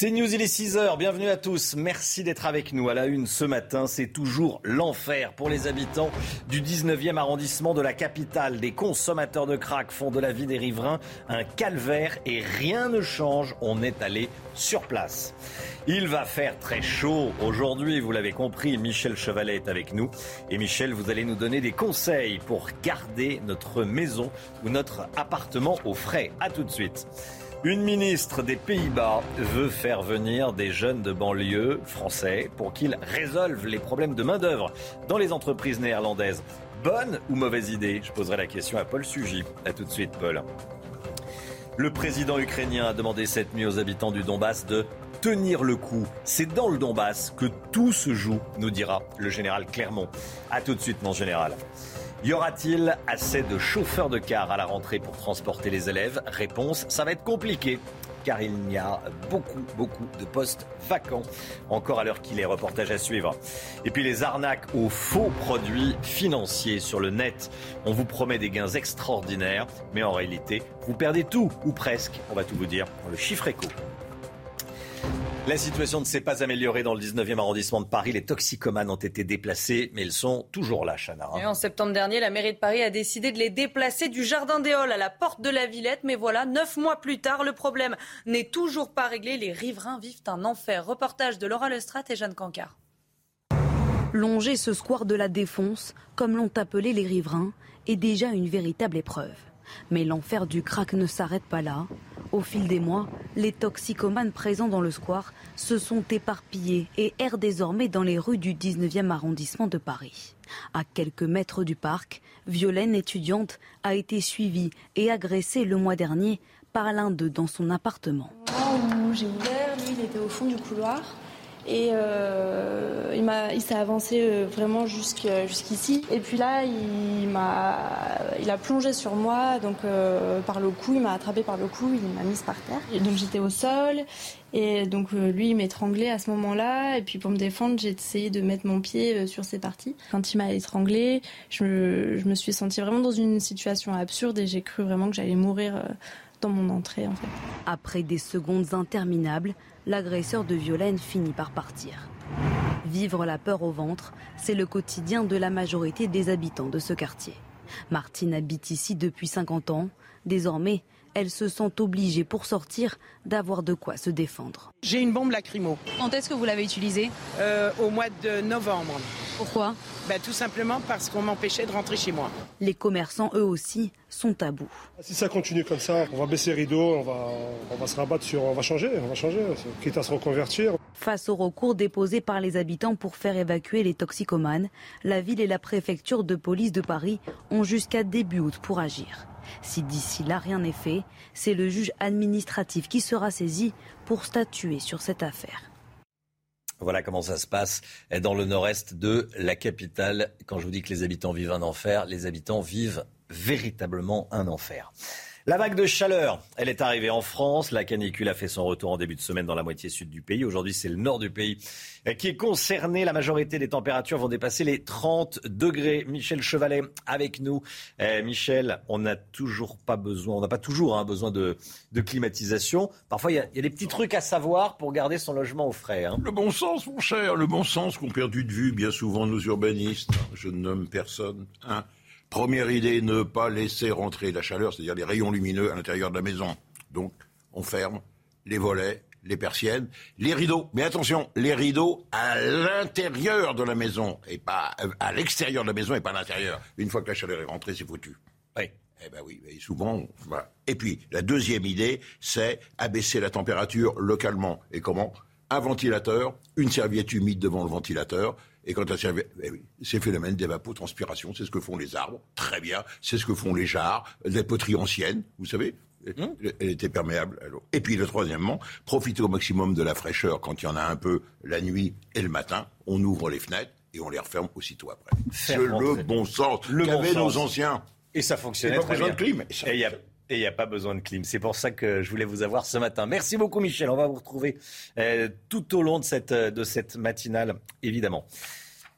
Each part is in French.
C'est News, il est 6h, bienvenue à tous, merci d'être avec nous. À la une ce matin, c'est toujours l'enfer pour les habitants du 19e arrondissement de la capitale. Des consommateurs de crack font de la vie des riverains un calvaire et rien ne change, on est allé sur place. Il va faire très chaud aujourd'hui, vous l'avez compris, Michel Chevalet est avec nous. Et Michel, vous allez nous donner des conseils pour garder notre maison ou notre appartement au frais. A tout de suite. Une ministre des Pays-Bas veut faire venir des jeunes de banlieue français pour qu'ils résolvent les problèmes de main-d'œuvre dans les entreprises néerlandaises. Bonne ou mauvaise idée? Je poserai la question à Paul Sugy. A tout de suite, Paul. Le président ukrainien a demandé cette nuit aux habitants du Donbass de tenir le coup. C'est dans le Donbass que tout se joue, nous dira le général Clermont. A tout de suite, mon général. Y aura-t-il assez de chauffeurs de car à la rentrée pour transporter les élèves? Réponse, ça va être compliqué car il y a beaucoup, beaucoup de postes vacants. Encore à l'heure qu'il est, reportage à suivre. Et puis les arnaques aux faux produits financiers sur le net. On vous promet des gains extraordinaires, mais en réalité, vous perdez tout, ou presque. On va tout vous dire dans le chiffre éco. La situation ne s'est pas améliorée dans le 19e arrondissement de Paris. Les toxicomanes ont été déplacés, mais ils sont toujours là, Chana. Et en septembre dernier, la mairie de Paris a décidé de les déplacer du Jardin des Halles à la porte de la Villette. Mais voilà, neuf mois plus tard, le problème n'est toujours pas réglé. Les riverains vivent un enfer. Reportage de Laura Lestrade et Jeanne Cancard. Longer ce square de la Défonce, comme l'ont appelé les riverains, est déjà une véritable épreuve. Mais l'enfer du crack ne s'arrête pas là. Au fil des mois, les toxicomanes présents dans le square se sont éparpillés et errent désormais dans les rues du 19e arrondissement de Paris. À quelques mètres du parc, Violaine, étudiante, a été suivie et agressée le mois dernier par l'un d'eux dans son appartement. J'ai ouvert, lui il était au fond du couloir. Et euh, il, m'a, il s'est avancé euh, vraiment jusqu'ici. Et puis là, il, m'a, il a plongé sur moi, donc euh, par le cou, il m'a attrapé par le cou, il m'a mise par terre. Donc j'étais au sol, et donc lui, il m'étranglait à ce moment-là. Et puis pour me défendre, j'ai essayé de mettre mon pied sur ses parties. Quand il m'a étranglé, je me, suis sentie vraiment dans une situation absurde et j'ai cru vraiment que j'allais mourir dans mon entrée. Après des secondes interminables, l'agresseur de Violaine finit par partir. Vivre la peur au ventre, c'est le quotidien de la majorité des habitants de ce quartier. Martine habite ici depuis 50 ans. Désormais, elle se sent obligée pour sortir d'avoir de quoi se défendre. J'ai une bombe lacrymo. Quand est-ce que vous l'avez utilisée euh, Au mois de novembre. Pourquoi? Bah, Tout simplement parce qu'on m'empêchait de rentrer chez moi. Les commerçants, eux aussi, sont à bout. Si ça continue comme ça, on va baisser les rideaux, on va, on va se rabattre sur... On va changer, on va changer, quitte à se reconvertir. Face au recours déposé par les habitants pour faire évacuer les toxicomanes, la ville et la préfecture de police de Paris ont jusqu'à début août pour agir. Si d'ici là rien n'est fait, c'est le juge administratif qui sera saisi pour statuer sur cette affaire. Voilà comment ça se passe dans le nord-est de la capitale. Quand je vous dis que les habitants vivent un enfer, les habitants vivent véritablement un enfer. La vague de chaleur, elle est arrivée en France. La canicule a fait son retour en début de semaine dans la moitié sud du pays. Aujourd'hui, c'est le nord du pays qui est concerné. La majorité des températures vont dépasser les 30 degrés. Michel Chevalet avec nous. Eh, Michel, on n'a toujours pas besoin, on n'a pas toujours hein, besoin de, climatisation. Parfois, il y, a, des petits trucs à savoir pour garder son logement au frais. Hein. Le bon sens, mon cher, le bon sens qu'ont perdu de vue bien souvent nos urbanistes. Je ne nomme personne. Première idée, ne pas laisser rentrer la chaleur, c'est-à-dire les rayons lumineux à l'intérieur de la maison. Donc, on ferme les volets, les persiennes, les rideaux. Mais attention, les rideaux à l'intérieur de la maison et pas euh, à l'extérieur de la maison et pas à l'intérieur. Une fois que la chaleur est rentrée, c'est foutu. Oui. Eh ben oui, et souvent, voilà. Et puis, la deuxième idée, c'est abaisser la température localement. Et comment? Un ventilateur, une serviette humide devant le ventilateur, et quand serviette, eh oui, ces phénomènes d'évapotranspiration, c'est ce que font les arbres, très bien, c'est ce que font les jarres, les poteries anciennes, vous savez, Elle, elle était perméable à l'eau. Et puis le troisièmement, profiter au maximum de la fraîcheur quand il y en a un peu la nuit et le matin. On ouvre les fenêtres et on les referme aussitôt après. C'est le bon sens Le bon qu'avaient sens. nos anciens. Et ça fonctionnait très besoin bien. de clim. Et ça- Et il n'y a, et il y a pas besoin de clim. C'est pour ça que je voulais vous avoir ce matin. Merci beaucoup, Michel. On va vous retrouver euh, tout au long de cette, euh, de cette matinale, évidemment.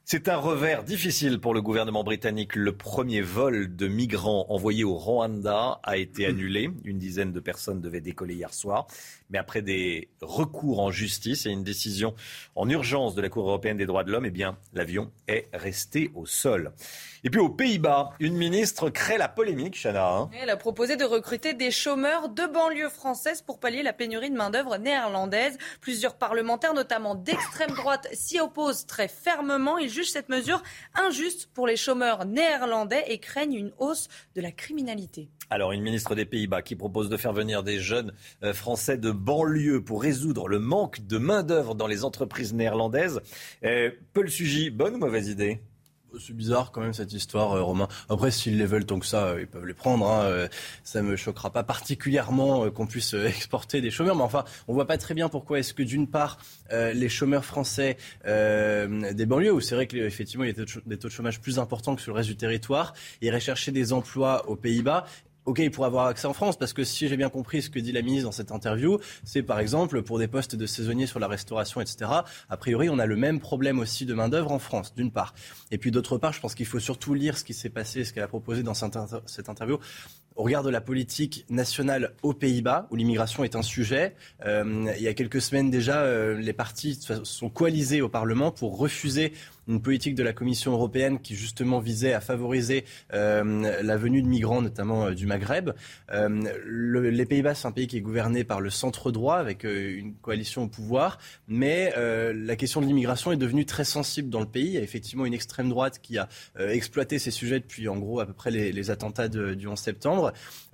C'est un revers difficile pour le gouvernement britannique. Le premier vol de migrants envoyé au Rwanda a été annulé. Une dizaine de personnes devaient décoller hier soir. Mais après des recours en justice et une décision en urgence de la Cour européenne des droits de l'homme, eh bien, l'avion est resté au sol. Et puis aux Pays-Bas, une ministre crée la polémique, Chana. hein. Elle a proposé de recruter des chômeurs de banlieue française pour pallier la pénurie de main-d'œuvre néerlandaise. Plusieurs parlementaires, notamment d'extrême droite, s'y opposent très fermement. Ils jugent cette mesure injuste pour les chômeurs néerlandais et craignent une hausse de la criminalité. Alors, une ministre des Pays-Bas qui propose de faire venir des jeunes euh, français de banlieue pour résoudre le manque de main-d'œuvre dans les entreprises néerlandaises. Euh, Paul Sugy, bonne ou mauvaise idée? C'est bizarre quand même cette histoire, euh, Romain. Après, s'ils les veulent tant que ça, euh, ils peuvent les prendre. Hein. Euh, Ça me choquera pas particulièrement qu'on puisse exporter des chômeurs. Mais enfin, on voit pas très bien pourquoi est-ce que d'une part, les chômeurs français des banlieues, où c'est vrai qu'effectivement il y a des taux de chômage plus importants que sur le reste du territoire, iraient chercher des emplois aux Pays-Bas auquel ils pourraient avoir accès en France. Parce que si j'ai bien compris ce que dit la ministre dans cette interview, c'est par exemple pour des postes de saisonniers sur la restauration, etc. A priori, on a le même problème aussi de main-d'œuvre en France, d'une part. Et puis d'autre part, je pense qu'il faut surtout lire ce qui s'est passé, ce qu'elle a proposé dans cette interview. Au regard de la politique nationale aux Pays-Bas, où l'immigration est un sujet, euh, il y a quelques semaines déjà, euh, les partis se sont coalisés au Parlement pour refuser une politique de la Commission européenne qui justement visait à favoriser euh, la venue de migrants, notamment du Maghreb. Le- les Pays-Bas, c'est un pays qui est gouverné par le centre droit, avec une coalition au pouvoir, mais la question de l'immigration est devenue très sensible dans le pays. Il y a effectivement une extrême droite qui a exploité ces sujets depuis en gros à peu près les, attentats du 11 septembre.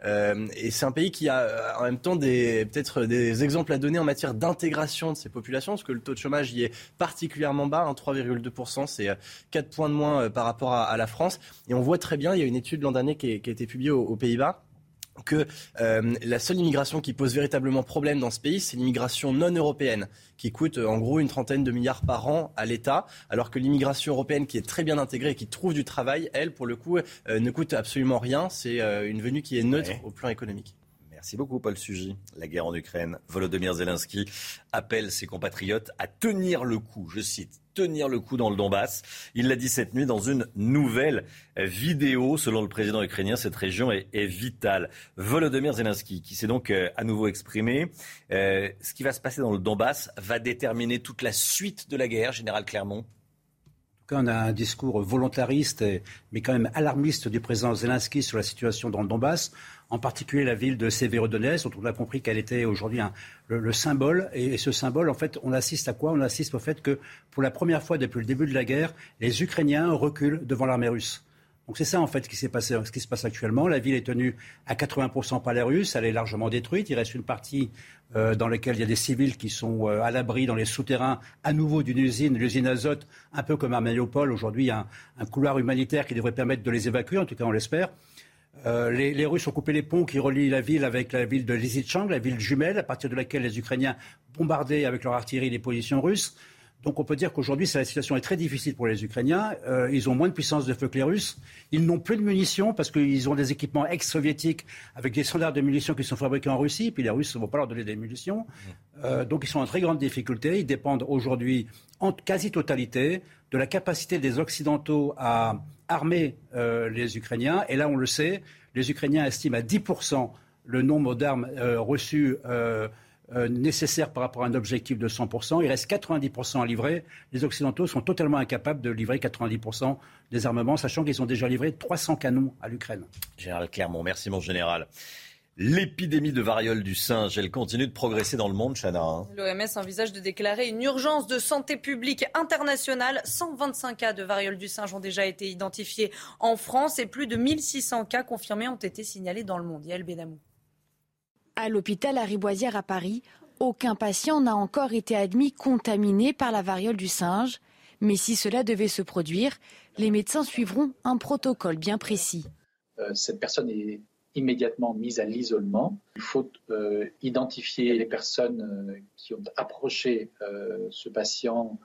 Euh, et c'est un pays qui a euh, en même temps peut-être des exemples à donner en matière d'intégration de ces populations, parce que le taux de chômage y est particulièrement bas, hein, 3,2%, c'est euh, 4 points de moins euh, par rapport à, la France. Et on voit très bien, il y a une étude l'an dernier qui, a été publiée aux Pays-Bas que euh, la seule immigration qui pose véritablement problème dans ce pays, c'est l'immigration non européenne, qui coûte euh, en gros une trentaine de milliards par an à l'État, alors que l'immigration européenne qui est très bien intégrée et qui trouve du travail, elle, pour le coup, euh, ne coûte absolument rien. C'est une venue qui est neutre Ouais. au plan économique. Merci beaucoup, Paul Sugy. La guerre en Ukraine. Volodymyr Zelensky appelle ses compatriotes à tenir le coup. Je cite, tenir le coup dans le Donbass. Il l'a dit cette nuit dans une nouvelle vidéo. Selon le président ukrainien, cette région est, vitale. Volodymyr Zelensky, qui s'est donc euh, à nouveau exprimé. Euh, ce qui va se passer dans le Donbass va déterminer toute la suite de la guerre, Général Clermont. on a un discours volontariste, mais quand même alarmiste du président Zelensky sur la situation dans le Donbass, en particulier la ville de Severodonetsk, dont on a compris qu'elle était aujourd'hui le, le symbole. Et, ce symbole, en fait, on assiste à quoi? On assiste au fait que, pour la première fois depuis le début de la guerre, les Ukrainiens reculent devant l'armée russe. Donc c'est ça en fait qui passé, ce qui se passe actuellement. La ville est tenue à 80% par les Russes, elle est largement détruite. Il reste une partie euh, dans laquelle il y a des civils qui sont euh, à l'abri dans les souterrains, à nouveau d'une usine, l'usine Azote, un peu comme à Mariupol. Aujourd'hui, il y a un couloir humanitaire qui devrait permettre de les évacuer, en tout cas on l'espère. Euh, les, Russes ont coupé les ponts qui relient la ville avec la ville de Lysychansk, la ville jumelle, à partir de laquelle les Ukrainiens bombardaient avec leur artillerie les positions russes. Donc on peut dire qu'aujourd'hui, la situation est très difficile pour les Ukrainiens. Euh, ils ont moins de puissance de feu que les Russes. Ils n'ont plus de munitions parce qu'ils ont des équipements ex-soviétiques avec des standards de munitions qui sont fabriqués en Russie. Puis les Russes ne vont pas leur donner des munitions. Euh, donc ils sont en très grande difficulté. Ils dépendent aujourd'hui en quasi-totalité de la capacité des Occidentaux à armer euh, les Ukrainiens. Et là, on le sait, les Ukrainiens estiment à 10% le nombre d'armes reçues euh, nécessaires par rapport à un objectif de 100%. Il reste 90% à livrer. Les Occidentaux sont totalement incapables de livrer 90% des armements, sachant qu'ils ont déjà livré 300 canons à l'Ukraine. Général Clermont, merci mon général. L'épidémie de variole du singe, elle continue de progresser dans le monde, Chana. hein. L'OMS envisage de déclarer une urgence de santé publique internationale. 125 cas de variole du singe ont déjà été identifiés en France et plus de 1600 cas confirmés ont été signalés dans le monde. Yael Benamou. À l'hôpital Hariboisière à Paris, aucun patient n'a encore été admis contaminé par la variole du singe. Mais si cela devait se produire, les médecins suivront un protocole bien précis. Euh, cette personne est immédiatement mis à l'isolement. Il faut euh, identifier les personnes euh, qui ont approché ce patient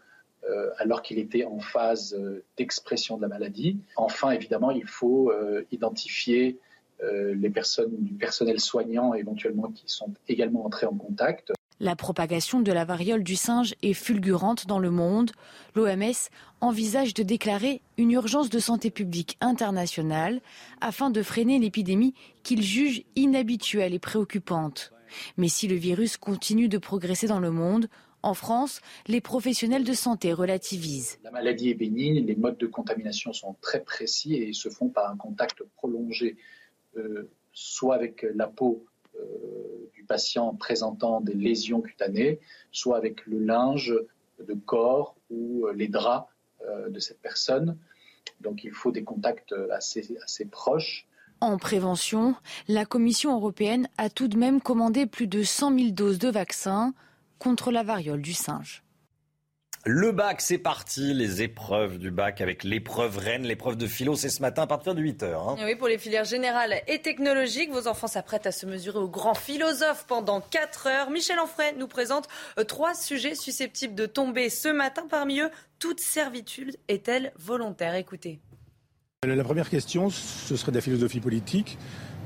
alors qu'il était en phase d'expression de la maladie. Enfin, évidemment, il faut identifier les personnes du personnel soignant éventuellement qui sont également entrées en contact. La propagation de la variole du singe est fulgurante dans le monde. L'OMS envisage de déclarer une urgence de santé publique internationale afin de freiner l'épidémie qu'il juge inhabituelle et préoccupante. Mais si le virus continue de progresser dans le monde, en France, les professionnels de santé relativisent. La maladie est bénigne, les modes de contamination sont très précis et se font par un contact prolongé, euh, soit avec la peau euh, du patient présentant des lésions cutanées, soit avec le linge de corps ou euh, les draps euh, de cette personne. Donc il faut des contacts assez, assez proches. En prévention, la Commission européenne a tout de même commandé plus de 100 000 doses de vaccins contre la variole du singe. Le bac, c'est parti. Les épreuves du bac avec l'épreuve reine, l'épreuve de philo, c'est ce matin à partir de 8h. Hein. Oui, pour les filières générales et technologiques, vos enfants s'apprêtent à se mesurer au grand philosophe pendant 4 heures. Michel Onfray nous présente euh, trois sujets susceptibles de tomber ce matin. Parmi eux, toute servitude est-elle volontaire? Écoutez. La première question, ce serait de la philosophie politique.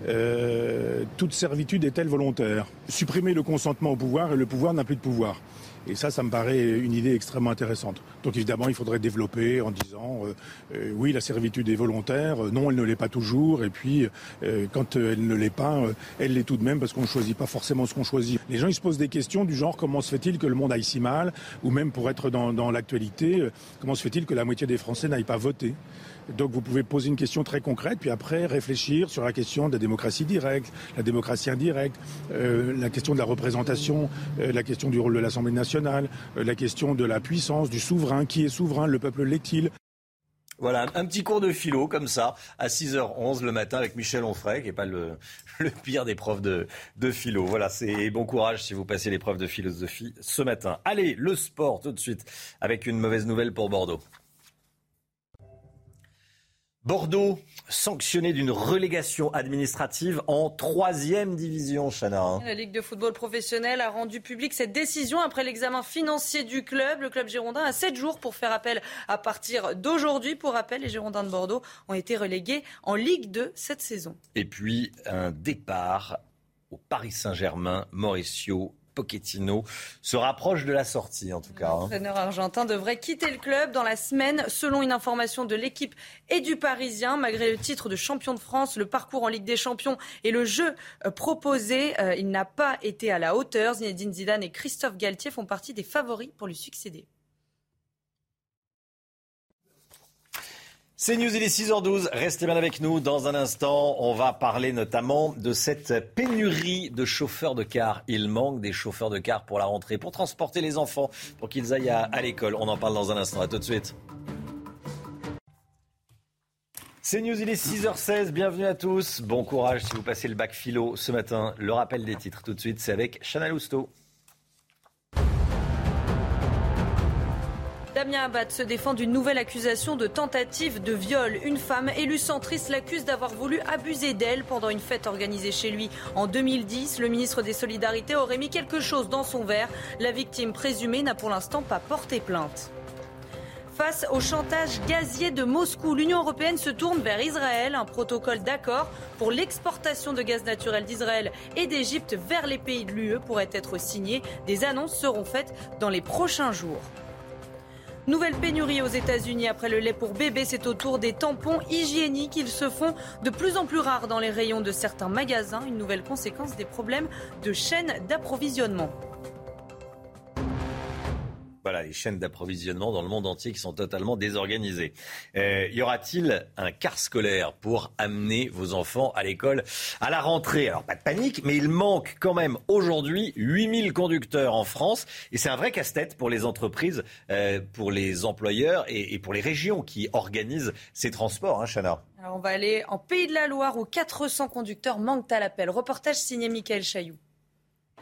Euh, toute servitude est-elle volontaire? Supprimer le consentement au pouvoir et le pouvoir n'a plus de pouvoir. Et ça, ça me paraît une idée extrêmement intéressante. Donc évidemment, il faudrait développer en disant euh, euh, oui, la servitude est volontaire, euh, non, elle ne l'est pas toujours, et puis quand elle ne l'est pas, elle l'est tout de même parce qu'on ne choisit pas forcément ce qu'on choisit. Les gens, ils se posent des questions du genre comment se fait-il que le monde aille si mal, ou même pour être dans, dans l'actualité, comment se fait-il que la moitié des Français n'aillent pas voter? Donc vous pouvez poser une question très concrète, puis après réfléchir sur la question de la démocratie directe, la démocratie indirecte, euh, la question de la représentation, euh, la question du rôle de l'Assemblée nationale, euh, la question de la puissance, du souverain, qui est souverain, le peuple l'est-il? Voilà, un petit cours de philo comme ça, à 6h11 le matin avec Michel Onfray, qui n'est pas le, pire des profs de, de philo. Voilà, c'est bon courage si vous passez l'épreuve de philosophie ce matin. Allez, le sport tout de suite, avec une mauvaise nouvelle pour Bordeaux. Bordeaux, sanctionné d'une relégation administrative en troisième division, Chana. La Ligue de football professionnel a rendu public cette décision après l'examen financier du club. Le club girondin a sept jours pour faire appel à partir d'aujourd'hui. Pour rappel, les Girondins de Bordeaux ont été relégués en Ligue 2 cette saison. Et puis un départ au Paris Saint-Germain, Mauricio Pochettino se rapproche de la sortie, en tout cas. Hein. L'entraîneur argentin devrait quitter le club dans la semaine, selon une information de l'équipe et du Parisien. Malgré le titre de champion de France, le parcours en Ligue des Champions et le jeu euh, proposé, euh, il n'a pas été à la hauteur. Zinedine Zidane et Christophe Galtier font partie des favoris pour lui succéder. C'est News, il est 6h12. Restez bien avec nous. Dans un instant, on va parler notamment de cette pénurie de chauffeurs de car. Il manque des chauffeurs de car pour la rentrée, pour transporter les enfants, pour qu'ils aillent à, l'école. On en parle dans un instant. À tout de suite. C'est News, il est 6h16. Bienvenue à tous. Bon courage si vous passez le bac philo ce matin. Le rappel des titres tout de suite, c'est avec Chanel Lousteau. Damien Abad se défend d'une nouvelle accusation de tentative de viol. Une femme élue centriste l'accuse d'avoir voulu abuser d'elle pendant une fête organisée chez lui en 2010. Le ministre des Solidarités aurait mis quelque chose dans son verre. La victime présumée n'a pour l'instant pas porté plainte. Face au chantage gazier de Moscou, l'Union européenne se tourne vers Israël. Un protocole d'accord pour l'exportation de gaz naturel d'Israël et d'Égypte vers les pays de l'UE pourrait être signé. Des annonces seront faites dans les prochains jours. Nouvelle pénurie aux États-Unis après le lait pour bébé. C'est au tour des tampons hygiéniques. Ils se font de plus en plus rares dans les rayons de certains magasins. Une nouvelle conséquence des problèmes de chaîne d'approvisionnement. Voilà, les chaînes d'approvisionnement dans le monde entier qui sont totalement désorganisées. Euh, y aura-t-il un quart scolaire pour amener vos enfants à l'école à la rentrée? Alors, pas de panique, mais il manque quand même aujourd'hui 8000 conducteurs en France. Et c'est un vrai casse-tête pour les entreprises, euh, pour les employeurs et, pour les régions qui organisent ces transports, hein, Chana. Alors, on va aller en Pays de la Loire où 400 conducteurs manquent à l'appel. Reportage signé Michael Chailloux.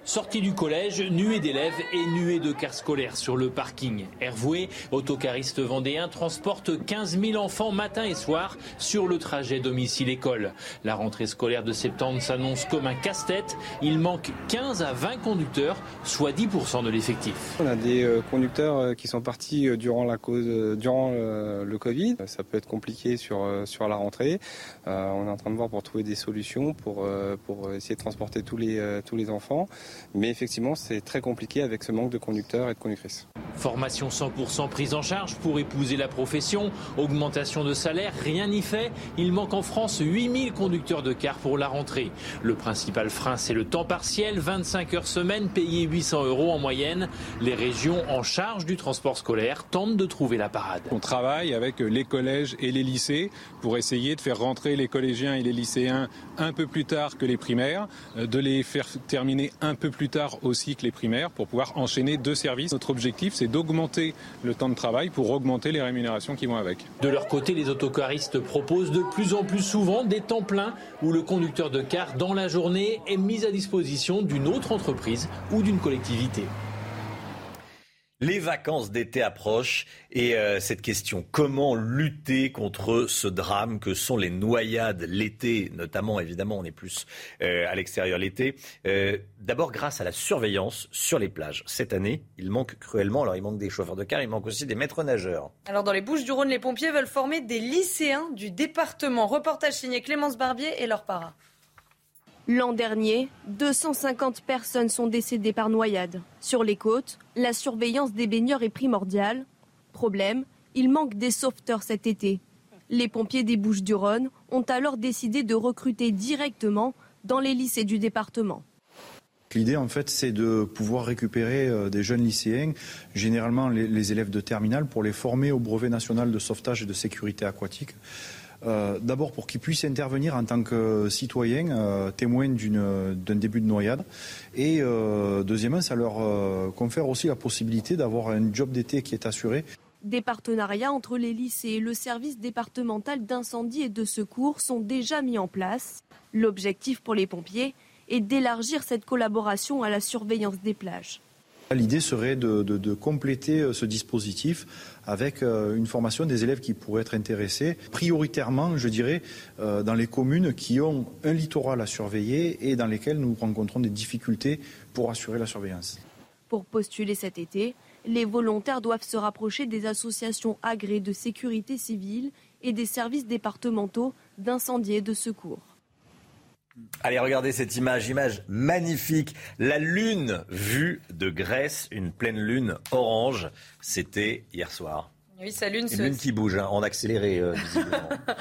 Sortie du collège, nuée d'élèves et nuée de cars scolaires sur le parking. Hervoué, autocariste vendéen, transporte 15 000 enfants matin et soir sur le trajet domicile-école. La rentrée scolaire de septembre s'annonce comme un casse-tête. Il manque 15 à 20 conducteurs, soit 10% de l'effectif. On a des euh, conducteurs euh, qui sont partis euh, durant, la cause, durant le Covid. Ça peut être compliqué sur, sur la rentrée. On est en train de voir pour trouver des solutions pour, pour essayer de transporter tous les, tous les enfants. Mais effectivement, c'est très compliqué avec ce manque de conducteurs et de conductrices. Formation 100% prise en charge pour épouser la profession, augmentation de salaire, rien n'y fait. Il manque en France 8000 conducteurs de car pour la rentrée. Le principal frein, c'est le temps partiel, 25 heures semaine, payé 800 euros en moyenne. Les régions en charge du transport scolaire tentent de trouver la parade. On travaille avec les collèges et les lycées pour essayer de faire rentrer les collégiens et les lycéens un peu plus tard que les primaires, de les faire terminer un peu plus tard aussi que les primaires pour pouvoir enchaîner deux services. Notre objectif, c'est d'augmenter le temps de travail pour augmenter les rémunérations qui vont avec. De leur côté, les autocaristes proposent de plus en plus souvent des temps pleins où le conducteur de car dans la journée est mis à disposition d'une autre entreprise ou d'une collectivité. Les vacances d'été approchent et euh, cette question, comment lutter contre ce drame que sont les noyades l'été, notamment évidemment on est plus euh, à l'extérieur l'été, euh, d'abord grâce à la surveillance sur les plages. Cette année, il manque cruellement, alors il manque des chauffeurs de car, il manque aussi des maîtres nageurs. Alors dans les Bouches du Rhône, les pompiers veulent former des lycéens du département. Reportage signé Clémence Barbier et leur para. L'an dernier, 250 personnes sont décédées par noyade. Sur les côtes, la surveillance des baigneurs est primordiale. Problème, il manque des sauveteurs cet été. Les pompiers des Bouches-du-Rhône ont alors décidé de recruter directement dans les lycées du département. L'idée, en fait, c'est de pouvoir récupérer euh, des jeunes lycéens, généralement les, élèves de terminale, pour les former au brevet national de sauvetage et de sécurité aquatique. Euh, d'abord pour qu'ils puissent intervenir en tant que citoyens, euh, témoins d'un début de noyade. Et euh, deuxièmement, ça leur confère aussi la possibilité d'avoir un job d'été qui est assuré. Des partenariats entre les lycées et le service départemental d'incendie et de secours sont déjà mis en place. L'objectif pour les pompiers est d'élargir cette collaboration à la surveillance des plages. L'idée serait de, compléter euh, ce dispositif avec euh, une formation des élèves qui pourraient être intéressés, prioritairement, je dirais, euh, dans les communes qui ont un littoral à surveiller et dans lesquelles nous rencontrons des difficultés pour assurer la surveillance. Pour postuler cet été, les volontaires doivent se rapprocher des associations agréées de sécurité civile et des services départementaux d'incendie et de secours. Allez, regardez cette image, image magnifique. La lune vue de Grèce, une pleine lune orange. C'était hier soir. Oui, sa lune, une lune qui bouge, hein, en accéléré, euh, visiblement.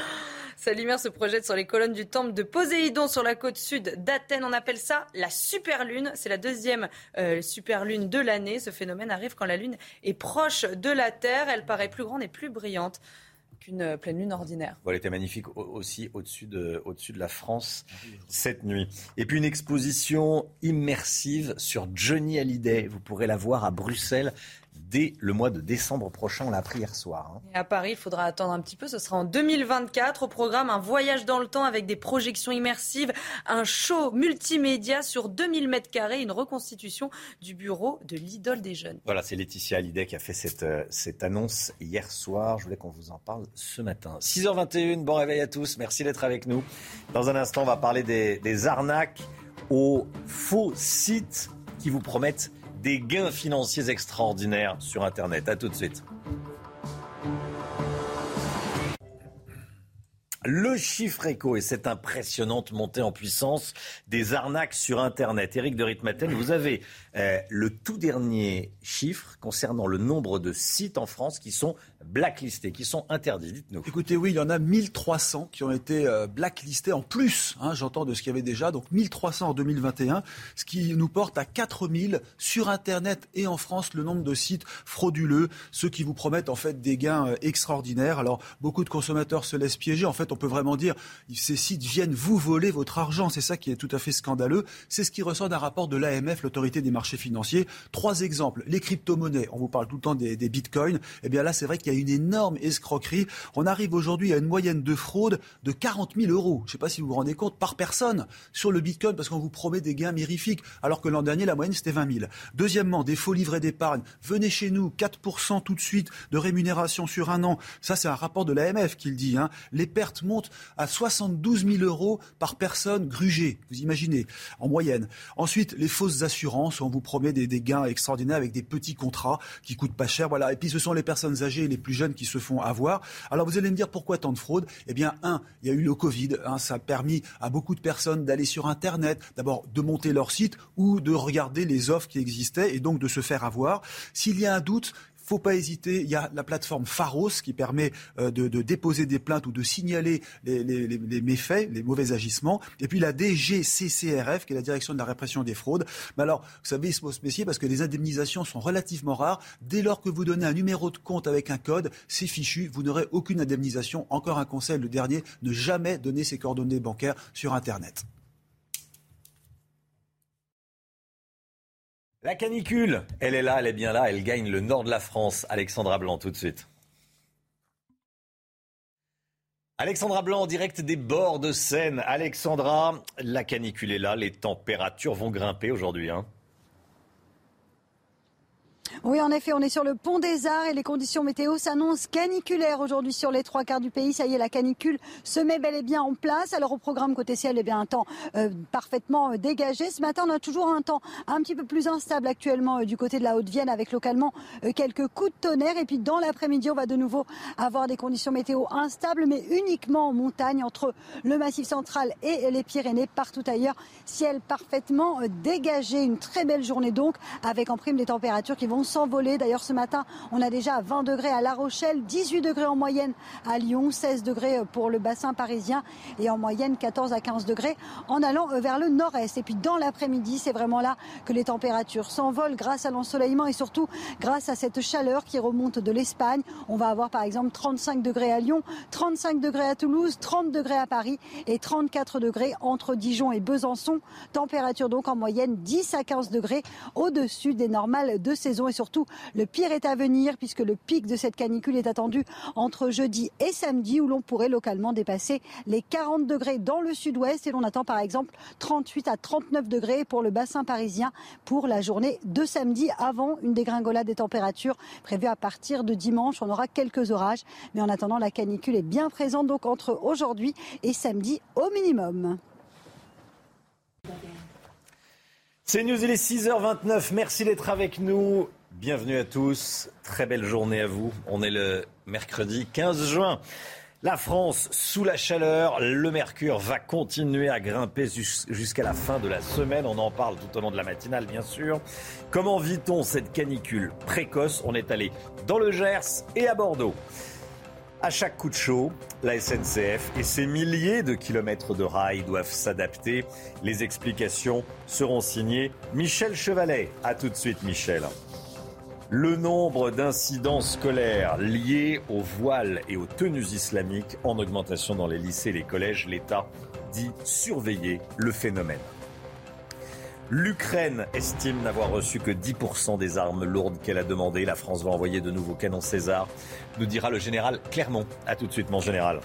Sa lumière se projette sur les colonnes du temple de Poséidon sur la côte sud d'Athènes. On appelle ça la super lune. C'est la deuxième euh, super lune de l'année. Ce phénomène arrive quand la lune est proche de la Terre. Elle paraît plus grande et plus brillante qu'une euh, pleine lune ordinaire. elle était magnifique aussi au-dessus de, au de la France cette nuit. Et puis une exposition immersive sur Johnny Hallyday. Vous pourrez la voir à Bruxelles dès le mois de décembre prochain. On l'a appris hier soir. Hein. Et à Paris, il faudra attendre un petit peu. Ce sera en 2024. Au programme, un voyage dans le temps avec des projections immersives, un show multimédia sur 2000 mètres carrés, une reconstitution du bureau de l'idole des jeunes. Voilà, c'est Laetitia Hallyday qui a fait cette, euh, cette annonce hier soir. Je voulais qu'on vous en parle ce matin. 6h21, bon réveil à tous. Merci d'être avec nous. Dans un instant, on va parler des, des arnaques aux faux sites qui vous promettent des gains financiers extraordinaires sur Internet. A tout de suite. Le chiffre éco et cette impressionnante montée en puissance des arnaques sur Internet. Éric de Ritmaten, vous avez euh, le tout dernier chiffre concernant le nombre de sites en France qui sont blacklistés, qui sont interdits. Écoutez, oui, il y en a 1300 qui ont été euh, blacklistés en plus, hein, j'entends, de ce qu'il y avait déjà. Donc 1300 en 2021, ce qui nous porte à 4000 sur Internet et en France le nombre de sites frauduleux, ceux qui vous promettent en fait des gains euh, extraordinaires. Alors beaucoup de consommateurs se laissent piéger. On peut vraiment dire ces sites viennent vous voler votre argent. C'est ça qui est tout à fait scandaleux. C'est ce qui ressort d'un rapport de l'AMF, l'autorité des marchés financiers. Trois exemples. Les crypto-monnaies. On vous parle tout le temps des, bitcoins. Eh bien là, c'est vrai qu'il y a une énorme escroquerie. On arrive aujourd'hui à une moyenne de fraude de 40 000 euros. Je ne sais pas si vous vous rendez compte par personne sur le bitcoin parce qu'on vous promet des gains mirifiques. Alors que l'an dernier, la moyenne, c'était 20 000. Deuxièmement, des faux livrets d'épargne. Venez chez nous, 4% tout de suite de rémunération sur un an. Ça, c'est un rapport de l'AMF qui le dit. Hein. Les pertes montent à 72 000 euros par personne grugée. Vous imaginez, en moyenne. Ensuite, les fausses assurances. On vous promet des, des gains extraordinaires avec des petits contrats qui coûtent pas cher. Voilà. Et puis, ce sont les personnes âgées et les plus jeunes qui se font avoir. Alors, vous allez me dire pourquoi tant de fraude Eh bien, un, il y a eu le Covid. Hein. ça a permis à beaucoup de personnes d'aller sur Internet, d'abord de monter leur site ou de regarder les offres qui existaient et donc de se faire avoir. S'il y a un doute, faut pas hésiter. Il y a la plateforme Pharos qui permet euh, de, déposer des plaintes ou de signaler les, méfaits, les mauvais agissements. Et puis la DGCCRF, qui est la Direction de la répression des fraudes. Mais alors, vous savez, il se parce que les indemnisations sont relativement rares. Dès lors que vous donnez un numéro de compte avec un code, c'est fichu. Vous n'aurez aucune indemnisation. Encore un conseil, le dernier, ne jamais donner ses coordonnées bancaires sur Internet. La canicule, elle est là, elle est bien là, elle gagne le nord de la France. Alexandra Blanc, tout de suite. Alexandra Blanc en direct des bords de Seine. Alexandra, la canicule est là, les températures vont grimper aujourd'hui. Hein. Oui, en effet, on est sur le pont des Arts et les conditions météo s'annoncent caniculaires aujourd'hui sur les trois quarts du pays. Ça y est, la canicule se met bel et bien en place. Alors au programme côté ciel, eh bien un temps euh, parfaitement euh, dégagé. Ce matin, on a toujours un temps un petit peu plus instable actuellement euh, du côté de la Haute-Vienne avec localement quelques coups de tonnerre. Et puis dans l'après-midi, on va de nouveau avoir des conditions météo instables, mais uniquement en montagne entre le Massif central et les Pyrénées. Partout ailleurs, ciel parfaitement dégagé. Une très belle journée donc avec en prime des températures qui vont s'envoler. D'ailleurs, ce matin, on a déjà 20 degrés à La Rochelle, 18 degrés en moyenne à Lyon, 16 degrés pour le bassin parisien et en moyenne 14 à 15 degrés en allant vers le nord-est. Et puis dans l'après-midi, c'est vraiment là que les températures s'envolent grâce à l'ensoleillement et surtout grâce à cette chaleur qui remonte de l'Espagne. On va avoir par exemple 35 degrés à Lyon, 35 degrés à Toulouse, 30 degrés à Paris et 34 degrés entre Dijon et Besançon. Température donc en moyenne 10 à 15 degrés au-dessus des normales de saison surtout, le pire est à venir puisque le pic de cette canicule est attendu entre jeudi et samedi où l'on pourrait localement dépasser les 40 degrés dans le sud-ouest et l'on attend par exemple 38 à 39 degrés pour le bassin parisien pour la journée de samedi avant une dégringolade des températures prévue à partir de dimanche. On aura quelques orages, mais en attendant, la canicule est bien présente donc entre aujourd'hui et samedi au minimum. C'est News, il est 6h29. Merci d'être avec nous. Bienvenue à tous, très belle journée à vous. On est le mercredi 15 juin. La France sous la chaleur, le mercure va continuer à grimper jusqu'à la fin de la semaine. On en parle tout au long de la matinale, bien sûr. Comment vit-on cette canicule précoce? On est allé dans le Gers et à Bordeaux. À chaque coup de chaud, la SNCF et ses milliers de kilomètres de rails doivent s'adapter. Les explications seront signées Michel Chevalet. A tout de suite, Michel. Le nombre d'incidents scolaires liés aux voiles et aux tenues islamiques en augmentation dans les lycées et les collèges, l'État dit surveiller le phénomène. L'Ukraine estime n'avoir reçu que 10% des armes lourdes qu'elle a demandées. La France va envoyer de nouveaux canons César, nous dira le général Clermont. A tout de suite, mon général.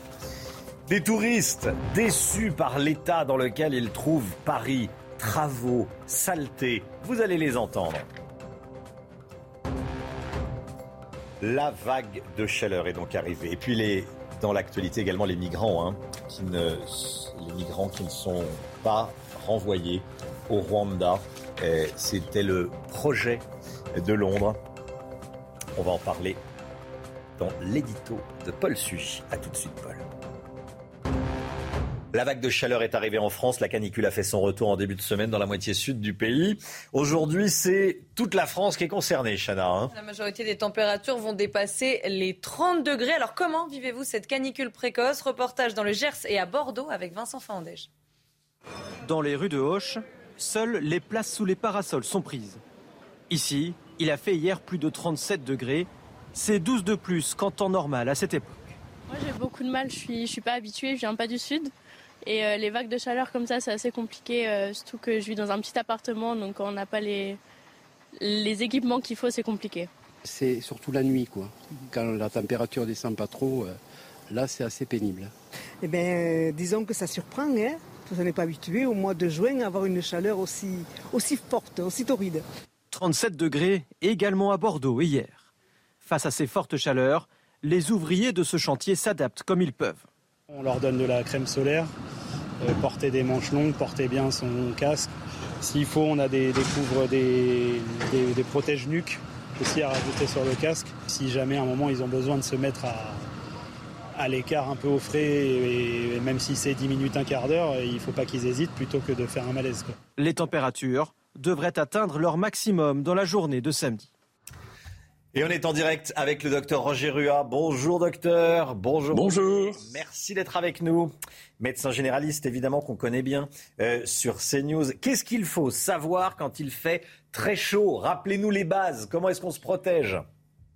Des touristes déçus par l'état dans lequel ils trouvent Paris. Travaux, saleté, vous allez les entendre. La vague de chaleur est donc arrivée. Et puis les, dans l'actualité également les migrants, hein, les migrants qui ne sont pas renvoyés au Rwanda. C'était le projet de Londres. On va en parler dans l'édito de Paul Suy. A tout de suite, Paul. La vague de chaleur est arrivée en France. La canicule a fait son retour en début de semaine dans la moitié sud du pays. Aujourd'hui, c'est toute la France qui est concernée, Chana. Hein. la majorité des températures vont dépasser les 30 degrés. Alors comment vivez-vous cette canicule précoce? Reportage dans le Gers et à Bordeaux avec Vincent Fandège. Dans les rues de Hoche, seules les places sous les parasols sont prises. Ici, il a fait hier plus de 37 degrés. C'est 12 de plus qu'en temps normal à cette époque. Moi j'ai beaucoup de mal, je suis, je suis pas habituée, je viens pas du sud. Et euh, les vagues de chaleur comme ça, c'est assez compliqué, euh, surtout que je vis dans un petit appartement, donc quand on n'a pas les, les équipements qu'il faut, c'est compliqué. C'est surtout la nuit, quoi. Quand la température descend pas trop, euh, là c'est assez pénible. Eh bien, disons que ça surprend, hein. On n'est pas habitué au mois de juin à avoir une chaleur aussi, aussi forte, aussi torride. 37 degrés également à Bordeaux hier. Face à ces fortes chaleurs, les ouvriers de ce chantier s'adaptent comme ils peuvent. On leur donne de la crème solaire, euh, porter des manches longues, porter bien son casque. S'il faut, on a des, couvres, des, protèges nuques aussi à rajouter sur le casque. Si jamais à un moment ils ont besoin de se mettre à, l'écart un peu au frais, même si c'est 10 minutes, un quart d'heure, il ne faut pas qu'ils hésitent plutôt que de faire un malaise. Quoi. Les températures devraient atteindre leur maximum dans la journée de samedi. Et on est en direct avec le docteur Roger Rua. Bonjour docteur. Bonjour. Bonjour. Merci d'être avec nous. Médecin généraliste, évidemment, qu'on connaît bien euh, sur CNews. Qu'est-ce qu'il faut savoir quand il fait très chaud? Rappelez-nous les bases. Comment est-ce qu'on se protège?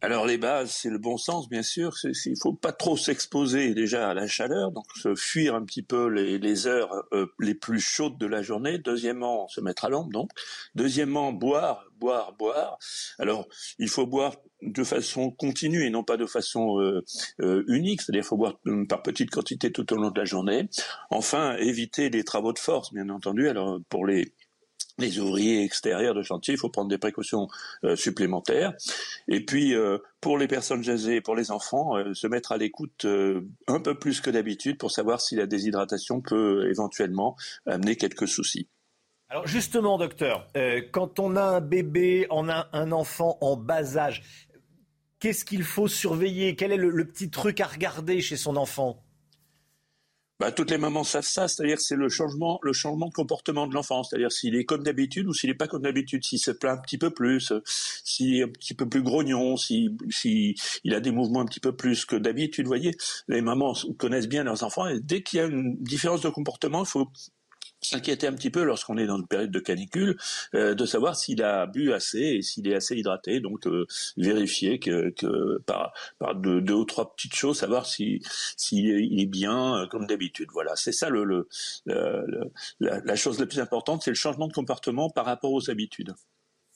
Alors les bases, c'est le bon sens, bien sûr. Il faut pas trop s'exposer déjà à la chaleur, donc se fuir un petit peu les, heures euh, les plus chaudes de la journée. Deuxièmement, se mettre à l'ombre, donc. Deuxièmement, boire, boire, boire. Alors il faut boire de façon continue et non pas de façon euh, euh, unique, c'est-à-dire il faut boire par petites quantités tout au long de la journée. Enfin, éviter les travaux de force, bien entendu. Alors pour les les ouvriers extérieurs de chantier, il faut prendre des précautions euh, supplémentaires. Et puis, euh, pour les personnes âgées, pour les enfants, euh, se mettre à l'écoute un peu plus que d'habitude pour savoir si la déshydratation peut éventuellement amener quelques soucis. Alors justement, docteur, quand on a un bébé, on a un enfant en bas âge, qu'est-ce qu'il faut surveiller? Quel est le, le petit truc à regarder chez son enfant? Bah, toutes les mamans savent ça, c'est-à-dire c'est le changement, le changement de comportement de l'enfant, c'est-à-dire s'il est comme d'habitude ou s'il n'est pas comme d'habitude, s'il se plaint un petit peu plus, s'il est un petit peu plus grognon, s'il si, a des mouvements un petit peu plus que d'habitude, vous voyez, les mamans connaissent bien leurs enfants et dès qu'il y a une différence de comportement, il faut s'inquiéter un petit peu lorsqu'on est dans une période de canicule, euh, de savoir s'il a bu assez et s'il est assez hydraté. Donc euh, vérifier que, par, par deux, deux, ou trois petites choses, savoir si s'il est, bien euh, comme d'habitude. Voilà, c'est ça le, la, la chose la plus importante, c'est le changement de comportement par rapport aux habitudes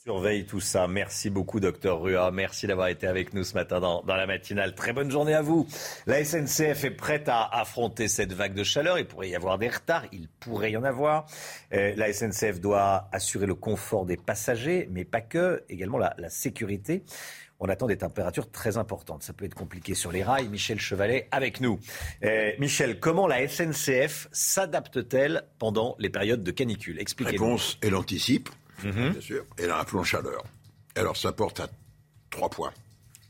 surveille tout ça. Merci beaucoup, docteur Rua. Merci d'avoir été avec nous ce matin dans, dans, la matinale. Très bonne journée à vous. La SNCF est prête à affronter cette vague de chaleur. Il pourrait y avoir des retards. Il pourrait y en avoir. Euh, la SNCF doit assurer le confort des passagers, mais pas que, également la, la sécurité. On attend des températures très importantes. Ça peut être compliqué sur les rails. Michel Chevalet avec nous. Euh, Michel, comment la SNCF s'adapte-t-elle pendant les périodes de canicule? Expliquez-nous. Réponse, elle anticipe Mmh. bien sûr, et elle a un plan chaleur. Alors ça porte à trois points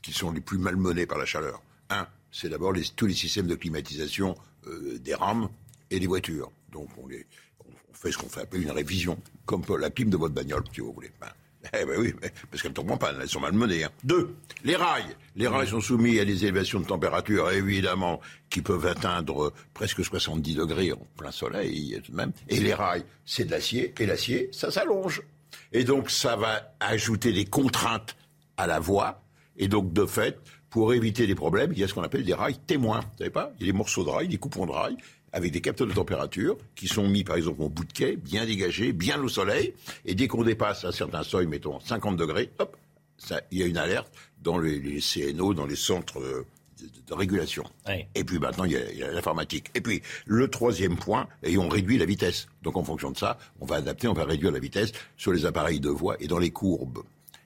qui sont les plus malmenés par la chaleur. Un, c'est d'abord les, tous les systèmes de climatisation euh, des rames et des voitures. Donc on, les, on fait ce qu'on fait appeler une révision, comme la clim de votre bagnole, si vous voulez. Ben, eh ben oui, parce qu'elles tombent en panne, elles sont malmenées. Hein. Deux, les rails. Les rails sont soumis à des élévations de température, évidemment, qui peuvent atteindre presque 70 degrés en plein soleil, même. Et les rails, c'est de l'acier, et l'acier, ça s'allonge. Et donc, ça va ajouter des contraintes à la voie. Et donc, de fait, pour éviter des problèmes, il y a ce qu'on appelle des rails témoins. Vous savez pas Il y a des morceaux de rails, des coupons de rails, avec des capteurs de température qui sont mis, par exemple, au bout de quai, bien dégagés, bien au soleil. Et dès qu'on dépasse un certain seuil, mettons 50 degrés, hop, ça, il y a une alerte dans les, les CNO, dans les centres de, régulation. Oui. Et puis maintenant, il y a, il y a l'informatique. Et puis, le troisième point, et on réduit la vitesse. Donc en fonction de ça, on va adapter, on va réduire la vitesse sur les appareils de voie et dans les courbes.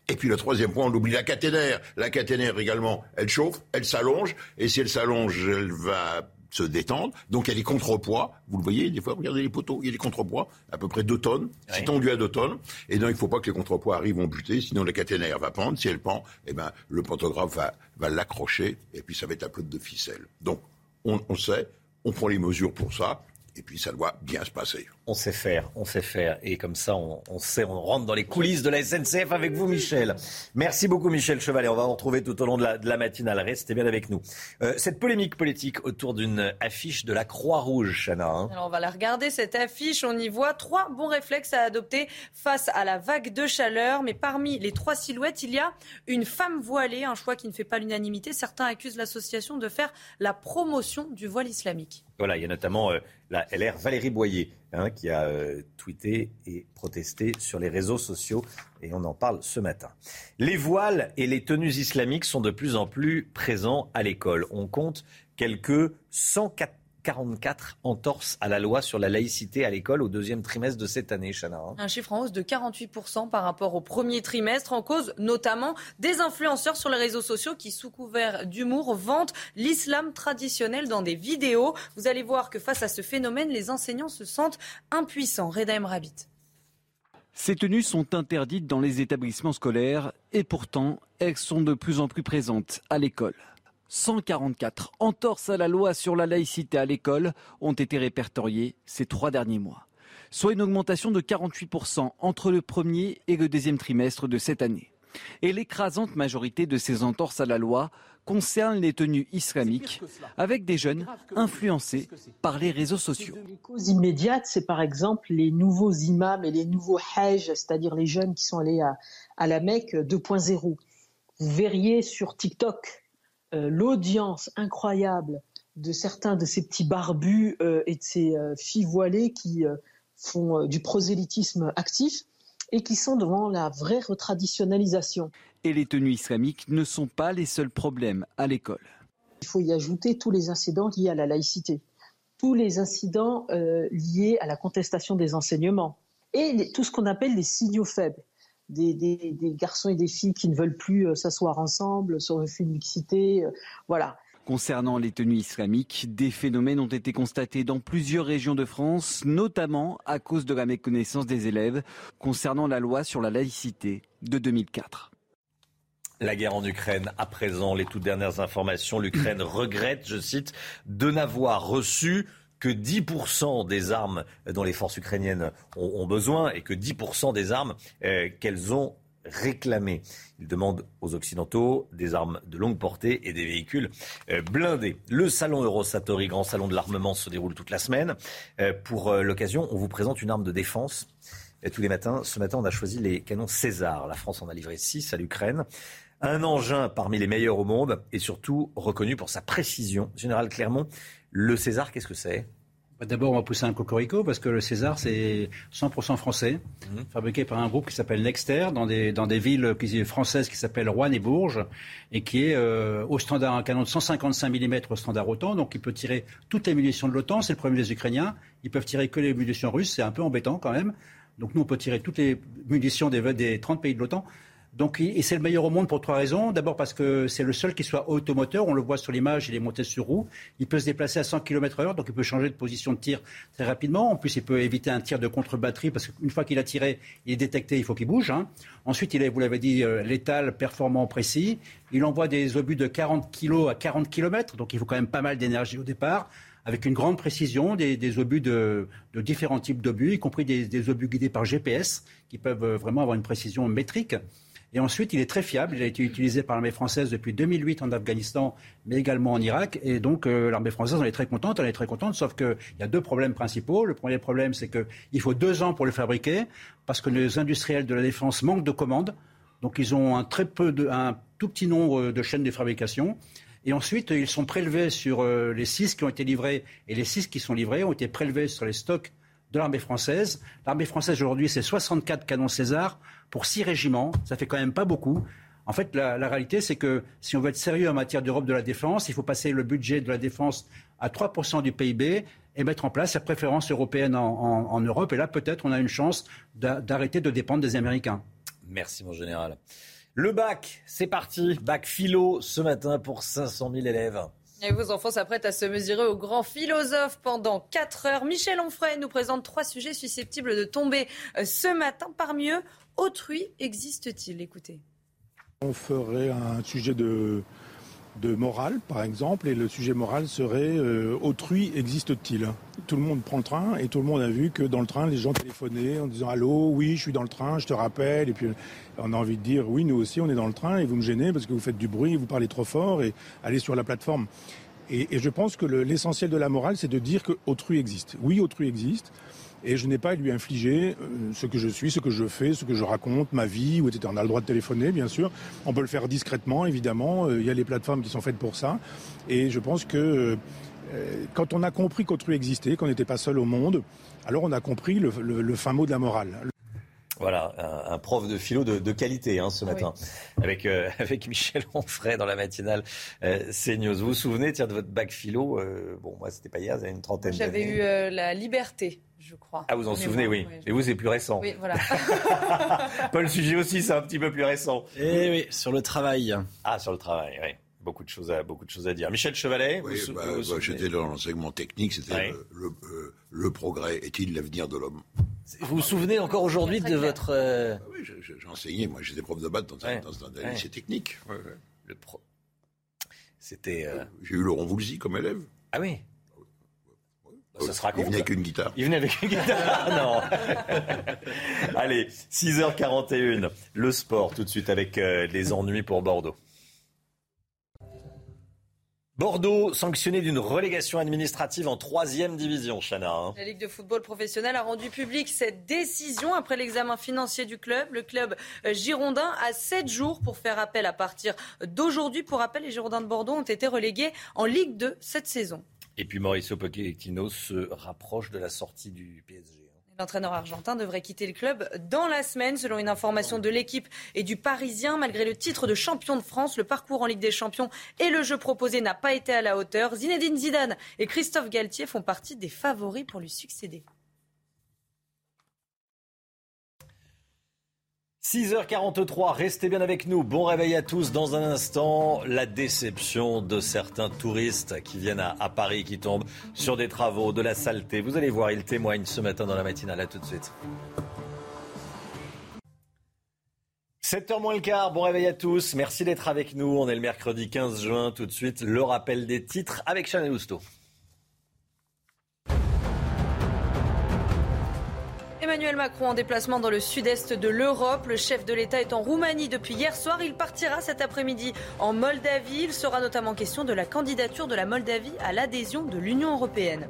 Et puis le troisième point, on oublie la caténaire. La caténaire également, elle chauffe, elle s'allonge, et si elle s'allonge, elle va se détendre. Donc il y a des contrepoids. Vous le voyez, des fois, regardez les poteaux, il y a des contrepoids, à peu près 2 tonnes. C'est Oui. tendu à 2 tonnes. Et donc il ne faut pas que les contrepoids arrivent en buter, sinon la caténaire va pendre. Si elle pend, eh ben, le pantographe va, va l'accrocher, et puis ça va être un peu de ficelle. Donc on, on sait, on prend les mesures pour ça, et puis ça doit bien se passer. On sait faire, on sait faire. Et comme ça, on, sait, on rentre dans les coulisses de la SNCF avec vous, Michel. Merci beaucoup, Michel Chevalet. On va vous retrouver tout au long de la, de la matinale. Restez bien avec nous. Euh, cette polémique politique autour d'une affiche de la Croix-Rouge, Chana. Hein. Alors, on va la regarder, cette affiche. On y voit trois bons réflexes à adopter face à la vague de chaleur. Mais parmi les trois silhouettes, il y a une femme voilée, un choix qui ne fait pas l'unanimité. Certains accusent l'association de faire la promotion du voile islamique. Voilà, il y a notamment euh, la LR Valérie Boyer hein, qui a euh, tweeté et protesté sur les réseaux sociaux et on en parle ce matin. Les voiles et les tenues islamiques sont de plus en plus présents à l'école. On compte quelques 104 44 entorses à la loi sur la laïcité à l'école au deuxième trimestre de cette année, Chana. Hein. Un chiffre en hausse de 48% par rapport au premier trimestre, en cause notamment des influenceurs sur les réseaux sociaux qui, sous couvert d'humour, vantent l'islam traditionnel dans des vidéos. Vous allez voir que face à ce phénomène, les enseignants se sentent impuissants. Reda Rabbit. Ces tenues sont interdites dans les établissements scolaires et pourtant, elles sont de plus en plus présentes à l'école. 144 entorses à la loi sur la laïcité à l'école ont été répertoriées ces trois derniers mois, soit une augmentation de 48% entre le premier et le deuxième trimestre de cette année. Et l'écrasante majorité de ces entorses à la loi concerne les tenues islamiques, avec des jeunes influencés par les réseaux sociaux. Les causes immédiates, c'est par exemple les nouveaux imams et les nouveaux hajj, c'est-à-dire les jeunes qui sont allés à, à la Mecque 2.0. Vous verriez sur TikTok l'audience incroyable de certains de ces petits barbus euh, et de ces euh, filles voilées qui font du prosélytisme actif et qui sont devant la vraie retraditionnalisation. Et les tenues islamiques ne sont pas les seuls problèmes à l'école. Il faut y ajouter tous les incidents liés à la laïcité, tous les incidents liés à la contestation des enseignements et tout ce qu'on appelle les signaux faibles des, garçons et des filles qui ne veulent plus euh, s'asseoir ensemble sur le film mixité. Euh, voilà. Concernant les tenues islamiques, des phénomènes ont été constatés dans plusieurs régions de France, notamment à cause de la méconnaissance des élèves concernant la loi sur la laïcité de 2004. La guerre en Ukraine, à présent, les toutes dernières informations, l'Ukraine regrette, je cite, de n'avoir reçu que 10% des armes dont les forces ukrainiennes ont, besoin et que 10% des armes euh, qu'elles ont réclamées. Ils demandent aux Occidentaux des armes de longue portée et des véhicules euh, blindés. Le salon Eurosatori, grand salon de l'armement, se déroule toute la semaine. Euh, pour l'occasion, on vous présente une arme de défense. tous les matins, ce matin, on a choisi les canons César. La France en a livré 6 à l'Ukraine. Un engin parmi les meilleurs au monde et surtout reconnu pour sa précision. Général Clermont, le César, qu'est-ce que c'est? Bah, D'abord, on va pousser un cocorico parce que le César, c'est 100% français, mhm. fabriqué par un groupe qui s'appelle Nexter dans des, dans des villes françaises qui s'appellent Rouen et Bourges et qui est euh, au standard, un canon de 155 mm au standard OTAN. Donc, il peut tirer toutes les munitions de l'OTAN. C'est le problème des Ukrainiens. Ils peuvent tirer que les munitions russes. C'est un peu embêtant quand même. Donc, nous, on peut tirer toutes les munitions des, des 30 pays de l'OTAN. Donc, et c'est le meilleur au monde pour trois raisons. D'abord parce que c'est le seul qui soit automoteur. On le voit sur l'image, il est monté sur roue. Il peut se déplacer à 100 km heure, donc il peut changer de position de tir très rapidement. En plus, il peut éviter un tir de contre-batterie parce qu'une fois qu'il a tiré, il est détecté, il faut qu'il bouge. Hein. Ensuite, il est, vous l'avez dit, euh, létal, performant, précis. Il envoie des obus de 40 kg à 40 km, donc il faut quand même pas mal d'énergie au départ avec une grande précision, des, obus de, différents types d'obus, y compris des, des, obus guidés par GPS, qui peuvent euh, vraiment avoir une précision métrique. Et ensuite, il est très fiable. Il a été utilisé par l'armée française depuis 2008 en Afghanistan, mais également en Irak. Et donc, euh, l'armée française en est très contente. Elle est très contente, sauf qu'il y a deux problèmes principaux. Le premier problème, c'est qu'il faut deux ans pour le fabriquer, parce que les industriels de la défense manquent de commandes. Donc, ils ont un, très peu un tout petit nombre de chaînes de fabrication. Et ensuite, ils sont prélevés sur euh, les six qui ont été livrés. Et les six qui sont livrés ont été prélevés sur les stocks de l'armée française. L'armée française aujourd'hui, c'est 64 canons César pour six régiments. Ça fait quand même pas beaucoup. En fait, la, réalité, c'est que si on veut être sérieux en matière d'Europe de la défense, il faut passer le budget de la défense à 3% du PIB et mettre en place la préférence européenne en, Europe. Et là, peut-être, on a une chance d'arrêter de dépendre des Américains. Merci, mon général. Le bac, c'est parti. Bac philo ce matin pour 500 000 élèves. Et vos enfants s'apprêtent à se mesurer au grand philosophe pendant 4 heures. Michel Onfray nous présente trois sujets susceptibles de tomber euh, ce matin. Parmi eux, autrui existe-t-il? Écoutez. On ferait un sujet de, de morale, par exemple, et le sujet moral serait euh, autrui existe-t-il? Tout le monde prend le train et tout le monde a vu que dans le train, les gens téléphonaient en disant Allô, oui, je suis dans le train, je te rappelle. Et puis on a envie de dire Oui, nous aussi, on est dans le train et vous me gênez parce que vous faites du bruit, vous parlez trop fort et allez sur la plateforme. Et, je pense que l'essentiel de la morale, c'est de dire que autrui existe. Oui, autrui existe. Et je n'ai pas à lui infliger euh, ce que je suis, ce que je fais, ce que je raconte, ma vie, ou etc. On a le droit de téléphoner, bien sûr. On peut le faire discrètement, évidemment. Euh, il y a les plateformes qui sont faites pour ça. Et je pense que euh, quand on a compris qu'autrui existait, qu'on n'était pas seul au monde, alors on a compris le, fin mot de la morale. Voilà, un, prof de philo de, qualité hein, ce matin, avec, avec Michel Onfray dans la matinale euh, CNews. Vous vous souvenez tiens, de votre bac philo Bon, moi, c'était pas hier, il y a une trentaine d'années. J'avais eu la liberté je crois. Ah, vous en souvenez, oui. Et vous, c'est plus récent. Oui, voilà. Paul Sujet aussi, c'est un petit peu plus récent. Eh oui, sur le travail. Ah, sur le travail, oui. Beaucoup de choses à, beaucoup de choses à dire. Michel Chevalet Oui, bah, bah, j'étais dans l'enseignement technique, c'était le, euh, le, progrès est-il l'avenir de l'homme? Vous vous souvenez encore aujourd'hui de votre... Euh, ah oui, j'ai enseigné, moi j'étais prof de maths dans, un, lycée technique. Le pro... C'était... Euh, j'ai eu Laurent Voulzy comme élève. Ah oui ça se Il venait avec une guitare. Il venait avec une guitare. non. Allez, 6h41. Le sport tout de suite avec euh, les ennuis pour Bordeaux. Bordeaux sanctionné d'une relégation administrative en troisième division, Chana. Hein. La Ligue de football professionnel a rendu public cette décision après l'examen financier du club. Le club euh, girondin a sept jours pour faire appel à partir d'aujourd'hui. Pour rappel, les Girondins de Bordeaux ont été relégués en Ligue 2 cette saison. Et puis Mauricio Pochettino se rapproche de la sortie du PSG. L'entraîneur argentin devrait quitter le club dans la semaine, selon une information de l'équipe et du Parisien. Malgré le titre de champion de France, le parcours en Ligue des Champions et le jeu proposé n'a pas été à la hauteur. Zinedine Zidane et Christophe Galtier font partie des favoris pour lui succéder. 6h43, restez bien avec nous. Bon réveil à tous. Dans un instant, la déception de certains touristes qui viennent à, Paris, qui tombent sur des travaux, de la saleté. Vous allez voir, ils témoignent ce matin dans la matinale. À tout de suite. 7h moins le quart, bon réveil à tous. Merci d'être avec nous. On est le mercredi 15 juin. Tout de suite, le rappel des titres avec Chanel Housteau. Emmanuel Macron en déplacement dans le sud-est de l'Europe. Le chef de l'État est en Roumanie depuis hier soir. Il partira cet après-midi en Moldavie. Il sera notamment question de la candidature de la Moldavie à l'adhésion de l'Union européenne.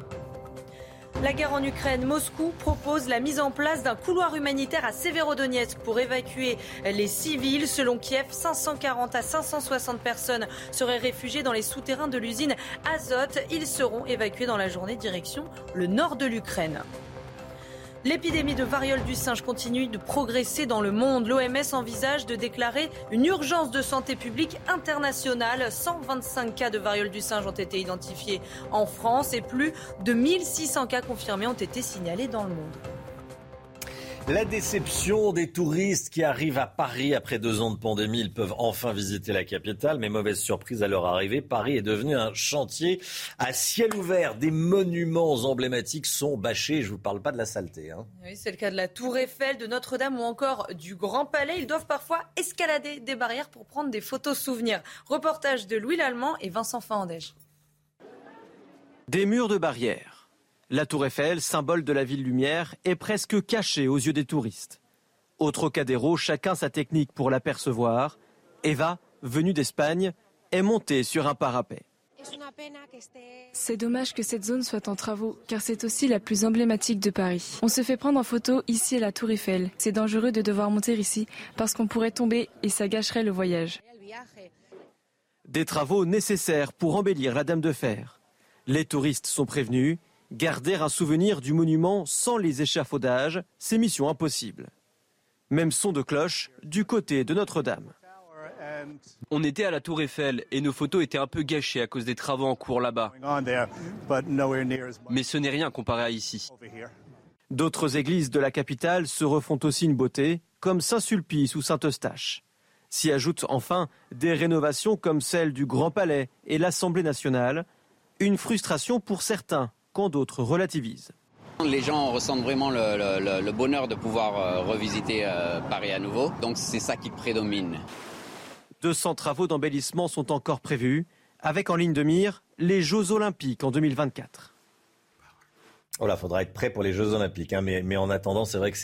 La guerre en Ukraine, Moscou propose la mise en place d'un couloir humanitaire à Severodonetsk pour évacuer les civils. Selon Kiev, 540 à 560 personnes seraient réfugiées dans les souterrains de l'usine Azot. Ils seront évacués dans la journée direction le nord de l'Ukraine. L'épidémie de variole du singe continue de progresser dans le monde. L'OMS envisage de déclarer une urgence de santé publique internationale. 125 cas de variole du singe ont été identifiés en France et plus de 1600 cas confirmés ont été signalés dans le monde. La déception des touristes qui arrivent à Paris après deux ans de pandémie. Ils peuvent enfin visiter la capitale, mais mauvaise surprise à leur arrivée. Paris est devenu un chantier à ciel ouvert. Des monuments emblématiques sont bâchés. Je ne vous parle pas de la saleté. Hein. Oui, c'est le cas de la Tour Eiffel, de Notre-Dame ou encore du Grand Palais. Ils doivent parfois escalader des barrières pour prendre des photos souvenirs. Reportage de Louis Lallemand et Vincent Fandège. Des murs de barrières la tour Eiffel, symbole de la ville lumière, est presque cachée aux yeux des touristes. Au Trocadéro, chacun sa technique pour l'apercevoir. Eva, venue d'Espagne, est montée sur un parapet. C'est dommage que cette zone soit en travaux, car c'est aussi la plus emblématique de Paris. On se fait prendre en photo ici à la Tour Eiffel. C'est dangereux de devoir monter ici, parce qu'on pourrait tomber et ça gâcherait le voyage. Des travaux nécessaires pour embellir la Dame de Fer. Les touristes sont prévenus, Garder un souvenir du monument sans les échafaudages, c'est mission impossible. Même son de cloche du côté de Notre-Dame. On était à la Tour Eiffel et nos photos étaient un peu gâchées à cause des travaux en cours là-bas. Mais ce n'est rien comparé à ici. D'autres églises de la capitale se refont aussi une beauté, comme Saint-Sulpice ou Saint-Eustache. S'y ajoutent enfin des rénovations comme celle du Grand Palais et l'Assemblée nationale. Une frustration pour certains quand d'autres relativisent. Les gens ressentent vraiment le, bonheur de pouvoir euh, revisiter euh, Paris à nouveau, donc c'est ça qui prédomine. 200 travaux d'embellissement sont encore prévus, avec en ligne de mire les Jeux Olympiques en 2024. Voilà, faudra être prêt pour les Jeux Olympiques. Hein, mais, en attendant, c'est vrai que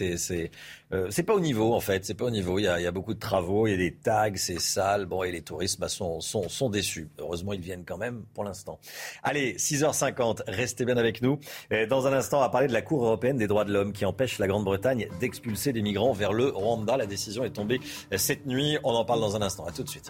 euh, c'est pas au niveau en fait. C'est pas au niveau. Il y, a, beaucoup de travaux, il y a des tags, c'est sale. Bon, et les touristes bah, sont, sont déçus. Heureusement, ils viennent quand même pour l'instant. Allez, 6h50, restez bien avec nous. Dans un instant, on va parler de la Cour européenne des droits de l'homme qui empêche la Grande-Bretagne d'expulser des migrants vers le Rwanda. La décision est tombée cette nuit. On en parle dans un instant. À tout de suite.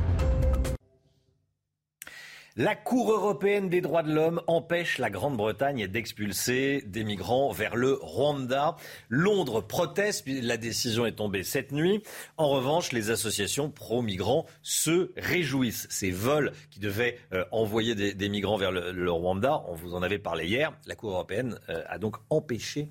La Cour européenne des droits de l'homme empêche la Grande-Bretagne d'expulser des migrants vers le Rwanda. Londres proteste, la décision est tombée cette nuit. En revanche, les associations pro-migrants se réjouissent. Ces vols qui devaient euh, envoyer des, migrants vers le, le, Rwanda, on vous en avait parlé hier, la Cour européenne euh, a donc empêché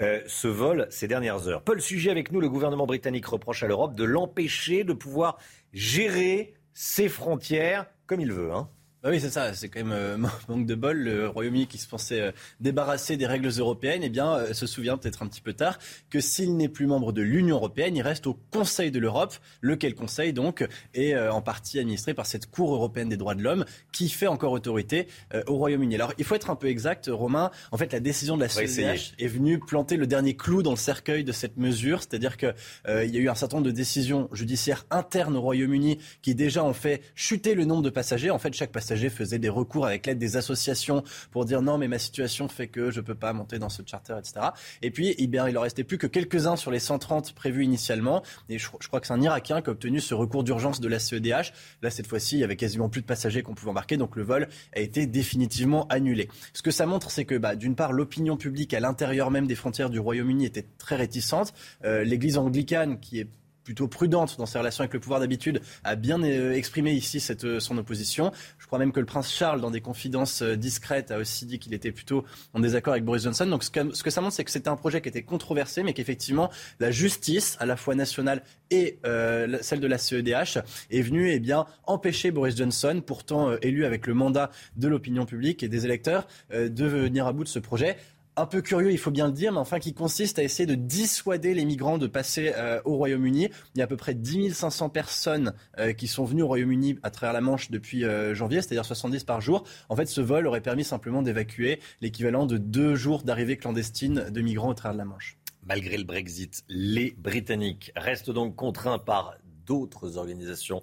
euh, ce vol ces dernières heures. Paul Sujet avec nous, le gouvernement britannique reproche à l'Europe de l'empêcher de pouvoir gérer ses frontières comme il veut. Hein. Ah oui, c'est ça. C'est quand même euh, manque de bol. Le Royaume-Uni qui se pensait euh, débarrasser des règles européennes, eh bien, euh, se souvient peut-être un petit peu tard que s'il n'est plus membre de l'Union européenne, il reste au Conseil de l'Europe, lequel Conseil donc est euh, en partie administré par cette Cour européenne des droits de l'homme qui fait encore autorité euh, au Royaume-Uni. Alors, il faut être un peu exact, Romain. En fait, la décision de la CEDH est venue planter le dernier clou dans le cercueil de cette mesure, c'est-à-dire que euh, il y a eu un certain nombre de décisions judiciaires internes au Royaume-Uni qui déjà ont fait chuter le nombre de passagers. En fait, chaque passager faisait des recours avec l'aide des associations pour dire non, mais ma situation fait que je peux pas monter dans ce charter, etc. Et puis, eh bien, il en restait plus que quelques-uns sur les 130 prévus initialement. Et je, je crois que c'est un Irakien qui a obtenu ce recours d'urgence de la CEDH. Là, cette fois-ci, il y avait quasiment plus de passagers qu'on pouvait embarquer, donc le vol a été définitivement annulé. Ce que ça montre, c'est que, bah, d'une part, l'opinion publique à l'intérieur même des frontières du Royaume-Uni était très réticente. Euh, L'Église anglicane, qui est plutôt prudente dans ses relations avec le pouvoir d'habitude, a bien euh, exprimé ici cette, euh, son opposition. Je crois même que le prince Charles, dans des confidences euh, discrètes, a aussi dit qu'il était plutôt en désaccord avec Boris Johnson. Donc ce que, ce que ça montre, c'est que c'était un projet qui était controversé, mais qu'effectivement, la justice, à la fois nationale et euh, celle de la CEDH, est venue eh bien, empêcher Boris Johnson, pourtant élu avec le mandat de l'opinion publique et des électeurs, euh, de venir à bout de ce projet un peu curieux, il faut bien le dire, mais enfin qui consiste à essayer de dissuader les migrants de passer euh, au Royaume-Uni. Il y a à peu près 10 500 personnes euh, qui sont venues au Royaume-Uni à travers la Manche depuis euh, janvier, c'est-à-dire 70 par jour. En fait, ce vol aurait permis simplement d'évacuer l'équivalent de deux jours d'arrivée clandestine de migrants au travers de la Manche. Malgré le Brexit, les Britanniques restent donc contraints par d'autres organisations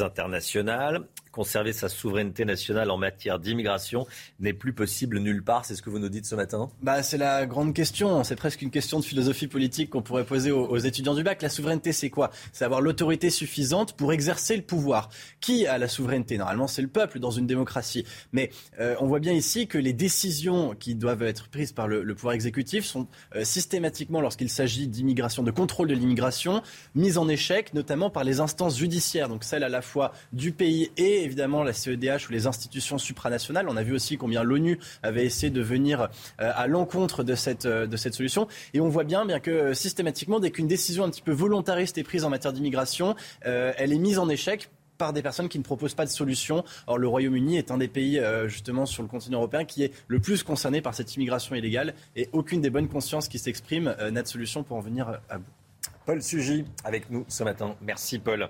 internationales. Conserver sa souveraineté nationale en matière d'immigration n'est plus possible nulle part. C'est ce que vous nous dites ce matin bah, C'est la grande question. C'est presque une question de philosophie politique qu'on pourrait poser aux, étudiants du bac. La souveraineté, c'est quoi? C'est avoir l'autorité suffisante pour exercer le pouvoir. Qui a la souveraineté? Normalement, c'est le peuple dans une démocratie. Mais euh, on voit bien ici que les décisions qui doivent être prises par le, le pouvoir exécutif sont euh, systématiquement, lorsqu'il s'agit d'immigration, de contrôle de l'immigration, mises en échec, notamment par les instances judiciaires, donc celles à la fois du pays et évidemment la CEDH ou les institutions supranationales. On a vu aussi combien l'ONU avait essayé de venir euh, à l'encontre de cette, euh, de cette solution. Et on voit bien, bien que euh, systématiquement, dès qu'une décision un petit peu volontariste est prise en matière d'immigration, elle est mise en échec par des personnes qui ne proposent pas de solution. Or, le Royaume-Uni est un des pays, justement, sur le continent européen qui est le plus concerné par cette immigration illégale et aucune des bonnes consciences qui s'expriment n'a de solution pour en venir à bout. Paul Sugy avec nous ce matin. Merci Paul.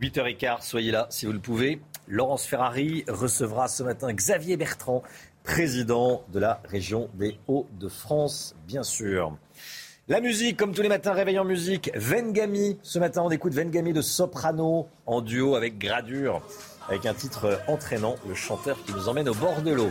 8h15, soyez là si vous le pouvez. Laurence Ferrari recevra ce matin Xavier Bertrand, président de la région des Hauts-de-France, bien sûr. La musique, comme tous les matins, réveil en musique. Vengami, ce matin on écoute Vengami de soprano en duo avec Gradure, avec un titre entraînant, le chanteur qui nous emmène au bord de l'eau.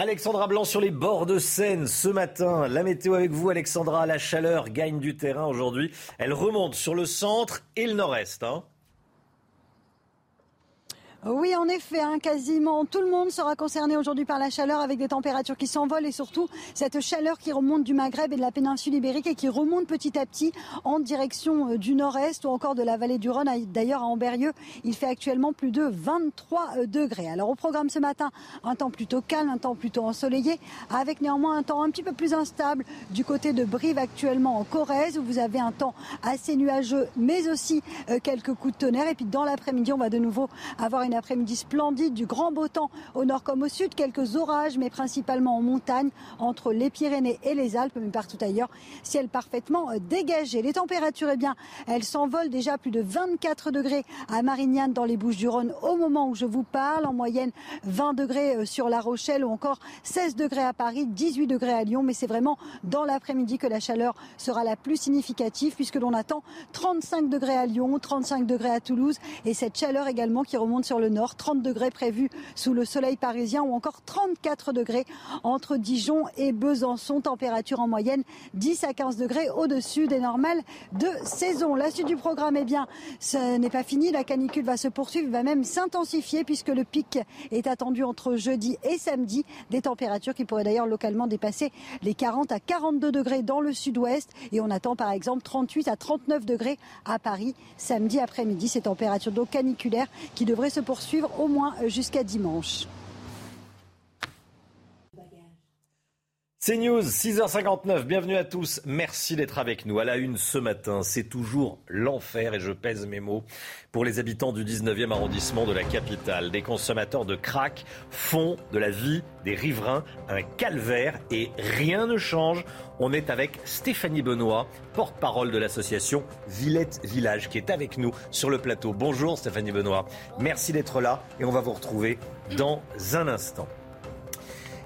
Alexandra Blanc sur les bords de Seine ce matin. La météo avec vous, Alexandra. La chaleur gagne du terrain aujourd'hui. Elle remonte sur le centre et le nord-est. Hein. Oui, en effet, hein, quasiment tout le monde sera concerné aujourd'hui par la chaleur avec des températures qui s'envolent et surtout cette chaleur qui remonte du Maghreb et de la péninsule ibérique et qui remonte petit à petit en direction euh, du nord-est ou encore de la vallée du Rhône. D'ailleurs, à Amberieux, il fait actuellement plus de 23 euh, degrés. Alors au programme ce matin, un temps plutôt calme, un temps plutôt ensoleillé, avec néanmoins un temps un petit peu plus instable du côté de Brive actuellement en Corrèze où vous avez un temps assez nuageux mais aussi euh, quelques coups de tonnerre. Et puis dans l'après-midi, on va de nouveau avoir une après-midi splendide, du grand beau temps au nord comme au sud, quelques orages, mais principalement en montagne, entre les Pyrénées et les Alpes, mais partout ailleurs, ciel parfaitement dégagé. Les températures, eh bien, elles s'envolent déjà plus de 24 degrés à Marignane dans les Bouches-du-Rhône au moment où je vous parle, en moyenne 20 degrés euh, sur La Rochelle ou encore 16 degrés à Paris, 18 degrés à Lyon, mais c'est vraiment dans l'après-midi que la chaleur sera la plus significative puisque l'on attend 35 degrés à Lyon, 35 degrés à Toulouse. Et cette chaleur également qui remonte sur le nord, 30 degrés prévus sous le soleil parisien ou encore 34 degrés entre Dijon et Besançon. Température en moyenne 10 à 15 degrés au-dessus des normales de saison. La suite du programme, eh bien, ce n'est pas fini. La canicule va se poursuivre, va même s'intensifier puisque le pic est attendu entre jeudi et samedi. Des températures qui pourraient d'ailleurs localement dépasser les 40 à 42 degrés dans le sud-ouest. Et on attend par exemple 38 à 39 degrés à Paris samedi après-midi. Ces températures d'eau caniculaires qui devraient se poursuivre au moins jusqu'à dimanche. C'est News, 6h59, bienvenue à tous. Merci d'être avec nous. À la une ce matin, c'est toujours l'enfer, et je pèse mes mots, pour les habitants du 19e arrondissement de la capitale. Des consommateurs de crack font de la vie des riverains un calvaire et rien ne change. On est avec Stéphanie Benoît, porte-parole de l'association Villette Village, qui est avec nous sur le plateau. Bonjour Stéphanie Benoît, merci d'être là et on va vous retrouver dans un instant.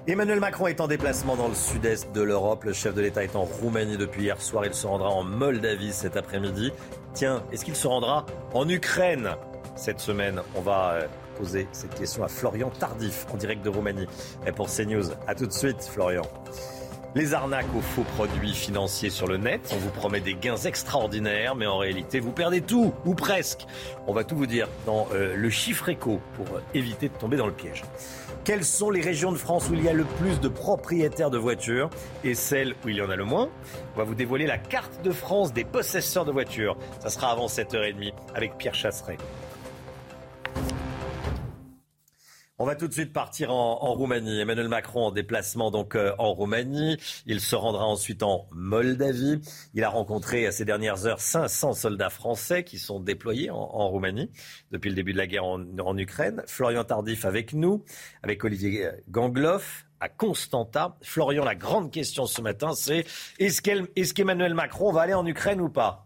Emmanuel Macron est en déplacement dans le sud-est de l'Europe. Le chef de l'État est en Roumanie depuis hier soir. Il se rendra en Moldavie cet après-midi. Tiens, est-ce qu'il se rendra en Ukraine cette semaine? On va euh, poser cette question à Florian Tardif en direct de Roumanie. Pour CNews, à tout de suite Florian. Les arnaques aux faux produits financiers sur le net, on vous promet des gains extraordinaires, mais en réalité vous perdez tout, ou presque. On va tout vous dire dans euh, le chiffre éco pour euh, éviter de tomber dans le piège. Quelles sont les régions de France où il y a le plus de propriétaires de voitures et celles où il y en a le moins? On va vous dévoiler la carte de France des possesseurs de voitures. Ça sera avant 7h30 avec Pierre Chasseret. On va tout de suite partir en, Roumanie. Emmanuel Macron en déplacement donc euh, en Roumanie. Il se rendra ensuite en Moldavie. Il a rencontré à ces dernières heures 500 soldats français qui sont déployés en, Roumanie depuis le début de la guerre en, Ukraine. Florian Tardif avec nous, avec Olivier Gangloff à Constanta. Florian, la grande question ce matin, c'est est-ce qu'Emmanuel Macron va aller en Ukraine ou pas?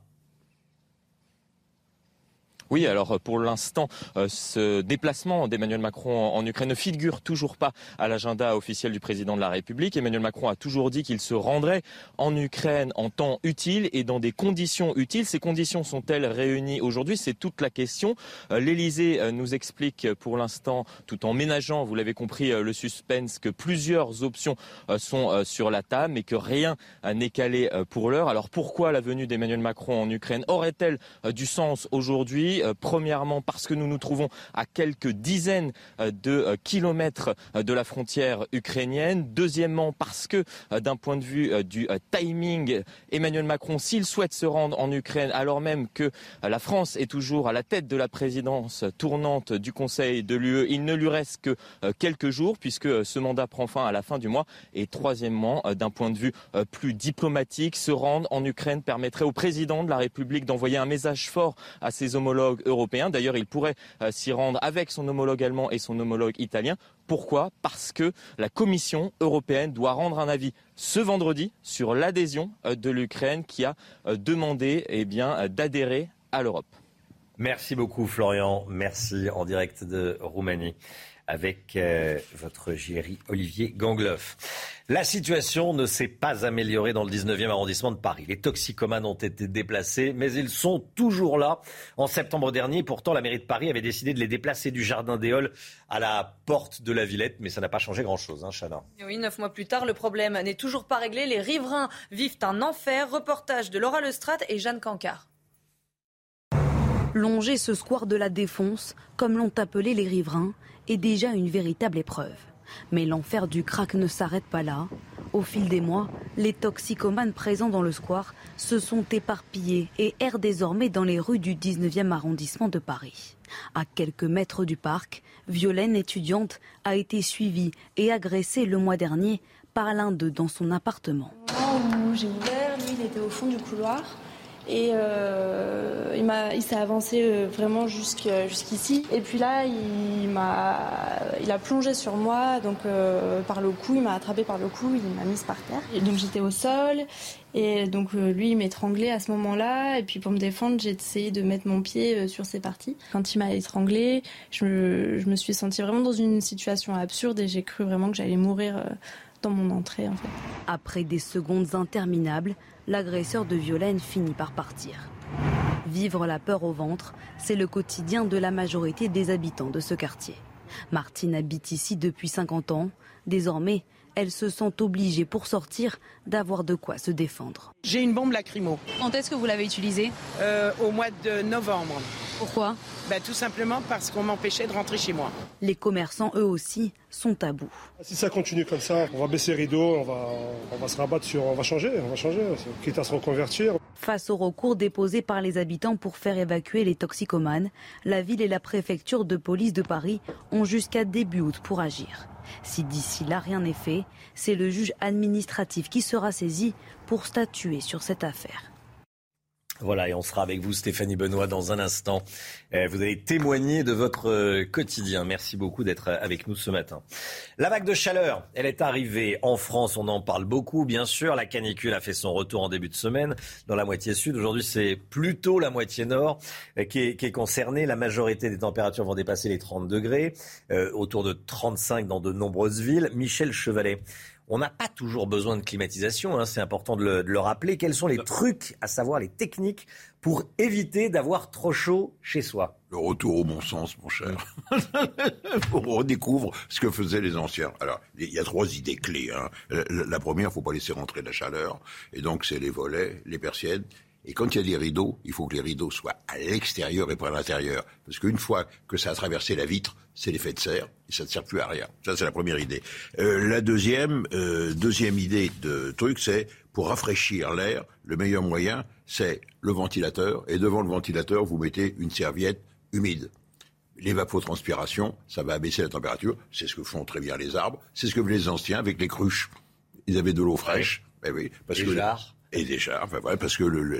Oui, alors euh, pour l'instant, euh, ce déplacement d'Emmanuel Macron en Ukraine ne figure toujours pas à l'agenda officiel du président de la République. Emmanuel Macron a toujours dit qu'il se rendrait en Ukraine en temps utile et dans des conditions utiles. Ces conditions sont-elles réunies aujourd'hui? C'est toute la question. Euh, L'Élysée nous explique pour l'instant, tout en ménageant, vous l'avez compris, le suspense, que plusieurs options sont sur la table, mais que rien n'est calé pour l'heure. Alors pourquoi la venue d'Emmanuel Macron en Ukraine aurait-elle du sens aujourd'hui? Euh, premièrement parce que nous nous trouvons à quelques dizaines euh, de euh, kilomètres de la frontière ukrainienne. Deuxièmement parce que d'un point de vue du timing, Emmanuel Macron, s'il souhaite se rendre en Ukraine alors même que la France est toujours à la tête de la présidence tournante du Conseil de l'UE, il ne lui reste que quelques jours puisque ce mandat prend fin à la fin du mois. Et troisièmement, d'un point de vue plus diplomatique, se rendre en Ukraine permettrait au président de la République d'envoyer un message fort à ses homologues européen. D'ailleurs, il pourrait euh, s'y rendre avec son homologue allemand et son homologue italien. Pourquoi? Parce que la Commission européenne doit rendre un avis ce vendredi sur l'adhésion euh, de l'Ukraine qui a euh, demandé eh d'adhérer à l'Europe. Merci beaucoup Florian, merci en direct de Roumanie. Avec euh, votre géry Olivier Gangloff. La situation ne s'est pas améliorée dans le 19e arrondissement de Paris. Les toxicomanes ont été déplacés, mais ils sont toujours là. En septembre dernier, pourtant, la mairie de Paris avait décidé de les déplacer du jardin des Halles à la porte de la Villette, mais ça n'a pas changé grand-chose, hein, Chana. Oui, neuf mois plus tard, le problème n'est toujours pas réglé. Les riverains vivent un enfer. Reportage de Laura Lestrade et Jeanne Cancard. Longer ce square de la Défonce, comme l'ont appelé les riverains, est déjà une véritable épreuve. Mais l'enfer du crack ne s'arrête pas là. Au fil des mois, les toxicomanes présents dans le square se sont éparpillés et errent désormais dans les rues du 19e arrondissement de Paris. À quelques mètres du parc, Violaine, étudiante, a été suivie et agressée le mois dernier par l'un d'eux dans son appartement. j'ai ouvert, lui il était au fond du couloir. Et euh, il, m'a, il s'est avancé euh, vraiment jusqu'ici. Et puis là, il, m'a, il a plongé sur moi, donc euh, par le cou, il m'a attrapé par le cou, il m'a mise par terre. Et donc j'étais au sol, et donc lui, il m'étranglait à ce moment-là. Et puis pour me défendre, j'ai essayé de mettre mon pied sur ses parties. Quand il m'a étranglé, je me, je me suis sentie vraiment dans une situation absurde et j'ai cru vraiment que j'allais mourir dans mon entrée. Après des secondes interminables, l'agresseur de Violaine finit par partir. Vivre la peur au ventre, c'est le quotidien de la majorité des habitants de ce quartier. Martine habite ici depuis 50 ans. Désormais, elle se sent obligée pour sortir d'avoir de quoi se défendre. J'ai une bombe lacrymo. Quand est-ce que vous l'avez utilisée euh, Au mois de novembre. Pourquoi bah, Tout simplement parce qu'on m'empêchait de rentrer chez moi. Les commerçants, eux aussi, sont à bout. Si ça continue comme ça, on va baisser les rideaux, on va, on va se rabattre sur... On va changer, on va changer, quitte à se reconvertir. Face au recours déposé par les habitants pour faire évacuer les toxicomanes, la ville et la préfecture de police de Paris ont jusqu'à début août pour agir. Si d'ici là rien n'est fait, c'est le juge administratif qui sera saisi pour statuer sur cette affaire. Voilà, et on sera avec vous, Stéphanie Benoît, dans un instant. Euh, vous allez témoigner de votre euh, quotidien. Merci beaucoup d'être euh, avec nous ce matin. La vague de chaleur, elle est arrivée en France. On en parle beaucoup, bien sûr. La canicule a fait son retour en début de semaine dans la moitié sud. Aujourd'hui, c'est plutôt la moitié nord qui est, qui est, concernée. La majorité des températures vont dépasser les 30 degrés, autour de 35 dans de nombreuses villes. Michel Chevalet. On n'a pas toujours besoin de climatisation, hein, c'est important de le, rappeler. Quels sont les trucs, à savoir les techniques, pour éviter d'avoir trop chaud chez soi? Le retour au bon sens, mon cher. on redécouvre ce que faisaient les anciens. Alors, il y a trois idées clés. Hein. La première, il faut pas laisser rentrer la chaleur. Et donc, c'est les volets, les persiennes et quand il y a des rideaux, il faut que les rideaux soient à l'extérieur et pas à l'intérieur. Parce qu'une fois que ça a traversé la vitre, c'est l'effet de serre et ça ne sert plus à rien. Ça, c'est la première idée. Euh, la deuxième, euh, deuxième idée de truc, c'est pour rafraîchir l'air, le meilleur moyen, c'est le ventilateur. Et devant le ventilateur, vous mettez une serviette humide l'évapotranspiration, ça va abaisser la température. C'est ce que font très bien les arbres. C'est ce que faisaient les anciens avec les cruches. Ils avaient de l'eau fraîche. Ben oui, parce que et déjà, parce que le,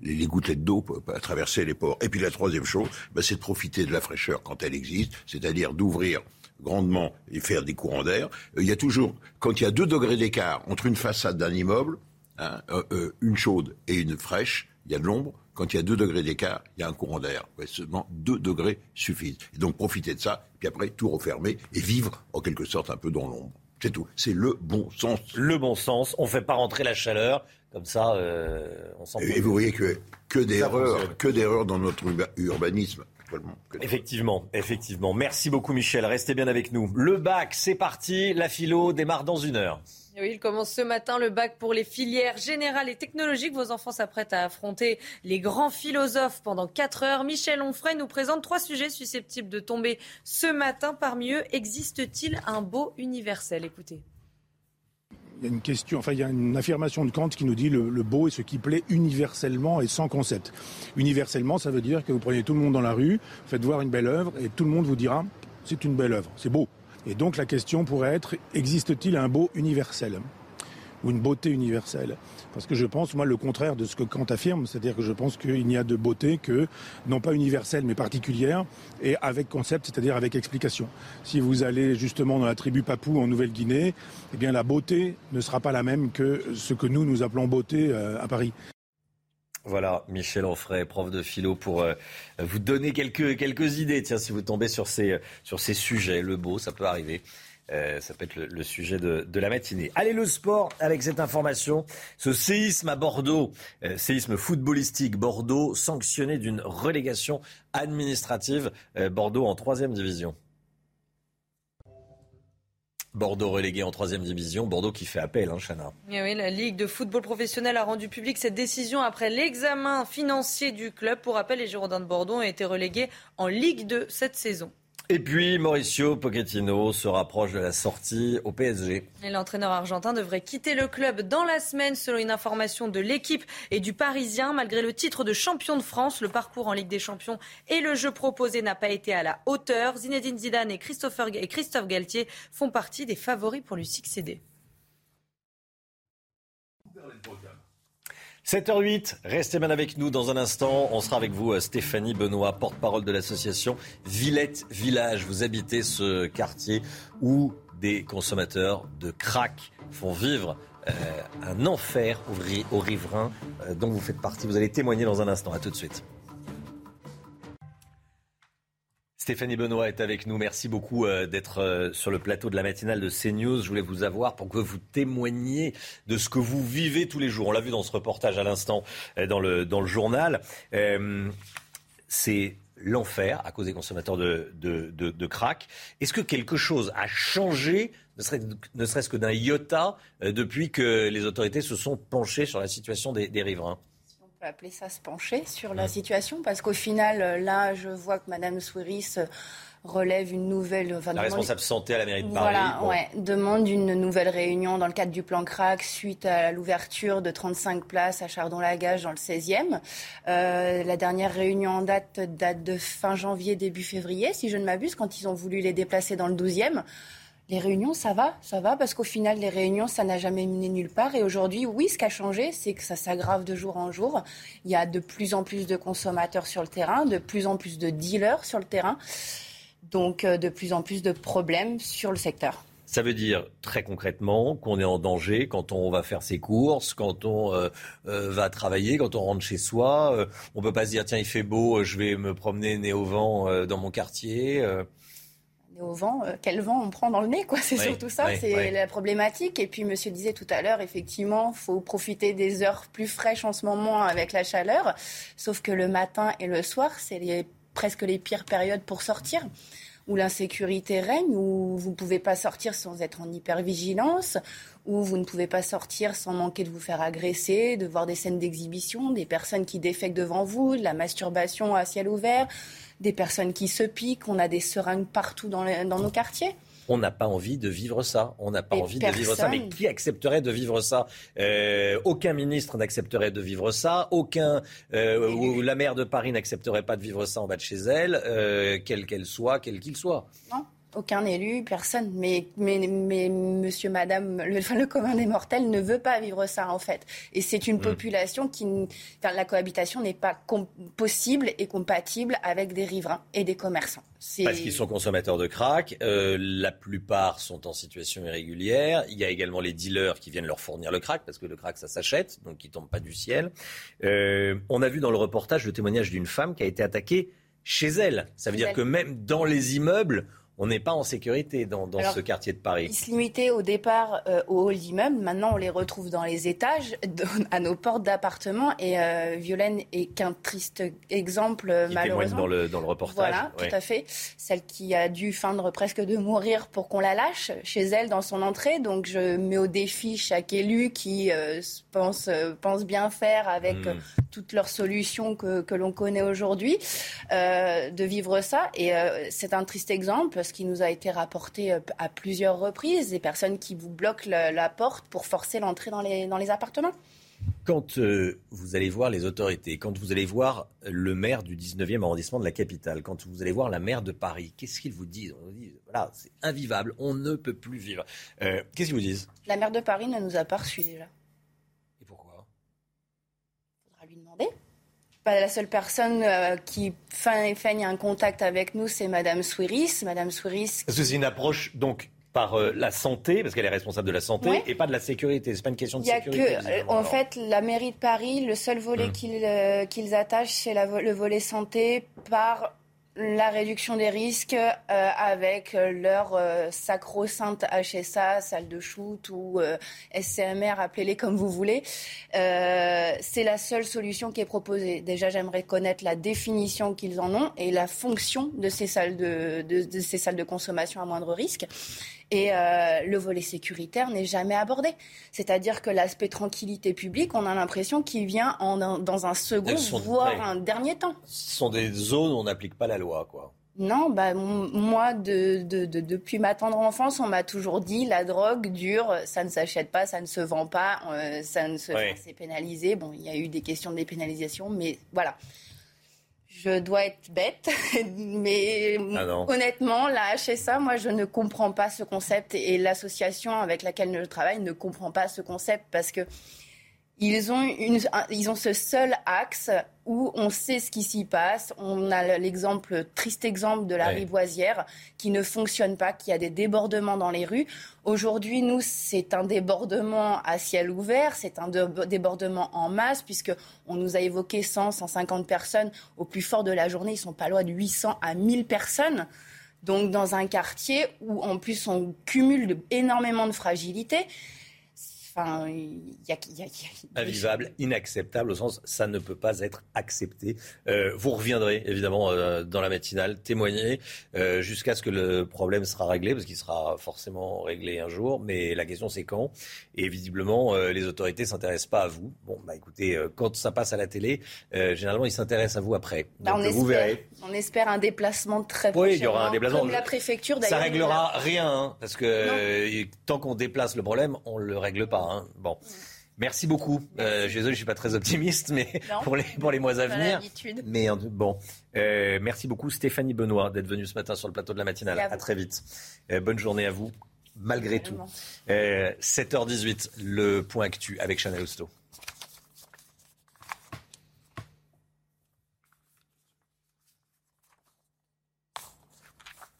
les, gouttelettes d'eau peuvent traverser les pores. Et puis la troisième chose, bah, c'est de profiter de la fraîcheur quand elle existe, c'est-à-dire d'ouvrir grandement et faire des courants d'air. Euh, il y a toujours, quand il y a deux degrés d'écart entre une façade d'un immeuble, hein, euh, euh, une chaude et une fraîche, il y a de l'ombre. Quand il y a deux degrés d'écart, il y a un courant d'air. Seulement deux degrés suffisent. Donc profiter de ça, puis après tout refermer et vivre en quelque sorte un peu dans l'ombre. C'est tout. C'est le bon sens. Le bon sens. On ne fait pas rentrer la chaleur. Comme ça, euh, on s'en Et, vous voyez que, que d'erreurs, que d'erreurs dans notre urbanisme. Effectivement, effectivement. Merci beaucoup Michel. Restez bien avec nous. Le bac, c'est parti. La philo démarre dans une heure. Oui, il commence ce matin le bac pour les filières générales et technologiques. Vos enfants s'apprêtent à affronter les grands philosophes pendant 4 heures. Michel Onfray nous présente trois sujets susceptibles de tomber ce matin. Parmi eux, existe-t-il un beau universel? Écoutez il y a une question, enfin il une affirmation de Kant qui nous dit le, le beau est ce qui plaît universellement et sans concept. Universellement, ça veut dire que vous prenez tout le monde dans la rue, faites voir une belle œuvre et tout le monde vous dira c'est une belle œuvre, c'est beau. Et donc la question pourrait être existe-t-il un beau universel ou une beauté universelle? Parce que je pense, moi, le contraire de ce que Kant affirme, c'est-à-dire que je pense qu'il n'y a de beauté que, non pas universelle, mais particulière, et avec concept, c'est-à-dire avec explication. Si vous allez justement dans la tribu Papou en Nouvelle-Guinée, eh bien la beauté ne sera pas la même que ce que nous, nous appelons beauté euh, à Paris. Voilà, Michel Onfray, prof de philo, pour euh, vous donner quelques, quelques idées. Tiens, si vous tombez sur ces, sur ces sujets, le beau, ça peut arriver. Euh, ça peut être le, sujet de, la matinée. Allez, le sport avec cette information. Ce séisme à Bordeaux, euh, séisme footballistique, Bordeaux sanctionné d'une relégation administrative. Bordeaux en troisième division. Bordeaux relégué en troisième division. Bordeaux qui fait appel, hein, Chana. Eh oui, la Ligue de football professionnel a rendu public cette décision après l'examen financier du club. Pour rappel, les Girondins de Bordeaux ont été relégués en Ligue 2 cette saison. Et puis Mauricio Pochettino se rapproche de la sortie au PSG. L'entraîneur argentin devrait quitter le club dans la semaine selon une information de l'équipe et du Parisien. Malgré le titre de champion de France, le parcours en Ligue des Champions et le jeu proposé n'a pas été à la hauteur. Zinedine Zidane et, et Christophe Galtier font partie des favoris pour lui succéder. 7h08, restez bien avec nous dans un instant. On sera avec vous, euh, Stéphanie Benoît, porte-parole de l'association Villette Village. Vous habitez ce quartier où des consommateurs de crack font vivre euh, un enfer aux, riverains euh, dont vous faites partie. Vous allez témoigner dans un instant. À tout de suite. Stéphanie Benoît est avec nous. Merci beaucoup euh, d'être euh, sur le plateau de la matinale de CNews. Je voulais vous avoir pour que vous témoigniez de ce que vous vivez tous les jours. On l'a vu dans ce reportage à l'instant euh, dans le, journal. C'est l'enfer à cause des consommateurs de, de, crack. Est-ce que quelque chose a changé, ne serait-ce que d'un iota, depuis que les autorités se sont penchées sur la situation des riverains? Peut appeler ça se pencher sur la situation parce qu'au final, là, je vois que Madame Souris euh, relève une nouvelle. Enfin, la responsable santé à la mairie de Paris. Voilà, ouais, demande une nouvelle réunion dans le cadre du plan CRAC suite à l'ouverture de 35 places à Chardon-Lagage dans le 16e. Euh, la dernière réunion en date date de fin janvier, début février, si je ne m'abuse, quand ils ont voulu les déplacer dans le 12e. Les réunions, ça va, ça va, parce qu'au final, les réunions, ça n'a jamais mené nulle part. Et aujourd'hui, oui, ce qui a changé, c'est que ça s'aggrave de jour en jour. Il y a de plus en plus de consommateurs sur le terrain, de plus en plus de dealers sur le terrain, donc euh, de plus en plus de problèmes sur le secteur. Ça veut dire très concrètement qu'on est en danger quand on va faire ses courses, quand on euh, euh, va travailler, quand on rentre chez soi. on peut pas se dire tiens il fait beau, je vais me promener né au vent dans mon quartier au vent, euh, quel vent on prend dans le nez, quoi. C'est surtout ça, c'est la problématique. Et puis, Monsieur disait tout à l'heure, effectivement, faut profiter des heures plus fraîches en ce moment avec la chaleur. Sauf que le matin et le soir, c'est presque les pires périodes pour sortir où l'insécurité règne, où vous ne pouvez pas sortir sans être en hypervigilance, où vous ne pouvez pas sortir sans manquer de vous faire agresser, de voir des scènes d'exhibition, des personnes qui défèquent devant vous, de la masturbation à ciel ouvert, des personnes qui se piquent, on a des seringues partout dans, dans nos quartiers on n'a pas envie de vivre ça. On n'a pas envie de vivre ça. Mais qui accepterait de vivre ça? Euh, Aucun ministre n'accepterait de vivre ça. Aucun euh, ou la maire de Paris n'accepterait pas de vivre ça en bas de chez elle, euh, quelle qu'elle soit, quel qu'il soit. Non. Aucun élu, personne. Mais, mais, mais monsieur, madame, le, le, commun des mortels ne veut pas vivre ça, en fait. Et c'est une mm. population qui. Enfin, la cohabitation n'est pas possible et compatible avec des riverains et des commerçants. Parce qu'ils sont consommateurs de crack. Euh, la plupart sont en situation irrégulière. Il y a également les dealers qui viennent leur fournir le crack, parce que le crack, ça s'achète, donc il tombe pas du ciel. Euh, on a vu dans le reportage le témoignage d'une femme qui a été attaquée chez elle. Ça veut dire que même dans les immeubles, on n'est pas en sécurité dans, ce quartier de Paris. Ils se limitaient au départ euh, au hall d'immeuble. Maintenant, on les retrouve dans les étages, à nos portes d'appartements. Et euh, Violaine est qu'un triste exemple, qui malheureusement. Dans le, dans le reportage. Voilà, tout à fait. Celle qui a dû feindre presque de mourir pour qu'on la lâche chez elle dans son entrée. Donc, je mets au défi chaque élu qui euh, pense, pense bien faire avec hmm. toutes leurs solutions que, que l'on connaît aujourd'hui, de vivre ça. Et c'est un triste exemple ce qui nous a été rapporté euh, à plusieurs reprises, des personnes qui vous bloquent la, porte pour forcer l'entrée dans les, dans les appartements. Quand euh, vous allez voir les autorités, quand vous allez voir le maire du 19e arrondissement de la capitale, quand vous allez voir la maire de Paris, qu'est-ce qu'ils vous disent? On vous dit, voilà, c'est invivable, on ne peut plus vivre. Euh, qu'est-ce qu'ils vous disent? La maire de Paris ne nous a pas reçus déjà. Et pourquoi Il faudra lui demander la seule personne euh, qui feigne un contact avec nous, c'est Madame Swiris. Madame Swiris. Parce que c'est une approche donc par euh, la santé, parce qu'elle est responsable de la santé, Ouais. et pas de la sécurité. C'est pas une question de Il y a sécurité. que, euh, en fait, la mairie de Paris, le seul volet Hmm. qu'ils euh, attachent, c'est le volet santé par la réduction des risques euh, avec leur euh, sacro-sainte HSA, salle de shoot ou euh, SCMR, appelez-les comme vous voulez. Euh, c'est la seule solution qui est proposée. Déjà, j'aimerais connaître la définition qu'ils en ont et la fonction de ces salles de, de- de ces salles de consommation à moindre risque. Et euh, le volet sécuritaire n'est jamais abordé. C'est-à-dire que l'aspect tranquillité publique, on a l'impression qu'il vient en un- dans un second, sont- voire ouais. un dernier temps. Ce sont des zones où on n'applique pas la loi, quoi. Non, bah, moi, de, de- de- depuis ma tendre enfance, on m'a toujours dit la drogue dure, ça ne s'achète pas, ça ne se vend pas, euh, ça ne se, enfin, c'est pénalisé. Bon, il y a eu des questions de dépénalisation, mais voilà. Je dois être bête, mais Ah honnêtement, la HSA, moi, je ne comprends pas ce concept et l'association avec laquelle je travaille ne comprend pas ce concept parce que ils ont, une, un- ils ont ce seul axe où on sait ce qui s'y passe. On a l'exemple, triste exemple de la Ouais. rivoisière qui ne fonctionne pas, qui a des débordements dans les rues. Aujourd'hui, nous, c'est un débordement à ciel ouvert, c'est un dé- débordement en masse puisque on nous a évoqué 100, 150 personnes. Au plus fort de la journée, ils sont pas loin de 800 à 1000 personnes. Donc, dans un quartier où, en plus, on cumule énormément de fragilité. Enfin, il y a, il y a- il y a- Invivable, inacceptable, au sens ça ne peut pas être accepté. Euh, vous reviendrez évidemment euh, dans la matinale, témoigner euh, jusqu'à ce que le problème sera réglé, parce qu'il sera forcément réglé un jour. Mais la question c'est quand? Et visiblement, les autorités s'intéressent pas à vous. Bon, bah écoutez, quand ça passe à la télé, généralement ils s'intéressent à vous après. Bah, Donc on, vous espère, verrez. on espère un déplacement très Oui, il y prochainement, aura un déplacement. Comme la préfecture d'ailleurs. Ça réglera rien, hein, parce que tant qu'on déplace le problème, on le règle pas. Hein. Bon. Merci beaucoup. Euh, je suis désolé, je suis pas très optimiste, mais Non. pour les pour les mois à venir. Mais bon, Euh, merci beaucoup Stéphanie Benoît d'être venue ce matin sur le plateau de la matinale. À très vite. Euh, bonne journée à vous, malgré tout. Euh, 7h18, le point actu avec Chanel Housteau.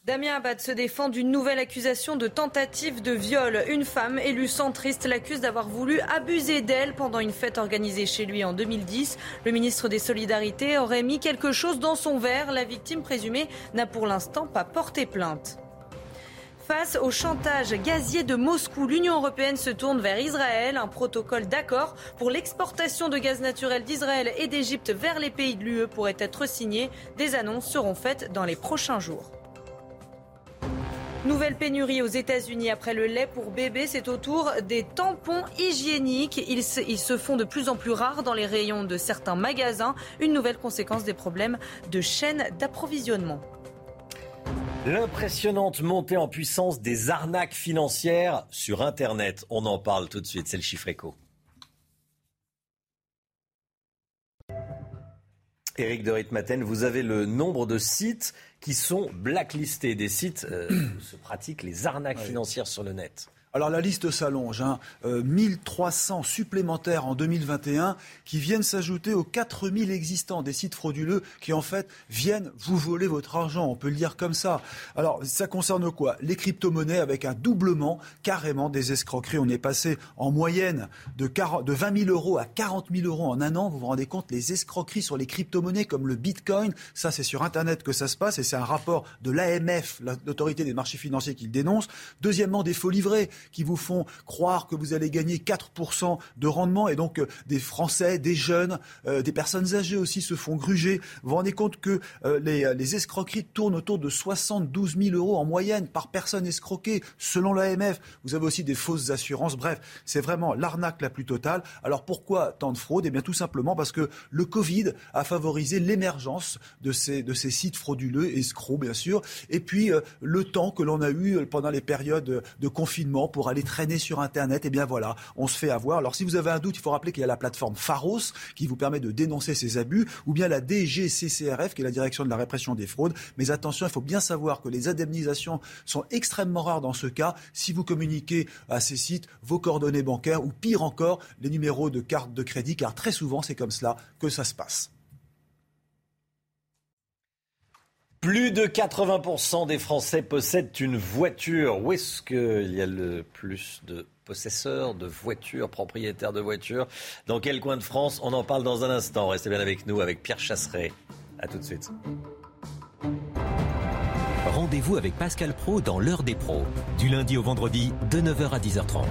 Damien Abad se défend d'une nouvelle accusation de tentative de viol. Une femme élue centriste l'accuse d'avoir voulu abuser d'elle pendant une fête organisée chez lui en 2010. Le ministre des Solidarités aurait mis quelque chose dans son verre. La victime présumée n'a pour l'instant pas porté plainte. Face au chantage gazier de Moscou, l'Union européenne se tourne vers Israël. Un protocole d'accord pour l'exportation de gaz naturel d'Israël et d'Égypte vers les pays de l'UE pourrait être signé. Des annonces seront faites dans les prochains jours. Nouvelle pénurie aux États-Unis après le lait pour bébé, c'est au tour des tampons hygiéniques. Ils se, font de plus en plus rares dans les rayons de certains magasins. Une nouvelle conséquence des problèmes de chaîne d'approvisionnement. L'impressionnante montée en puissance des arnaques financières sur Internet. On en parle tout de suite, c'est le chiffre éco. Éric de Ritmaten, vous avez le nombre de sites qui sont blacklistés, des sites euh, où se pratiquent les arnaques financières sur le net. Alors la liste s'allonge, hein. Euh, 1300 supplémentaires en 2021 qui viennent s'ajouter aux 4000 existants des sites frauduleux qui en fait viennent vous voler votre argent, on peut le dire comme ça. Alors ça concerne quoi? Les crypto-monnaies avec un doublement carrément des escroqueries. On est passé en moyenne de, 40 de 20 000 euros à 40 000 euros en un an. Vous vous rendez compte les escroqueries sur les crypto-monnaies comme le Bitcoin, ça c'est sur Internet que ça se passe et c'est un rapport de l'AMF, l'autorité des marchés financiers, qui le dénonce. Deuxièmement, des faux livrets qui vous font croire que vous allez gagner 4% de rendement et donc euh, des Français, des jeunes, euh, des personnes âgées aussi se font gruger. Vous vous rendez compte que euh, les, les escroqueries tournent autour de 72 000 euros en moyenne par personne escroquée selon l'AMF. Vous avez aussi des fausses assurances. Bref, c'est vraiment l'arnaque la plus totale. Alors pourquoi tant de fraude Eh bien tout simplement parce que le Covid a favorisé l'émergence de ces, de ces sites frauduleux, escrocs bien sûr, et puis euh, le temps que l'on a eu euh, pendant les périodes de confinement pour aller traîner sur Internet, eh bien voilà, on se fait avoir. Alors si vous avez un doute, il faut rappeler qu'il y a la plateforme Pharos qui vous permet de dénoncer ces abus, ou bien la DGCCRF qui est la direction de la répression des fraudes. Mais attention, il faut bien savoir que les indemnisations sont extrêmement rares dans ce cas. Si vous communiquez à ces sites vos coordonnées bancaires, ou pire encore, les numéros de carte de crédit, car très souvent c'est comme cela que ça se passe. Plus de 80% des Français possèdent une voiture. Où est-ce qu'il y a le plus de possesseurs de voitures, propriétaires de voitures? Dans quel coin de France? On en parle dans un instant. Restez bien avec nous, avec Pierre Chasseret. A tout de suite. Rendez-vous avec Pascal Pro dans l'heure des pros, du lundi au vendredi de 9h à 10h30.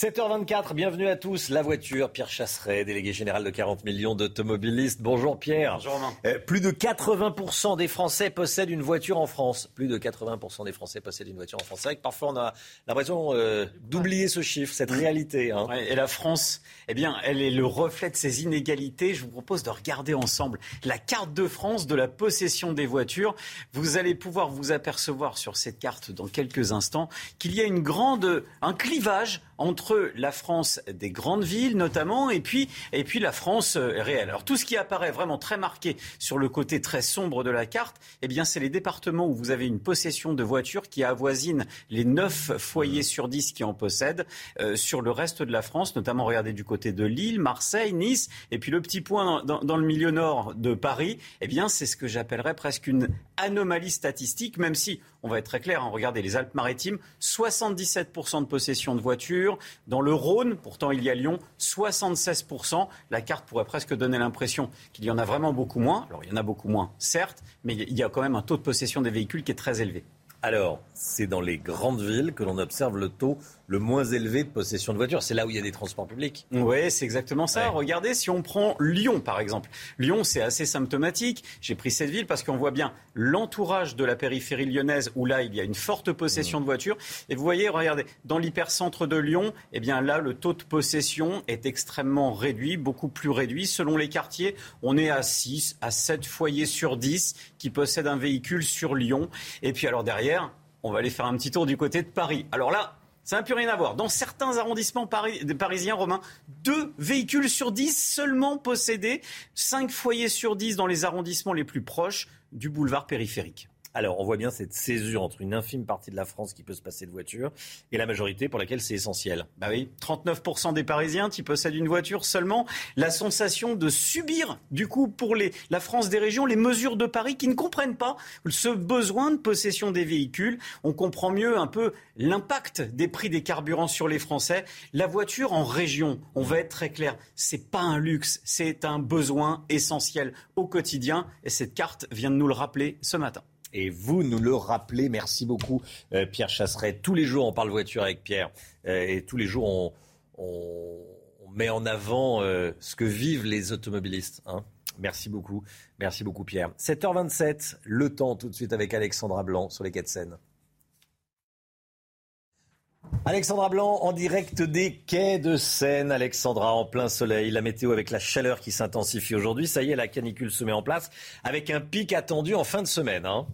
7h24, bienvenue à tous. La voiture, Pierre Chasseret, délégué général de 40 millions d'automobilistes. Bonjour Pierre. Bonjour Romain. Euh, plus de 80% des Français possèdent une voiture en France. Plus de 80% des Français possèdent une voiture en France. C'est vrai que parfois on a l'impression euh, d'oublier ce chiffre, cette réalité. Hein. Ouais, et la France, eh bien, elle est le reflet de ces inégalités. Je vous propose de regarder ensemble la carte de France de la possession des voitures. Vous allez pouvoir vous apercevoir sur cette carte dans quelques instants qu'il y a une grande, un clivage entre la France des grandes villes notamment et puis, et puis la France euh, réelle. Alors tout ce qui apparaît vraiment très marqué sur le côté très sombre de la carte, eh bien c'est les départements où vous avez une possession de voitures qui avoisine les 9 foyers sur 10 qui en possèdent. Euh, sur le reste de la France, notamment regardez du côté de Lille, Marseille, Nice et puis le petit point dans, dans le milieu nord de Paris, eh bien c'est ce que j'appellerais presque une anomalie statistique, même si, on va être très clair, hein, regardez les Alpes-Maritimes, 77% de possession de voitures. Dans le Rhône, pourtant il y a Lyon, 76%. La carte pourrait presque donner l'impression qu'il y en a vraiment beaucoup moins. Alors il y en a beaucoup moins, certes, mais il y a quand même un taux de possession des véhicules qui est très élevé. Alors, c'est dans les grandes villes que l'on observe le taux le moins élevé de possession de voitures. C'est là où il y a des transports publics. Oui, c'est exactement ça. Ouais. Regardez, si on prend Lyon, par exemple. Lyon, c'est assez symptomatique. J'ai pris cette ville parce qu'on voit bien l'entourage de la périphérie lyonnaise où là, il y a une forte possession mmh. de voitures. Et vous voyez, regardez, dans l'hypercentre de Lyon, eh bien là, le taux de possession est extrêmement réduit, beaucoup plus réduit. Selon les quartiers, on est à 6 à 7 foyers sur 10 qui possèdent un véhicule sur Lyon. Et puis alors derrière, on va aller faire un petit tour du côté de Paris. Alors là, ça n'a plus rien à voir. Dans certains arrondissements paris, parisiens, Romains, deux véhicules sur dix seulement possédés, cinq foyers sur dix dans les arrondissements les plus proches du boulevard périphérique. Alors, on voit bien cette césure entre une infime partie de la France qui peut se passer de voiture et la majorité pour laquelle c'est essentiel. Bah oui, 39% des Parisiens qui possèdent une voiture seulement. La sensation de subir, du coup, pour les, la France des régions, les mesures de Paris qui ne comprennent pas ce besoin de possession des véhicules. On comprend mieux un peu l'impact des prix des carburants sur les Français. La voiture en région, on va être très clair, c'est pas un luxe, c'est un besoin essentiel au quotidien. Et cette carte vient de nous le rappeler ce matin. Et vous nous le rappelez. Merci beaucoup, euh, Pierre Chasseret. Tous les jours, on parle voiture avec Pierre. Euh, et tous les jours, on, met en avant euh, ce que vivent les automobilistes. Hein. Merci beaucoup. Merci beaucoup, Pierre. 7h27, le temps tout de suite avec Alexandra Blanc sur les quais de Seine. Alexandra Blanc en direct des quais de Seine. Alexandra en plein soleil. La météo avec la chaleur qui s'intensifie aujourd'hui. Ça y est, la canicule se met en place avec un pic attendu en fin de semaine. Hein.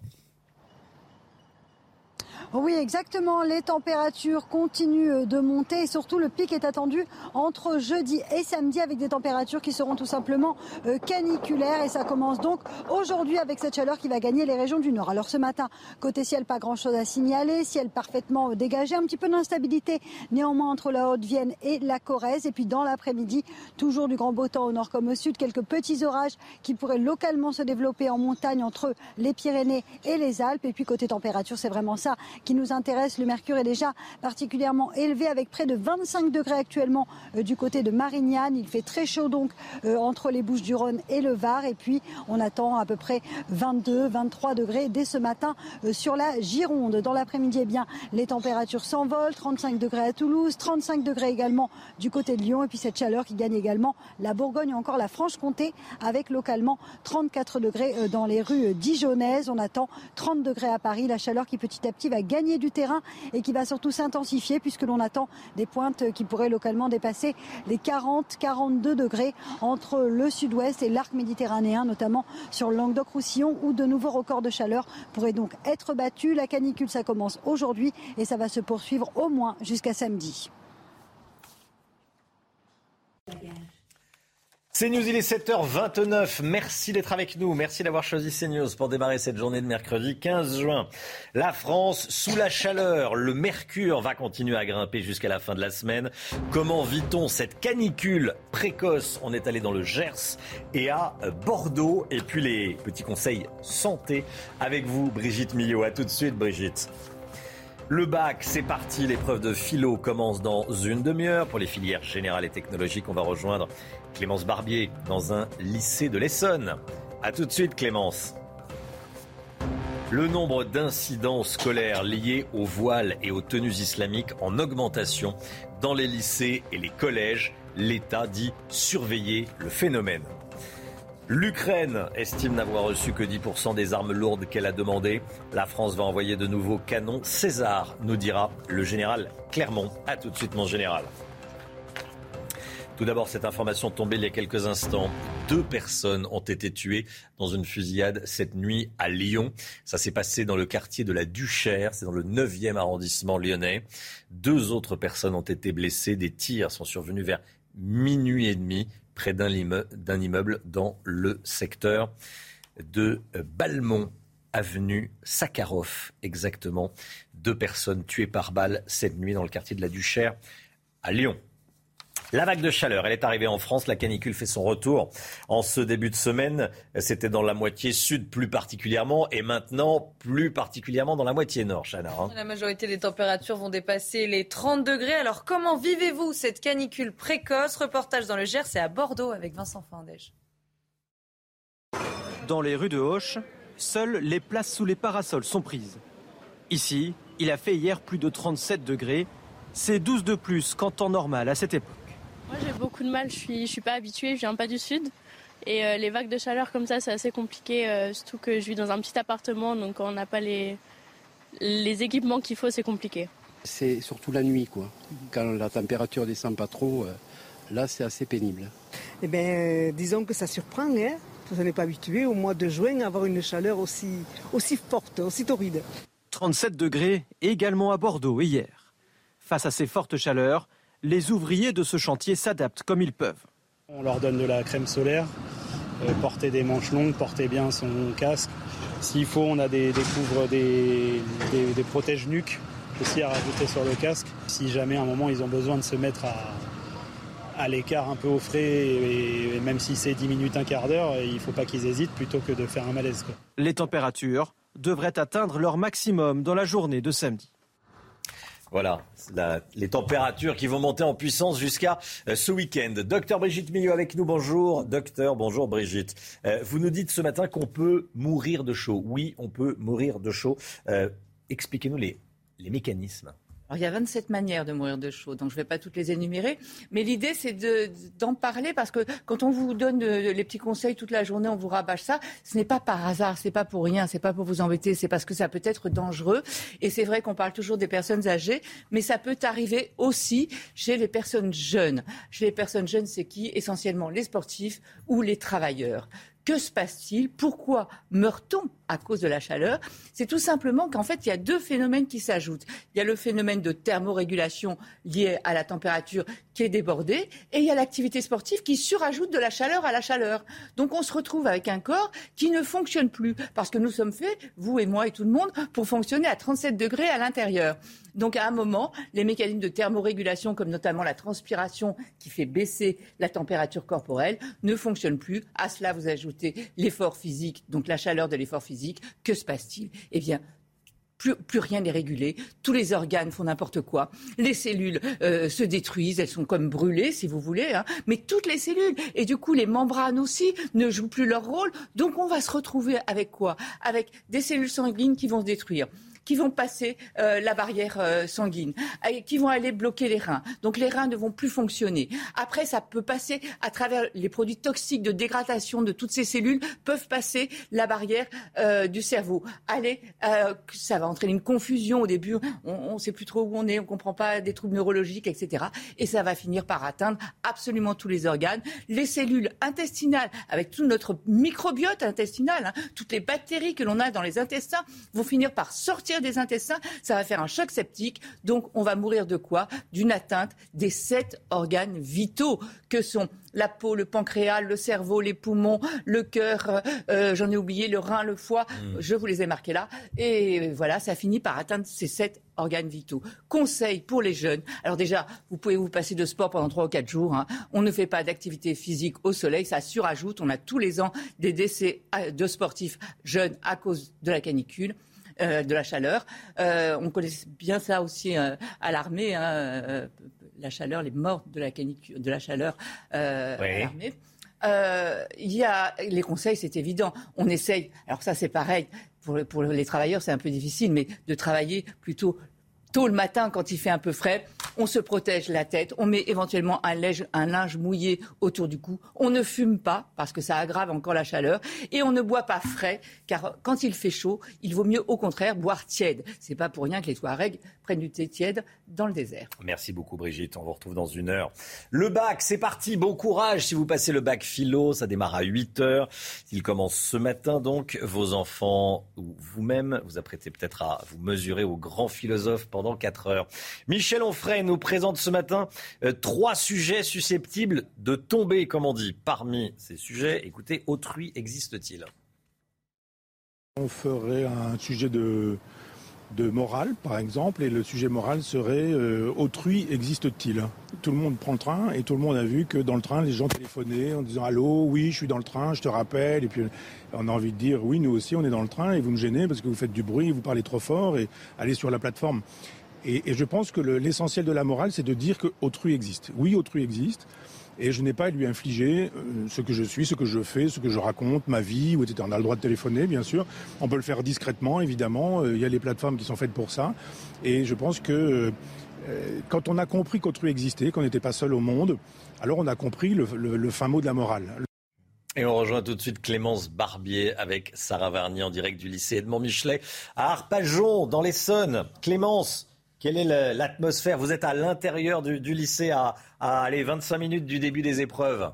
Oui, exactement. Les températures continuent de monter et surtout le pic est attendu entre jeudi et samedi avec des températures qui seront tout simplement caniculaires. Et ça commence donc aujourd'hui avec cette chaleur qui va gagner les régions du nord. Alors ce matin, côté ciel, pas grand chose à signaler, ciel parfaitement dégagé, un petit peu d'instabilité néanmoins entre la Haute-Vienne et la Corrèze. Et puis dans l'après-midi, toujours du grand beau temps au nord comme au sud, quelques petits orages qui pourraient localement se développer en montagne entre les Pyrénées et les Alpes. Et puis côté température, c'est vraiment ça qui nous intéresse. Le mercure est déjà particulièrement élevé avec près de 25 degrés actuellement euh, du côté de Marignane. Il fait très chaud donc euh, entre les Bouches du Rhône et le Var. Et puis on attend à peu près 22, 23 degrés dès ce matin euh, sur la Gironde. Dans l'après-midi, eh bien, les températures s'envolent. 35 degrés à Toulouse, 35 degrés également du côté de Lyon. Et puis cette chaleur qui gagne également la Bourgogne et encore la Franche-Comté avec localement 34 degrés dans les rues dijonnaises. On attend 30 degrés à Paris. La chaleur qui petit à petit va gagner du terrain et qui va surtout s'intensifier puisque l'on attend des pointes qui pourraient localement dépasser les 40-42 degrés entre le sud-ouest et l'arc méditerranéen, notamment sur le Languedoc-Roussillon où de nouveaux records de chaleur pourraient donc être battus. La canicule, ça commence aujourd'hui et ça va se poursuivre au moins jusqu'à samedi. CNews, il est 7h29. Merci d'être avec nous. Merci d'avoir choisi CNews pour démarrer cette journée de mercredi 15 juin. La France sous la chaleur. Le mercure va continuer à grimper jusqu'à la fin de la semaine. Comment vit-on cette canicule précoce? On est allé dans le Gers et à Bordeaux. Et puis les petits conseils santé avec vous, Brigitte Millot. À tout de suite, Brigitte. Le bac, c'est parti. L'épreuve de philo commence dans une demi-heure. Pour les filières générales et technologiques, on va rejoindre Clémence Barbier dans un lycée de l'Essonne. A tout de suite, Clémence. Le nombre d'incidents scolaires liés au voile et aux tenues islamiques en augmentation dans les lycées et les collèges. L'État dit surveiller le phénomène. L'Ukraine estime n'avoir reçu que 10% des armes lourdes qu'elle a demandées. La France va envoyer de nouveaux canons César, nous dira le général Clermont. A tout de suite, mon général. Tout d'abord, cette information tombée il y a quelques instants. Deux personnes ont été tuées dans une fusillade cette nuit à Lyon. Ça s'est passé dans le quartier de la Duchère, c'est dans le 9e arrondissement lyonnais. Deux autres personnes ont été blessées. Des tirs sont survenus vers minuit et demi près d'un immeuble dans le secteur de Balmont, avenue Sakharov, exactement. Deux personnes tuées par balle cette nuit dans le quartier de la Duchère à Lyon. La vague de chaleur, elle est arrivée en France. La canicule fait son retour en ce début de semaine. C'était dans la moitié sud plus particulièrement et maintenant plus particulièrement dans la moitié nord, Chana. Hein. La majorité des températures vont dépasser les 30 degrés. Alors comment vivez-vous cette canicule précoce? Reportage dans le Gers et à Bordeaux avec Vincent Fandège. Dans les rues de Hoche, seules les places sous les parasols sont prises. Ici, il a fait hier plus de 37 degrés. C'est 12 de plus qu'en temps normal à cette époque. Moi j'ai beaucoup de mal, je suis, je suis pas habituée, je viens pas du sud. Et euh, les vagues de chaleur comme ça, c'est assez compliqué, euh, surtout que je vis dans un petit appartement, donc quand on n'a pas les, les équipements qu'il faut, c'est compliqué. C'est surtout la nuit, quoi. Quand la température descend pas trop, euh, là c'est assez pénible. Eh bien, disons que ça surprend, hein qu'on n'est pas habitué au mois de juin à avoir une chaleur aussi, aussi forte, aussi torride. 37 degrés également à Bordeaux hier. Face à ces fortes chaleurs, les ouvriers de ce chantier s'adaptent comme ils peuvent. On leur donne de la crème solaire, euh, porter des manches longues, porter bien son casque. S'il faut, on a des, des couvres, des, des, protèges nuques aussi à rajouter sur le casque. Si jamais à un moment ils ont besoin de se mettre à, à l'écart un peu au frais, et, même si c'est 10 minutes, un quart d'heure, il ne faut pas qu'ils hésitent plutôt que de faire un malaise. Les températures devraient atteindre leur maximum dans la journée de samedi. Voilà, les températures qui vont monter en puissance jusqu'à euh, ce week-end. Docteur Brigitte Millot avec nous, bonjour. Docteur, bonjour Brigitte. Euh, vous nous dites ce matin qu'on peut mourir de chaud. Oui, on peut mourir de chaud. Euh, expliquez-nous les mécanismes il y a 27 manières de mourir de chaud, donc je ne vais pas toutes les énumérer. Mais l'idée, c'est d'en parler parce que quand on vous donne les petits conseils toute la journée, on vous rabâche ça. Ce n'est pas par hasard, ce n'est pas pour rien, ce n'est pas pour vous embêter, c'est parce que ça peut être dangereux. Et c'est vrai qu'on parle toujours des personnes âgées, mais ça peut arriver aussi chez les personnes jeunes. Chez les personnes jeunes, c'est qui? Essentiellement les sportifs ou les travailleurs. Que se passe-t-il? Pourquoi meurt-on? À cause de la chaleur C'est tout simplement qu'en fait, il y a deux phénomènes qui s'ajoutent. Il y a le phénomène de thermorégulation lié à la température qui est débordée et il y a l'activité sportive qui surajoute de la chaleur à la chaleur. Donc on se retrouve avec un corps qui ne fonctionne plus parce que nous sommes faits, vous et moi et tout le monde, pour fonctionner à 37 degrés à l'intérieur. Donc à un moment, les mécanismes de thermorégulation, comme notamment la transpiration qui fait baisser la température corporelle, ne fonctionnent plus. À cela, vous ajoutez l'effort physique, donc la chaleur de l'effort physique. Que se passe-t-il? Eh bien, plus, rien n'est régulé, tous les organes font n'importe quoi, les cellules euh, se détruisent, elles sont comme brûlées si vous voulez, hein. mais toutes les cellules, et du coup les membranes aussi ne jouent plus leur rôle, donc on va se retrouver avec quoi? Avec des cellules sanguines qui vont se détruire qui vont passer euh, la barrière euh, sanguine, qui vont aller bloquer les reins. Donc les reins ne vont plus fonctionner. Après, ça peut passer à travers les produits toxiques de dégradation de toutes ces cellules peuvent passer la barrière euh, du cerveau. Allez, ça va entraîner une confusion au début. On ne sait plus trop où on est, on comprend pas des troubles neurologiques, etc. Et ça va finir par atteindre absolument tous les organes, les cellules intestinales, avec tout notre microbiote intestinal, hein, toutes les bactéries que l'on a dans les intestins vont finir par sortir sortir des intestins, ça va faire un choc septique. Donc, on va mourir de quoi? D'une atteinte des sept organes vitaux que sont la peau, le pancréas, le cerveau, les poumons, le cœur, euh, j'en ai oublié, le rein, le foie. Mm. Je vous les ai marqués là. Et voilà, ça finit par atteindre ces sept organes vitaux. Conseil pour les jeunes. Alors déjà, vous pouvez vous passer de sport pendant trois ou quatre jours. Hein. On ne fait pas d'activité physique au soleil, ça surajoute. On a tous les ans des décès euh, de sportifs jeunes à cause de la canicule. Euh, de la chaleur. on connaît bien ça aussi à l'armée. Hein, la chaleur, les morts de la, canicule, de la chaleur euh, l'armée. Euh, il y a les conseils, c'est évident. On essaye. Alors ça, c'est pareil. Pour, pour les travailleurs, c'est un peu difficile, mais de travailler plutôt tôt le matin quand il fait un peu frais. On se protège la tête, on met éventuellement un, linge mouillé autour du cou. On ne fume pas parce que ça aggrave encore la chaleur et on ne boit pas frais car quand il fait chaud, il vaut mieux au contraire boire tiède. C'est pas pour rien que les Touaregs prennent du thé tiède dans le désert. Merci beaucoup Brigitte, on vous retrouve dans une heure. Le bac, c'est parti, bon courage si vous passez le bac philo, ça démarre à 8 heures. Il commence ce matin donc, vos enfants ou vous-même vous apprêtez peut-être à vous mesurer au grand philosophe pendant 4 heures. Michel Onfray nous présente ce matin euh, trois sujets susceptibles de tomber, comme on dit. Parmi ces sujets, écoutez, autrui existe-t-il? On ferait un sujet de de morale, par exemple, et le sujet moral serait euh, autrui existe-t-il? Tout le monde prend le train et tout le monde a vu que dans le train, les gens téléphonaient en disant allô, oui, je suis dans le train, je te rappelle, et puis on a envie de dire oui, nous aussi, on est dans le train et vous me gênez parce que vous faites du bruit, vous parlez trop fort et allez sur la plateforme. Et, et je pense que l'essentiel de la morale, c'est de dire que autrui existe. Oui, autrui existe. Et je n'ai pas à lui infliger euh, ce que je suis, ce que je fais, ce que je raconte, ma vie, etc. On a le droit de téléphoner, bien sûr. On peut le faire discrètement, évidemment. Euh, il y a les plateformes qui sont faites pour ça. Et je pense que euh, quand on a compris qu'autrui existait, qu'on n'était pas seul au monde, alors on a compris le, fin mot de la morale. Et on rejoint tout de suite Clémence Barbier avec Sarah Varnier en direct du lycée Edmond Michelet à Arpajon, dans l'Essonne. Clémence, quelle est l'atmosphère? Vous êtes à l'intérieur du, lycée à, à aller 25 minutes du début des épreuves.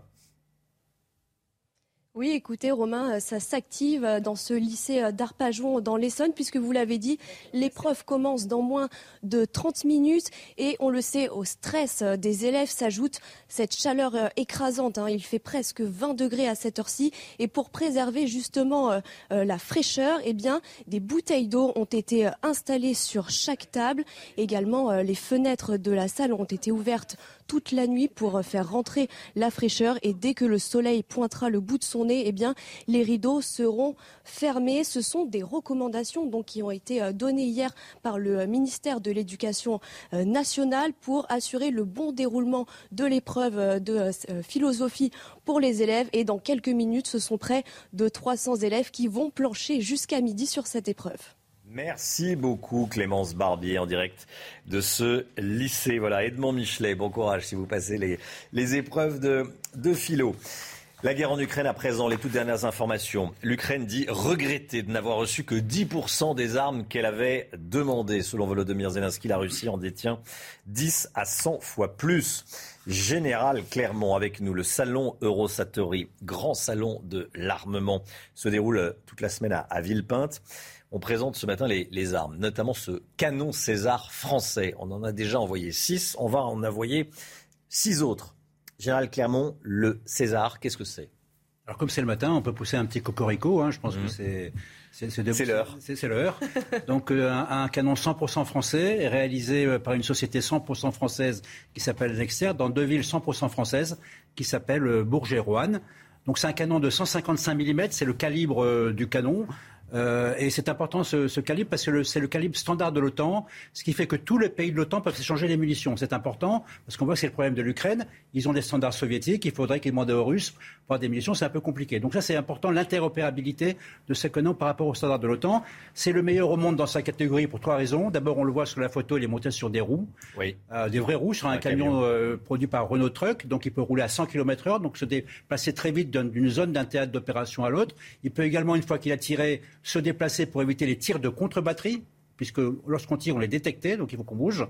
Oui, écoutez, Romain, euh, ça s'active euh, dans ce lycée euh, d'Arpajon dans l'Essonne, puisque vous l'avez dit, l'épreuve commence dans moins de 30 minutes et on le sait, au stress des élèves s'ajoute cette chaleur écrasante. Hein. Il fait presque 20 degrés à cette heure-ci et pour préserver justement la fraîcheur, eh bien, des bouteilles d'eau ont été installées sur chaque table. Également, les fenêtres de la salle ont été ouvertes toute la nuit pour faire rentrer la fraîcheur et dès que le soleil pointera le bout de son nez, eh bien, les rideaux seront fermés. Ce sont des recommandations qui ont été euh, données hier par le ministère de l'Éducation euh, nationale pour assurer le bon déroulement de l'épreuve euh, de philosophie pour les élèves. Et dans quelques minutes, ce sont près de 300 élèves qui vont plancher jusqu'à midi sur cette épreuve. Merci beaucoup Clémence Barbier en direct de ce lycée. Voilà, Edmond Michelet, bon courage si vous passez les, les épreuves de, de philo. La guerre en Ukraine à présent, les toutes dernières informations. L'Ukraine dit regretter de n'avoir reçu que 10% des armes qu'elle avait demandées. Selon Volodymyr Zelensky, la Russie en détient 10 à 100 fois plus. Général Clermont avec nous, le salon Eurosatori, grand salon de l'armement, se déroule toute la semaine à, à Villepinte. On présente ce matin les, armes, notamment ce canon César français. On en a déjà envoyé six, on va en envoyer six autres. Général Clermont, le César, qu'est-ce que c'est? Alors comme c'est le matin, on peut pousser un petit cocorico, hein, je pense que mhm. c'est... C'est l'heure. C'est l'heure. Donc euh, un, canon 100% français réalisé euh, par une société 100% française qui s'appelle Nexter dans deux villes 100% françaises qui s'appellent euh, Bourges et Roanne. Donc c'est un canon de 155 mm, c'est le calibre du canon. Euh, et c'est important ce, ce, calibre parce que c'est le calibre standard de l'OTAN, ce qui fait que tous les pays de l'OTAN peuvent s'échanger les munitions. C'est important parce qu'on voit que c'est le problème de l'Ukraine. Ils ont des standards soviétiques, il faudrait qu'ils demandent aux Russes pour avoir des munitions, c'est un peu compliqué. Donc ça c'est important, l'interopérabilité de ces canons par rapport aux standards de l'OTAN. C'est le meilleur au monde dans sa catégorie pour trois raisons. D'abord on le voit sur la photo, il est monté sur des roues, oui. euh, des vraies roues sur un, camion, Euh, produit par Renault Truck, donc il peut rouler à 100 km/h, donc se déplacer très vite d'une zone d'un théâtre d'opération à l'autre. Il peut également, une fois qu'il a tiré, se déplacer pour éviter les tirs de contre-batterie, puisque lorsqu'on tire, on les détectait, donc il faut qu'on bouge.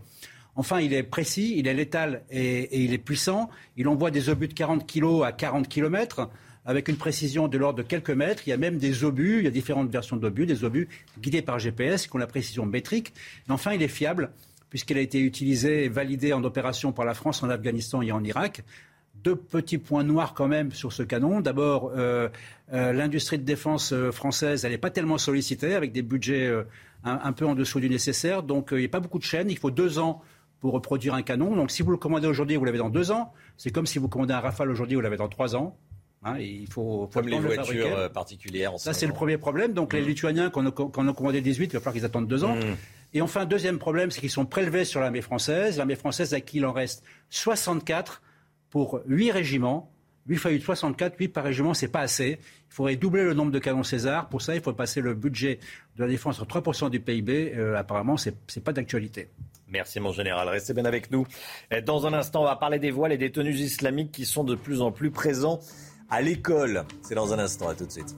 Enfin, il est précis, il est létal et, il est puissant. Il envoie des obus de 40 kg à 40 km. avec une précision de l'ordre de quelques mètres. Il y a même des obus, il y a différentes versions d'obus, des obus guidés par GPS qui ont la précision métrique. Et enfin, il est fiable puisqu'il a été utilisé et validé en opération par la France en Afghanistan et en Irak deux petits points noirs quand même sur ce canon. D'abord, euh, euh, l'industrie de défense euh, française, elle n'est pas tellement sollicitée, avec des budgets un, peu en dessous du nécessaire. Donc, il n'y a pas beaucoup de chaînes. Il faut deux ans pour produire un canon. Donc, si vous le commandez aujourd'hui, vous l'avez dans deux ans. C'est comme si vous commandez un Rafale aujourd'hui, vous l'avez dans trois ans. Hein, il faut, faut comme les voitures particulières. Ça, c'est le premier problème. Donc, les mmh. Lituaniens, quand on, a commandé 18, il va falloir qu'ils attendent deux ans. Mmh. Et enfin, deuxième problème, c'est qu'ils sont prélevés sur l'armée française. L'armée française, à qui il en reste 64 pour 8 régiments. 8 fois 8, 64, 8 par régiment, c'est pas assez. Il faudrait doubler le nombre de canons César. Pour ça, il faut passer le budget de la défense à 3% du PIB. Euh, apparemment, ce n'est pas d'actualité. Merci mon général, restez bien avec nous. Dans un instant, on va parler des voiles et des tenues islamiques qui sont de plus en plus présents à l'école. C'est dans un instant, à tout de suite.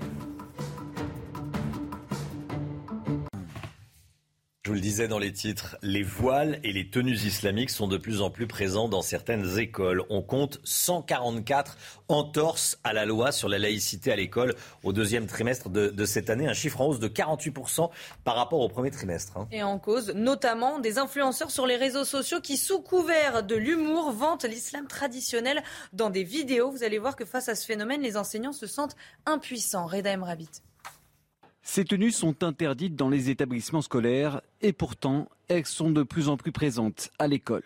Je vous le disais dans les titres, les voiles et les tenues islamiques sont de plus en plus présents dans certaines écoles. On compte 144 entorses à la loi sur la laïcité à l'école au deuxième trimestre de, cette année, un chiffre en hausse de 48% par rapport au premier trimestre. Hein. Et en cause, notamment des influenceurs sur les réseaux sociaux qui, sous couvert de l'humour, vantent l'islam traditionnel dans des vidéos. Vous allez voir que face à ce phénomène, les enseignants se sentent impuissants. Reda Rabit. Ces tenues sont interdites dans les établissements scolaires et pourtant, elles sont de plus en plus présentes à l'école.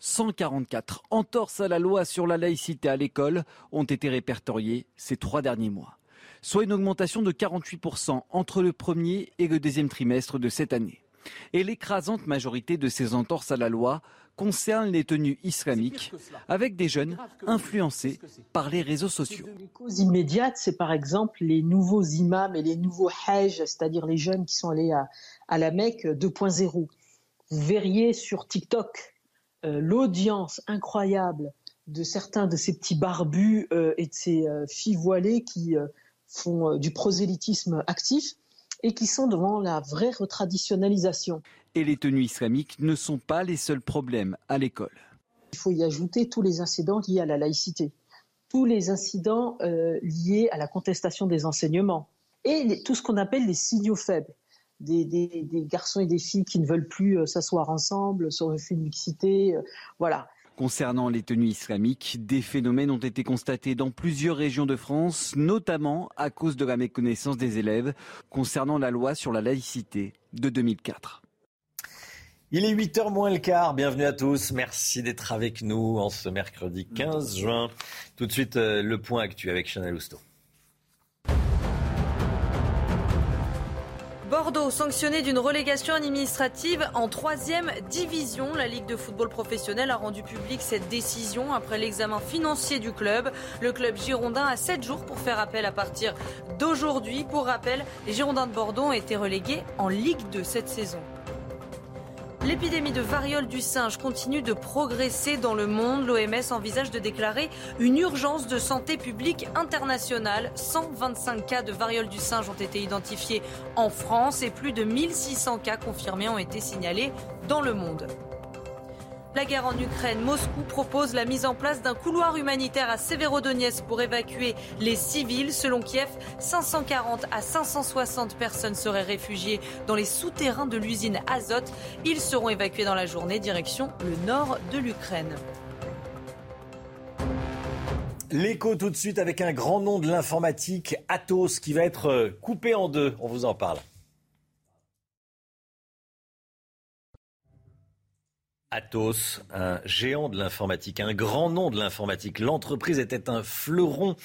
144 entorses à la loi sur la laïcité à l'école ont été répertoriées ces trois derniers mois, soit une augmentation de 48% entre le premier et le deuxième trimestre de cette année. Et l'écrasante majorité de ces entorses à la loi concerne les tenues islamiques, avec des jeunes influencés par les réseaux sociaux. Les causes immédiates, c'est par exemple les nouveaux imams et les nouveaux hajj, c'est-à-dire les jeunes qui sont allés à, la Mecque 2.0. Vous verriez sur TikTok euh, l'audience incroyable de certains de ces petits barbus euh, et de ces euh, filles voilées qui font du prosélytisme actif et qui sont devant la vraie retraditionnalisation et les tenues islamiques ne sont pas les seuls problèmes à l'école. Il faut y ajouter tous les incidents liés à la laïcité, tous les incidents euh, liés à la contestation des enseignements et tout ce qu'on appelle les signaux faibles. Des, garçons et des filles qui ne veulent plus euh, s'asseoir ensemble sur le film mixité, euh, voilà. Concernant les tenues islamiques, des phénomènes ont été constatés dans plusieurs régions de France, notamment à cause de la méconnaissance des élèves concernant la loi sur la laïcité de 2004. Il est 8h moins le quart. Bienvenue à tous. Merci d'être avec nous en ce mercredi 15 juin. Tout de suite, euh, le point actuel avec Chanel Housteau. Bordeaux, sanctionné d'une relégation administrative en troisième division. La Ligue de football professionnel a rendu public cette décision après l'examen financier du club. Le club girondin a 7 jours pour faire appel à partir d'aujourd'hui. Pour rappel, les Girondins de Bordeaux ont été relégués en Ligue de cette saison. L'épidémie de variole du singe continue de progresser dans le monde. L'OMS envisage de déclarer une urgence de santé publique internationale. 125 cas de variole du singe ont été identifiés en France et plus de 1600 cas confirmés ont été signalés dans le monde. La guerre en Ukraine, Moscou propose la mise en place d'un couloir humanitaire à Severodonetsk pour évacuer les civils. Selon Kiev, 540 à 560 personnes seraient réfugiées dans les souterrains de l'usine Azot. Ils seront évacués dans la journée direction le nord de l'Ukraine. L'écho tout de suite avec un grand nom de l'informatique, Atos, qui va être coupé en deux. On vous en parle. Atos, un géant de l'informatique, un grand nom de l'informatique. L'entreprise était un fleuron.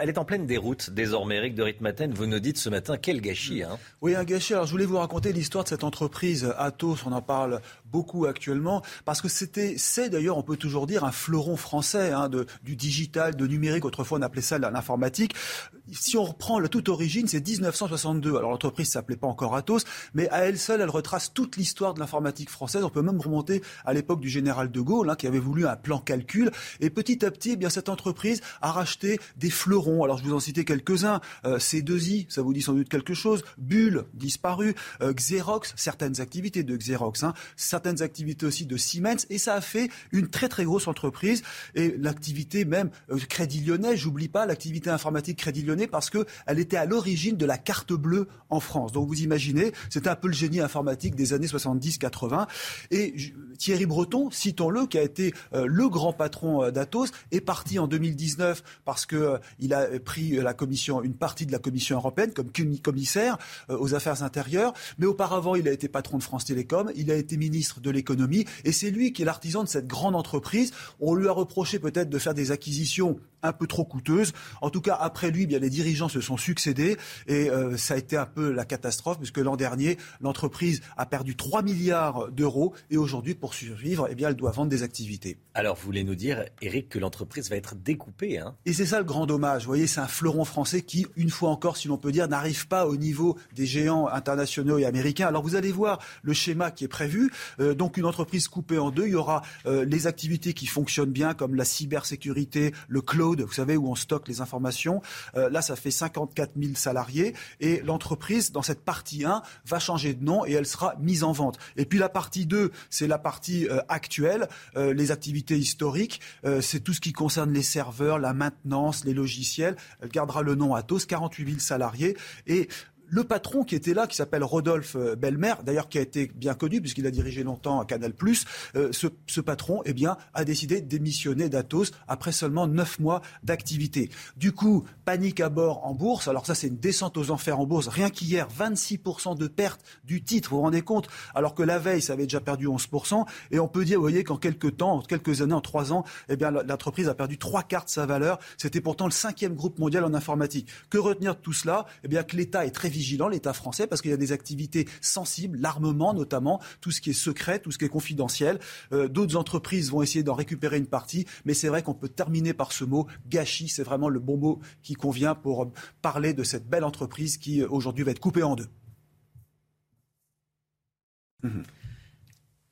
Elle est en pleine déroute désormais. Eric de Ritmaten, vous nous dites ce matin, quel gâchis. Hein oui, un gâchis. Alors je voulais vous raconter l'histoire de cette entreprise Atos. On en parle beaucoup actuellement parce que c'était, c'est d'ailleurs, on peut toujours dire, un fleuron français hein, de, du digital, de numérique. Autrefois, on appelait ça l'informatique. Si on reprend la toute origine, c'est 1962. Alors l'entreprise s'appelait pas encore Atos, mais à elle seule, elle retrace toute l'histoire de l'informatique française. On peut même remonter à l'époque du général de Gaulle, hein, qui avait voulu un plan calcul. Et petit à petit, eh bien, cette entreprise a racheté des fleurons. Alors, je vous en citais quelques-uns. Euh, C2I, ça vous dit sans doute quelque chose. Bull, disparu. Euh, Xerox, certaines activités de Xerox. Hein. Certaines activités aussi de Siemens. Et ça a fait une très, très grosse entreprise. Et l'activité même euh, Crédit Lyonnais, j'oublie pas l'activité informatique Crédit Lyonnais parce qu'elle était à l'origine de la carte bleue en France. Donc, vous imaginez, c'était un peu le génie informatique des années 70-80. Et Thierry Breton, citons-le, qui a été euh, le grand patron euh, d'Atos, est parti en 2019 parce qu'il euh, il a pris la commission, une partie de la Commission européenne comme commissaire aux affaires intérieures. Mais auparavant, il a été patron de France Télécom, il a été ministre de l'économie, et c'est lui qui est l'artisan de cette grande entreprise. On lui a reproché peut-être de faire des acquisitions un peu trop coûteuse. En tout cas, après lui, bien les dirigeants se sont succédés et euh, ça a été un peu la catastrophe puisque l'an dernier, l'entreprise a perdu 3 milliards d'euros et aujourd'hui, pour survivre, eh bien, elle doit vendre des activités. Alors, vous voulez nous dire, Eric, que l'entreprise va être découpée hein? Et c'est ça le grand dommage. Vous voyez, c'est un fleuron français qui, une fois encore, si l'on peut dire, n'arrive pas au niveau des géants internationaux et américains. Alors, vous allez voir le schéma qui est prévu. Euh, donc, une entreprise coupée en deux. Il y aura euh, les activités qui fonctionnent bien, comme la cybersécurité, le cloud vous savez, où on stocke les informations. Euh, là, ça fait 54 000 salariés et l'entreprise, dans cette partie 1, va changer de nom et elle sera mise en vente. Et puis la partie 2, c'est la partie euh, actuelle, euh, les activités historiques, c'est tout ce qui concerne les serveurs, la maintenance, les logiciels. Elle gardera le nom Atos, 48 000 salariés et le patron qui était là, qui s'appelle Rodolphe euh, Belmer, d'ailleurs qui a été bien connu puisqu'il a dirigé longtemps à Canal+, euh, ce, patron eh a décidé de démissionner d'Atos après seulement neuf mois d'activité. Du coup, panique à bord en bourse. Alors ça, c'est une descente aux enfers en bourse. Rien qu'hier, 26% de perte du titre, vous vous rendez compte? Alors que la veille, ça avait déjà perdu 11%. Et on peut dire, vous voyez, qu'en quelques temps, en quelques années, en trois ans, eh l'entreprise a perdu trois quarts de sa valeur. C'était pourtant le cinquième groupe mondial en informatique. Que retenir de tout cela? Eh que l'État est très vigilant, l'État français, parce qu'il y a des activités sensibles, l'armement notamment, tout ce qui est secret, tout ce qui est confidentiel. Euh, d'autres entreprises vont essayer d'en récupérer une partie, mais c'est vrai qu'on peut terminer par ce mot gâchis. C'est vraiment le bon mot qui convient pour parler de cette belle entreprise qui euh, aujourd'hui va être coupée en deux. Mmh.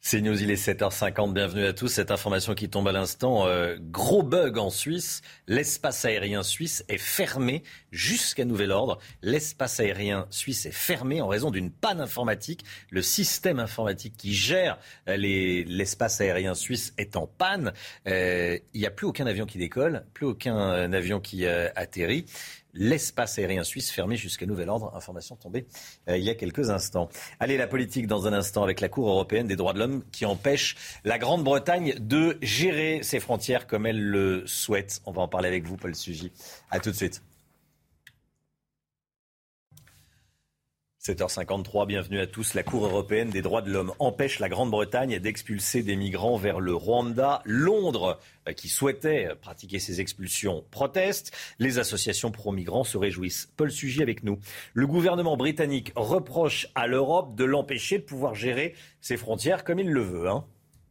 C'est News, il est 7h50, bienvenue à tous. Cette information qui tombe à l'instant, euh, gros bug en Suisse, l'espace aérien suisse est fermé jusqu'à nouvel ordre. L'espace aérien suisse est fermé en raison d'une panne informatique. Le système informatique qui gère euh, l'espace aérien suisse est en panne. Euh, il n'y a plus aucun avion qui décolle, plus aucun avion qui atterrit l'espace aérien suisse fermé jusqu'à nouvel ordre. Information tombée euh, il y a quelques instants. Allez, la politique dans un instant avec la Cour européenne des droits de l'homme qui empêche la Grande-Bretagne de gérer ses frontières comme elle le souhaite. On va en parler avec vous, Paul Sugy. À tout de suite. 7h53, bienvenue à tous. La Cour européenne des droits de l'homme empêche la Grande-Bretagne d'expulser des migrants vers le Rwanda. Londres, euh, qui souhaitait pratiquer ces expulsions, proteste. Les associations pro-migrants se réjouissent. Paul Sugy avec nous. Le gouvernement britannique reproche à l'Europe de l'empêcher de pouvoir gérer ses frontières comme il le veut. Hein.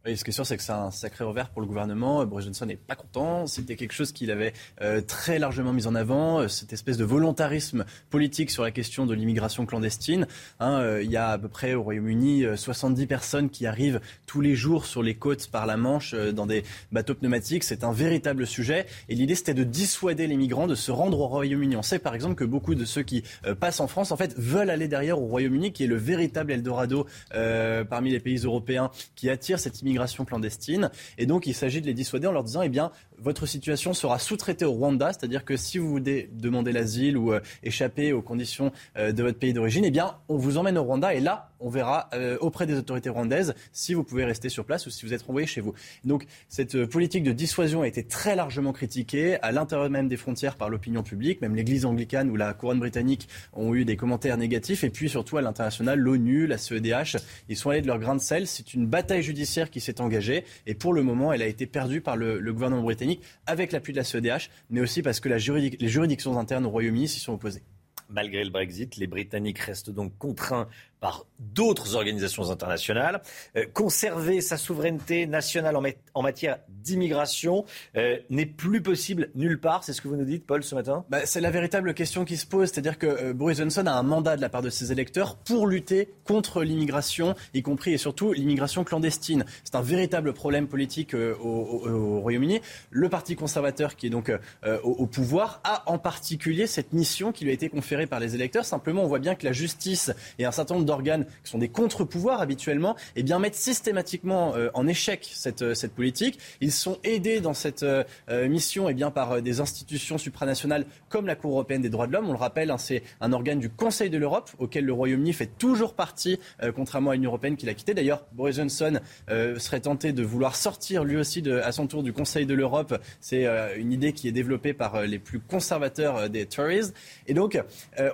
Oui, ce qui est sûr, c'est que c'est un sacré revers pour le gouvernement. Boris Johnson n'est pas content. C'était quelque chose qu'il avait euh, très largement mis en avant, euh, cette espèce de volontarisme politique sur la question de l'immigration clandestine. Hein, euh, il y a à peu près au Royaume-Uni 70 personnes qui arrivent tous les jours sur les côtes par la Manche dans des bateaux pneumatiques. C'est un véritable sujet. Et l'idée, c'était de dissuader les migrants de se rendre au Royaume-Uni. On sait par exemple que beaucoup de ceux qui passent en France, en fait, veulent aller derrière au Royaume-Uni, qui est le véritable Eldorado parmi les pays européens qui attire cette immigration immigration clandestine. Et donc, il s'agit de les dissuader en leur disant, eh bien, votre situation sera sous-traitée au Rwanda, c'est-à-dire que si vous demandez l'asile ou euh, échappez aux conditions euh, de votre pays d'origine, eh bien, on vous emmène au Rwanda et là, on verra euh, auprès des autorités rwandaises si vous pouvez rester sur place ou si vous êtes renvoyé chez vous. Donc, cette politique de dissuasion a été très largement critiquée à l'intérieur même des frontières par l'opinion publique, même l'Église anglicane ou la couronne britannique ont eu des commentaires négatifs, et puis surtout à l'international, l'ONU, la CEDH, ils sont allés de leur grain de sel. C'est une bataille judiciaire qui s'est engagée, et pour le moment, elle a été perdue par le, gouvernement britannique avec l'appui de la CEDH, mais aussi parce que les juridictions internes au Royaume-Uni s'y sont opposées. Malgré le Brexit, les Britanniques restent donc contraints par d'autres organisations internationales. Euh, conserver sa souveraineté nationale en, matière d'immigration euh, n'est plus possible nulle part. C'est ce que vous nous dites, Paul, ce matin? Bah, C'est la véritable question qui se pose. C'est-à-dire que euh, Boris Johnson a un mandat de la part de ses électeurs pour lutter contre l'immigration, y compris et surtout l'immigration clandestine. C'est un véritable problème politique au, Royaume-Uni. Le Parti conservateur, qui est donc au, au pouvoir, a en particulier cette mission qui lui a été conférée par les électeurs. Simplement, on voit bien que la justice et un certain nombre d'organes qui sont des contre-pouvoirs habituellement, eh bien, mettent systématiquement euh, en échec cette, euh, cette politique. Ils sont aidés dans cette euh, mission eh bien, par des institutions supranationales comme la Cour européenne des droits de l'homme. On le rappelle, hein, c'est un organe du Conseil de l'Europe auquel le Royaume-Uni fait toujours partie, contrairement à l'Union européenne qui l'a quitté. D'ailleurs, Boris Johnson serait tenté de vouloir sortir lui aussi de, à son tour du Conseil de l'Europe. C'est une idée qui est développée par les plus conservateurs des Tories. Et donc,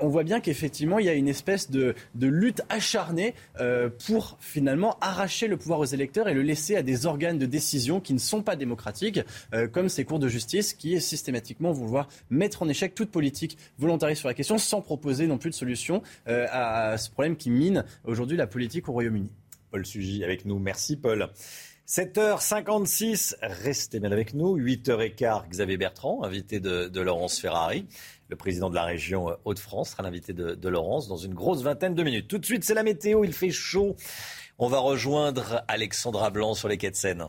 on voit bien qu'effectivement, il y a une espèce de, de lutte acharnée euh, pour finalement arracher le pouvoir aux électeurs et le laisser à des organes de décision qui ne sont pas démocratiques, euh, comme ces cours de justice qui systématiquement vouloir mettre en échec toute politique volontariste sur la question sans proposer non plus de solution euh, à ce problème qui mine aujourd'hui la politique au Royaume-Uni. Paul Sugy avec nous. Merci Paul. 7h56, restez bien avec nous. 8h15, Xavier Bertrand, invité de, Laurence Ferrari. Le président de la région euh, Hauts-de-France sera l'invité de, Laurence dans une grosse vingtaine de minutes. Tout de suite, c'est la météo, il fait chaud. On va rejoindre Alexandra Blanc sur les quais de Seine.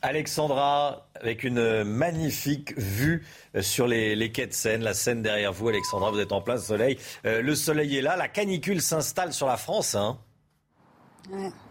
Alexandra, avec une magnifique vue euh, sur les, quais de Seine, la Seine derrière vous, Alexandra, vous êtes en plein soleil. Euh, le soleil est là, la canicule s'installe sur la France. Hein. Yeah.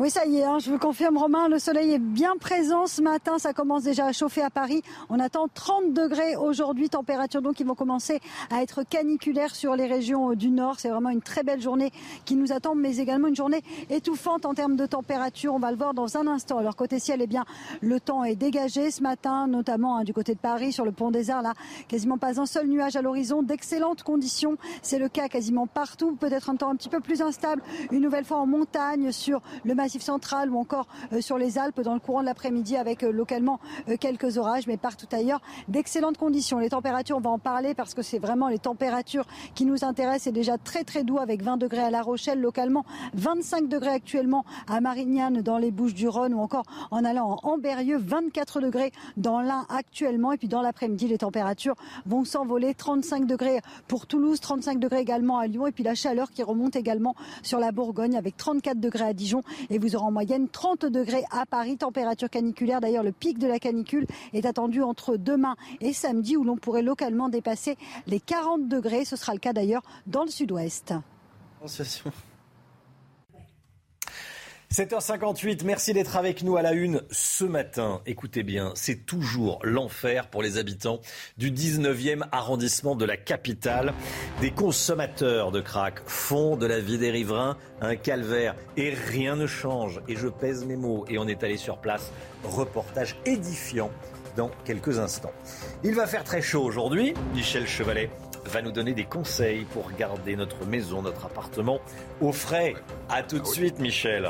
Oui, ça y est, hein, je vous confirme, Romain, le soleil est bien présent ce matin. Ça commence déjà à chauffer à Paris. On attend 30 degrés aujourd'hui, température donc qui vont commencer à être caniculaires sur les régions euh, du nord. C'est vraiment une très belle journée qui nous attend, mais également une journée étouffante en termes de température. On va le voir dans un instant. Alors côté ciel, eh bien, le temps est dégagé ce matin, notamment hein, du côté de Paris, sur le pont des Arts. Là, quasiment pas un seul nuage à l'horizon. D'excellentes conditions. C'est le cas quasiment partout. Peut-être un temps un petit peu plus instable. Une nouvelle fois en montagne sur le Massif central ou encore euh, sur les Alpes dans le courant de l'après-midi avec euh, localement euh, quelques orages, mais partout ailleurs d'excellentes conditions. Les températures, on va en parler parce que c'est vraiment les températures qui nous intéressent. C'est déjà très très doux avec 20 degrés à La Rochelle localement, 25 degrés actuellement à Marignane dans les Bouches du Rhône ou encore en allant en Amberieux, 24 degrés dans l'Ain actuellement. Et puis dans l'après-midi, les températures vont s'envoler, 35 degrés pour Toulouse, 35 degrés également à Lyon et puis la chaleur qui remonte également sur la Bourgogne avec 34 degrés à Dijon et vous aurez en moyenne 30 degrés à Paris, température caniculaire. D'ailleurs, le pic de la canicule est attendu entre demain et samedi où l'on pourrait localement dépasser les 40 degrés. Ce sera le cas d'ailleurs dans le sud-ouest. 7h58, merci d'être avec nous à la une ce matin. Écoutez bien, c'est toujours l'enfer pour les habitants du 19e arrondissement de la capitale. Des consommateurs de crack font de la vie des riverains un calvaire et rien ne change. Et je pèse mes mots et on est allé sur place. Reportage édifiant dans quelques instants. Il va faire très chaud aujourd'hui. Michel Chevalet va nous donner des conseils pour garder notre maison, notre appartement au frais. A tout de suite, Michel.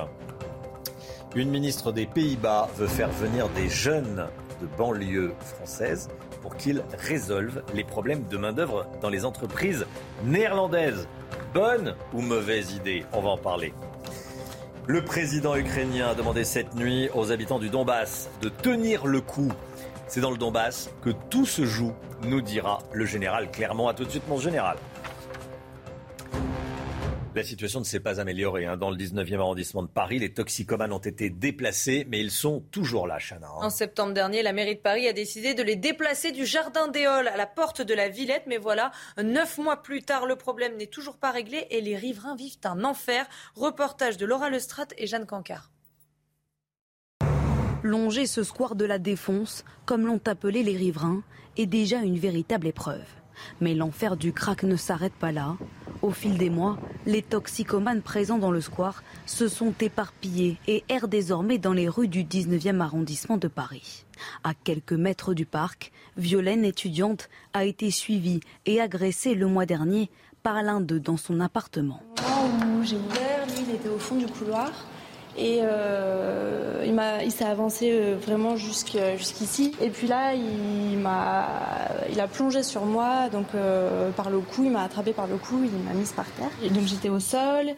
Une ministre des Pays-Bas veut faire venir des jeunes de banlieue française pour qu'ils résolvent les problèmes de main-d'œuvre dans les entreprises néerlandaises. Bonne ou mauvaise idée? On va en parler. Le président ukrainien a demandé cette nuit aux habitants du Donbass de tenir le coup. C'est dans le Donbass que tout se joue, nous dira le général clairement. À tout de suite, mon général. La situation ne s'est pas améliorée. Hein. Dans le 19e arrondissement de Paris, les toxicomanes ont été déplacés, mais ils sont toujours là, Chana. Hein. En septembre dernier, la mairie de Paris a décidé de les déplacer du jardin des Halles à la porte de la Villette. Mais voilà, neuf mois plus tard, le problème n'est toujours pas réglé et les riverains vivent un enfer. Reportage de Laura Lestrade et Jeanne Cancard. Longer ce square de la Défense, comme l'ont appelé les riverains, est déjà une véritable épreuve. Mais l'enfer du crack ne s'arrête pas là. Au fil des mois, les toxicomanes présents dans le square se sont éparpillés et errent désormais dans les rues du 19e arrondissement de Paris. À quelques mètres du parc, Violaine, étudiante, a été suivie et agressée le mois dernier par l'un d'eux dans son appartement. J'ai ouvert, lui, il était au fond du couloir. Et euh, il s'est avancé euh, vraiment jusqu'ici. Et puis là, il m'a, il a plongé sur moi, donc euh, par le cou, il m'a attrapé par le cou, il m'a mise par terre. Et donc j'étais au sol.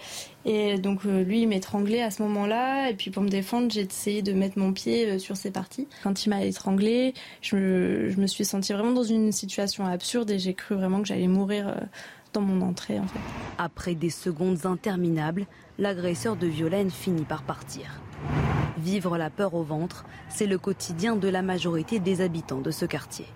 Et donc lui, il m'étranglait à ce moment-là. Et puis pour me défendre, j'ai essayé de mettre mon pied sur ses parties. Quand il m'a étranglé, je me, je me suis sentie vraiment dans une situation absurde et j'ai cru vraiment que j'allais mourir dans mon entrée. Après des secondes interminables, l'agresseur de Violaine finit par partir. Vivre la peur au ventre, c'est le quotidien de la majorité des habitants de ce quartier.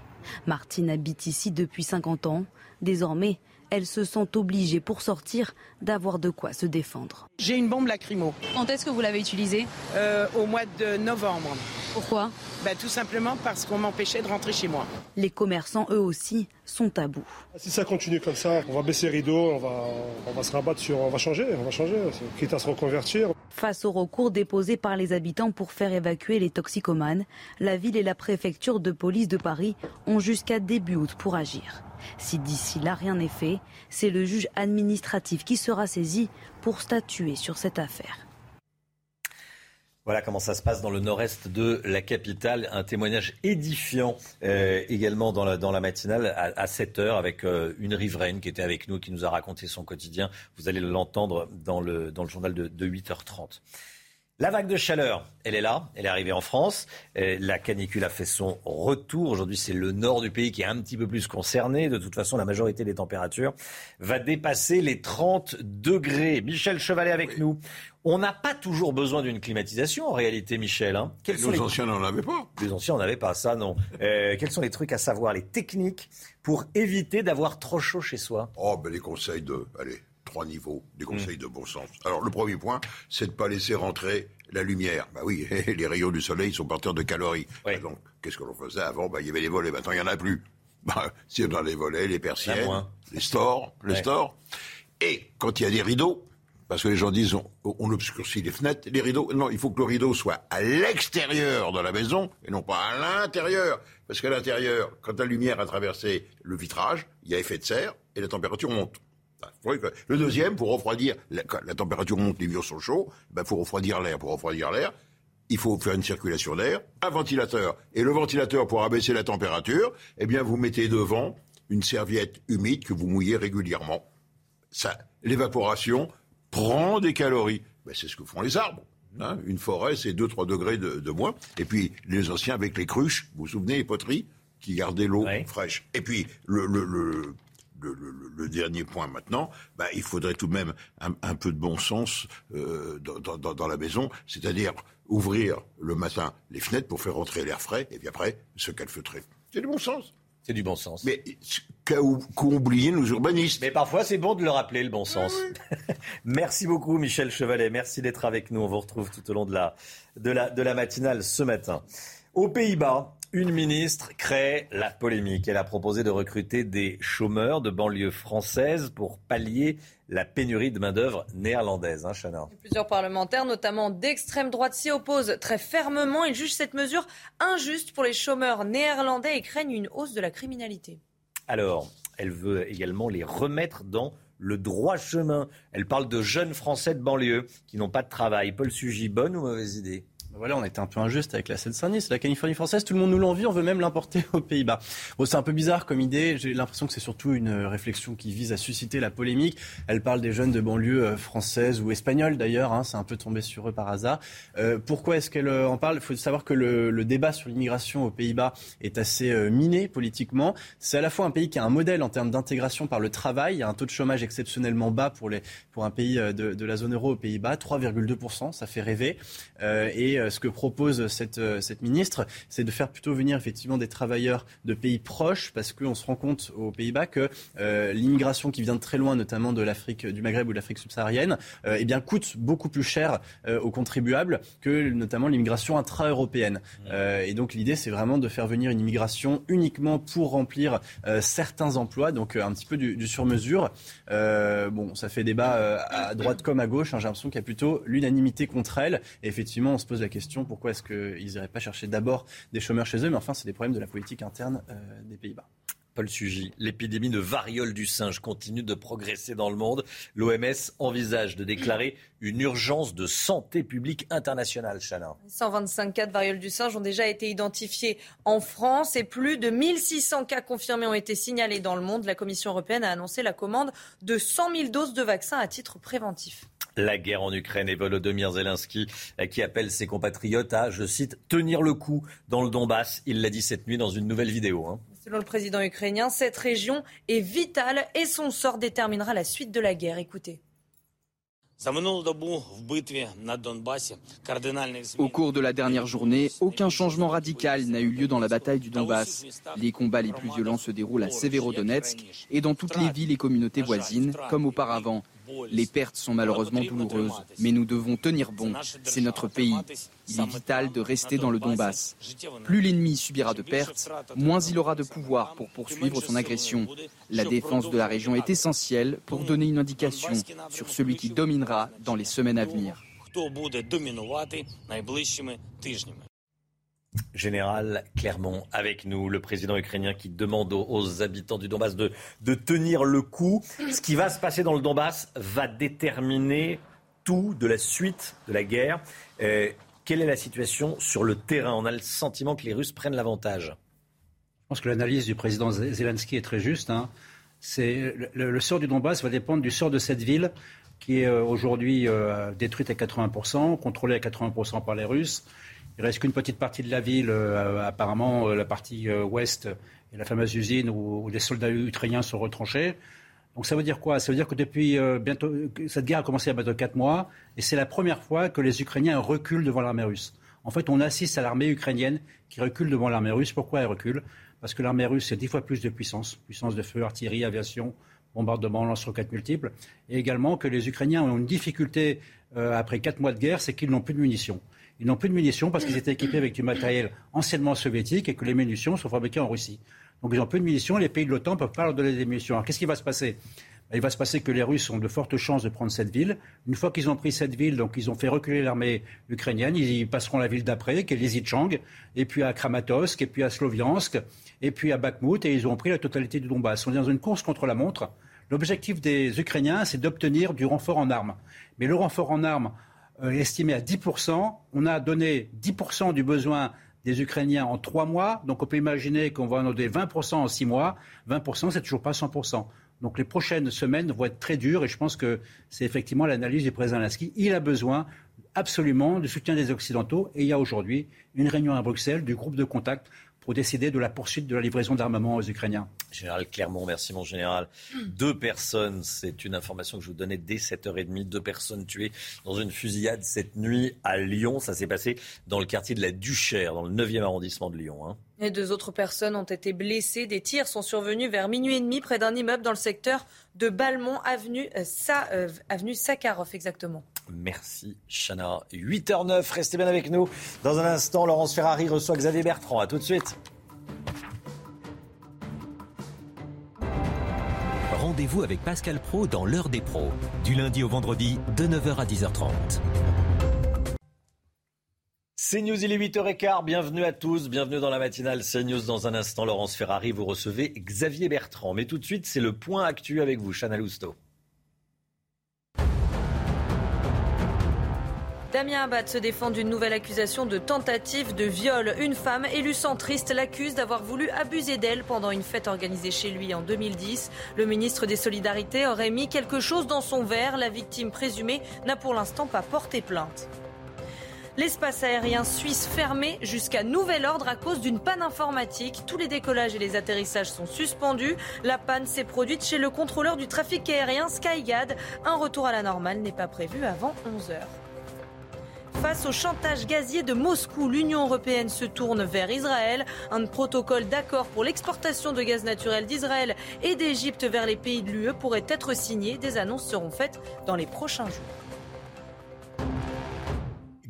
Martine habite ici depuis 50 ans. Désormais, elle se sent obligée pour sortir d'avoir de quoi se défendre. J'ai une bombe lacrymo. Quand est-ce que vous l'avez utilisée euh, Au mois de novembre. Pourquoi? Bah, Tout simplement parce qu'on m'empêchait de rentrer chez moi. Les commerçants, eux aussi, sont à bout. Si ça continue comme ça, on va baisser les rideaux, on va, on va se rabattre sur... On va changer, on va changer, quitte à se reconvertir. Face au recours déposé par les habitants pour faire évacuer les toxicomanes, la ville et la préfecture de police de Paris ont jusqu'à début août pour agir. Si d'ici là rien n'est fait, c'est le juge administratif qui sera saisi pour statuer sur cette affaire. Voilà comment ça se passe dans le nord-est de la capitale. Un témoignage édifiant euh, également dans la, matinale à, 7 heures avec euh, une riveraine qui était avec nous, qui nous a raconté son quotidien. Vous allez l'entendre dans le, dans le journal de, de 8h30. La vague de chaleur, elle est là, elle est arrivée en France. La canicule a fait son retour. Aujourd'hui, c'est le nord du pays qui est un petit peu plus concerné. De toute façon, la majorité des températures va dépasser les 30 degrés. Michel Chevalet avec nous. On n'a pas toujours besoin d'une climatisation en réalité, Michel. Hein. les anciens n'en avaient pas. Les anciens n'en avaient pas, ça non. Euh, quels sont les trucs à savoir, les techniques pour éviter d'avoir trop chaud chez soi? Oh, ben les conseils de... Allez, trois niveaux, des conseils de bon sens. Alors le premier point, c'est de ne pas laisser rentrer la lumière. Bah oui, les rayons du soleil sont porteurs de calories. Donc qu'est-ce que l'on faisait avant? Bah, Il y avait les volets, maintenant il n'y en a plus. Bah, si on a les volets, les persiennes, les stores, les stores. Et quand il y a des rideaux, parce que les gens disent on, on, obscurcit les fenêtres, les rideaux. Non, il faut que le rideau soit à l'extérieur de la maison et non pas à l'intérieur. Parce qu'à l'intérieur, quand la lumière a traversé le vitrage, il y a effet de serre et la température monte. Le deuxième, pour refroidir, la, la température monte, les murs sont chauds, il ben faut refroidir l'air. Pour refroidir l'air, il faut faire une circulation d'air, un ventilateur. Et le ventilateur, pour abaisser la température, eh bien, vous mettez devant une serviette humide que vous mouillez régulièrement. Ça, l'évaporation prend des calories. Ben, c'est ce que font les arbres. Hein. Une forêt, c'est 2-3 degrés de, moins. Et puis, les anciens avec les cruches, vous vous souvenez, les poteries, qui gardaient l'eau fraîche. Et puis, le, le le, dernier point maintenant, bah, il faudrait tout de même un, peu de bon sens euh, dans, la maison, c'est-à-dire ouvrir le matin les fenêtres pour faire rentrer l'air frais, et puis après se calfeutrer. C'est du bon sens. C'est du bon sens. Mais qu'ont oublié nos urbanistes. Mais parfois, c'est bon de le rappeler, le bon sens. Merci beaucoup, Michel Chevalet. Merci d'être avec nous. On vous retrouve tout au long de la, de la, de la matinale ce matin. Aux Pays-Bas, une ministre crée la polémique. Elle a proposé de recruter des chômeurs de banlieue française pour pallier la pénurie de main-d'œuvre néerlandaise. Hein, Chana Plusieurs parlementaires, notamment d'extrême droite, s'y opposent très fermement. Ils jugent cette mesure injuste pour les chômeurs néerlandais et craignent une hausse de la criminalité. Alors, elle veut également les remettre dans le droit chemin. Elle parle de jeunes Français de banlieue qui n'ont pas de travail. Paul Sugy, bonne ou mauvaise idée? Voilà, on était un peu injuste avec la Seine-Saint-Denis. C'est la Californie française, tout le monde nous l'envie, on veut même l'importer aux Pays-Bas. Bon, c'est un peu bizarre comme idée. J'ai l'impression que c'est surtout une réflexion qui vise à susciter la polémique. Elle parle des jeunes de banlieue euh, française ou espagnole d'ailleurs. Hein, c'est un peu tombé sur eux par hasard. Euh, pourquoi est-ce qu'elle euh, en parle? Il faut savoir que le, débat sur l'immigration aux Pays-Bas est assez euh, miné politiquement. C'est à la fois un pays qui a un modèle en termes d'intégration par le travail. Il y a un taux de chômage exceptionnellement bas pour, les, pour un pays de, de la zone euro aux Pays-Bas, 3,2%. Ça fait rêver. et ce que propose cette, euh, cette ministre, c'est de faire plutôt venir effectivement des travailleurs de pays proches, parce qu'on se rend compte aux Pays-Bas que euh, l'immigration qui vient de très loin, notamment de l'Afrique, du Maghreb ou de l'Afrique subsaharienne, euh, eh bien coûte beaucoup plus cher aux contribuables que notamment l'immigration intra-européenne. et donc l'idée, c'est vraiment de faire venir une immigration uniquement pour remplir certains emplois, donc un petit peu du, du sur-mesure. bon, ça fait débat à droite comme à gauche. Hein, J'ai l'impression qu'il y a plutôt l'unanimité contre elle. Et effectivement, on se pose la question pourquoi est-ce qu'ils n'iraient pas chercher d'abord des chômeurs chez eux Mais enfin, c'est des problèmes de la politique interne euh, des Pays-Bas. Paul Sugy, l'épidémie de variole du singe continue de progresser dans le monde. L'OMS envisage de déclarer une urgence de santé publique internationale, Chana. 125 cas de variole du singe ont déjà été identifiés en France et plus de 1600 cas confirmés ont été signalés dans le monde. La Commission européenne a annoncé la commande de 100 000 doses de vaccins à titre préventif. La guerre en Ukraine et Volodymyr Zelensky euh, qui appelle ses compatriotes à, je cite, tenir le coup dans le Donbass. Il l'a dit cette nuit dans une nouvelle vidéo. Hein. Selon le président ukrainien, cette région est vitale et son sort déterminera la suite de la guerre. Écoutez. Au cours de la dernière journée, aucun changement radical n'a eu lieu dans la bataille du Donbass. Les combats les plus violents se déroulent à Severodonetsk et dans toutes les villes et communautés voisines, comme auparavant. Les pertes sont malheureusement douloureuses, mais nous devons tenir bon. C'est notre pays. Il est vital de rester dans le Donbass. Plus l'ennemi subira de pertes, moins il aura de pouvoir pour poursuivre son agression. La défense de la région est essentielle pour donner une indication sur celui qui dominera dans les semaines à venir. Général Clermont, avec nous, le président ukrainien qui demande aux, habitants du Donbass de, tenir le coup. Ce qui va se passer dans le Donbass va déterminer tout de la suite de la guerre. Euh, quelle est la situation sur le terrain? On a le sentiment que les Russes prennent l'avantage. Je pense que l'analyse du président Zelensky est très juste. Hein. Le, sort du Donbass va dépendre du sort de cette ville qui est euh, aujourd'hui euh, détruite à 80%, contrôlée à 80% par les Russes. Il reste qu'une petite partie de la ville, euh, apparemment euh, la partie euh, ouest et la fameuse usine où, les soldats ukrainiens sont retranchés. Donc ça veut dire quoi? Ça veut dire que depuis bientôt, cette guerre a commencé a bientôt quatre mois, et c'est la première fois que les Ukrainiens reculent devant l'armée russe. En fait, on assiste à l'armée ukrainienne qui recule devant l'armée russe. Pourquoi elle recule? Parce que l'armée russe a dix fois plus de puissance, puissance de feu, artillerie, aviation, bombardement, lance-roquettes multiples, et également que les Ukrainiens ont une difficulté après quatre mois de guerre, c'est qu'ils n'ont plus de munitions. Ils n'ont plus de munitions parce qu'ils étaient équipés avec du matériel anciennement soviétique et que les munitions sont fabriquées en Russie. Donc ils n'ont plus de munitions, les pays de l'OTAN ne peuvent pas leur donner des munitions. Alors qu'est-ce qui va se passer? Ben, il va se passer que les Russes ont de fortes chances de prendre cette ville. Une fois qu'ils ont pris cette ville, donc ils ont fait reculer l'armée ukrainienne, ils passeront la ville d'après, qui est Lysychansk, et puis à Kramatorsk, et puis à Sloviansk, et puis à Bakhmut, et ils ont pris la totalité du Donbass. On est dans une course contre la montre. L'objectif des Ukrainiens, c'est d'obtenir du renfort en armes. Mais le renfort en armes, euh, estimé à 10%. On a donné 10% du besoin des Ukrainiens en trois mois. Donc on peut imaginer qu'on va en donner 20% en six mois. 20%, c'est toujours pas 100%. Donc les prochaines semaines vont être très dures et je pense que c'est effectivement l'analyse du président Zelensky. Il a besoin absolument du soutien des Occidentaux et il y a aujourd'hui une réunion à Bruxelles du groupe de contact pour décider de la poursuite de la livraison d'armement aux Ukrainiens. Général Clermont, merci mon général. Deux personnes, c'est une information que je vous donnais dès 7h30, deux personnes tuées dans une fusillade cette nuit à Lyon. Ça s'est passé dans le quartier de la Duchère, dans le 9e arrondissement de Lyon. Hein. Et deux autres personnes ont été blessées. Des tirs sont survenus vers minuit et demi près d'un immeuble dans le secteur de Balmont, avenue, euh, euh, avenue Sakharov exactement. Merci Chana. 8h09, restez bien avec nous. Dans un instant, Laurence Ferrari reçoit Xavier Bertrand. A tout de suite. Rendez-vous avec Pascal Pro dans l'heure des pros, du lundi au vendredi de 9h à 10h30. C'est News, il est 8h15. Bienvenue à tous. Bienvenue dans la matinale CNews. Dans un instant, Laurence Ferrari, vous recevez Xavier Bertrand. Mais tout de suite, c'est le point actuel avec vous, Chana Lousteau. Damien Abad se défend d'une nouvelle accusation de tentative de viol. Une femme élue centriste l'accuse d'avoir voulu abuser d'elle pendant une fête organisée chez lui en 2010. Le ministre des Solidarités aurait mis quelque chose dans son verre. La victime présumée n'a pour l'instant pas porté plainte. L'espace aérien suisse fermé jusqu'à nouvel ordre à cause d'une panne informatique. Tous les décollages et les atterrissages sont suspendus. La panne s'est produite chez le contrôleur du trafic aérien Skygad. Un retour à la normale n'est pas prévu avant 11 heures. Face au chantage gazier de Moscou, l'Union européenne se tourne vers Israël. Un protocole d'accord pour l'exportation de gaz naturel d'Israël et d'Égypte vers les pays de l'UE pourrait être signé. Des annonces seront faites dans les prochains jours.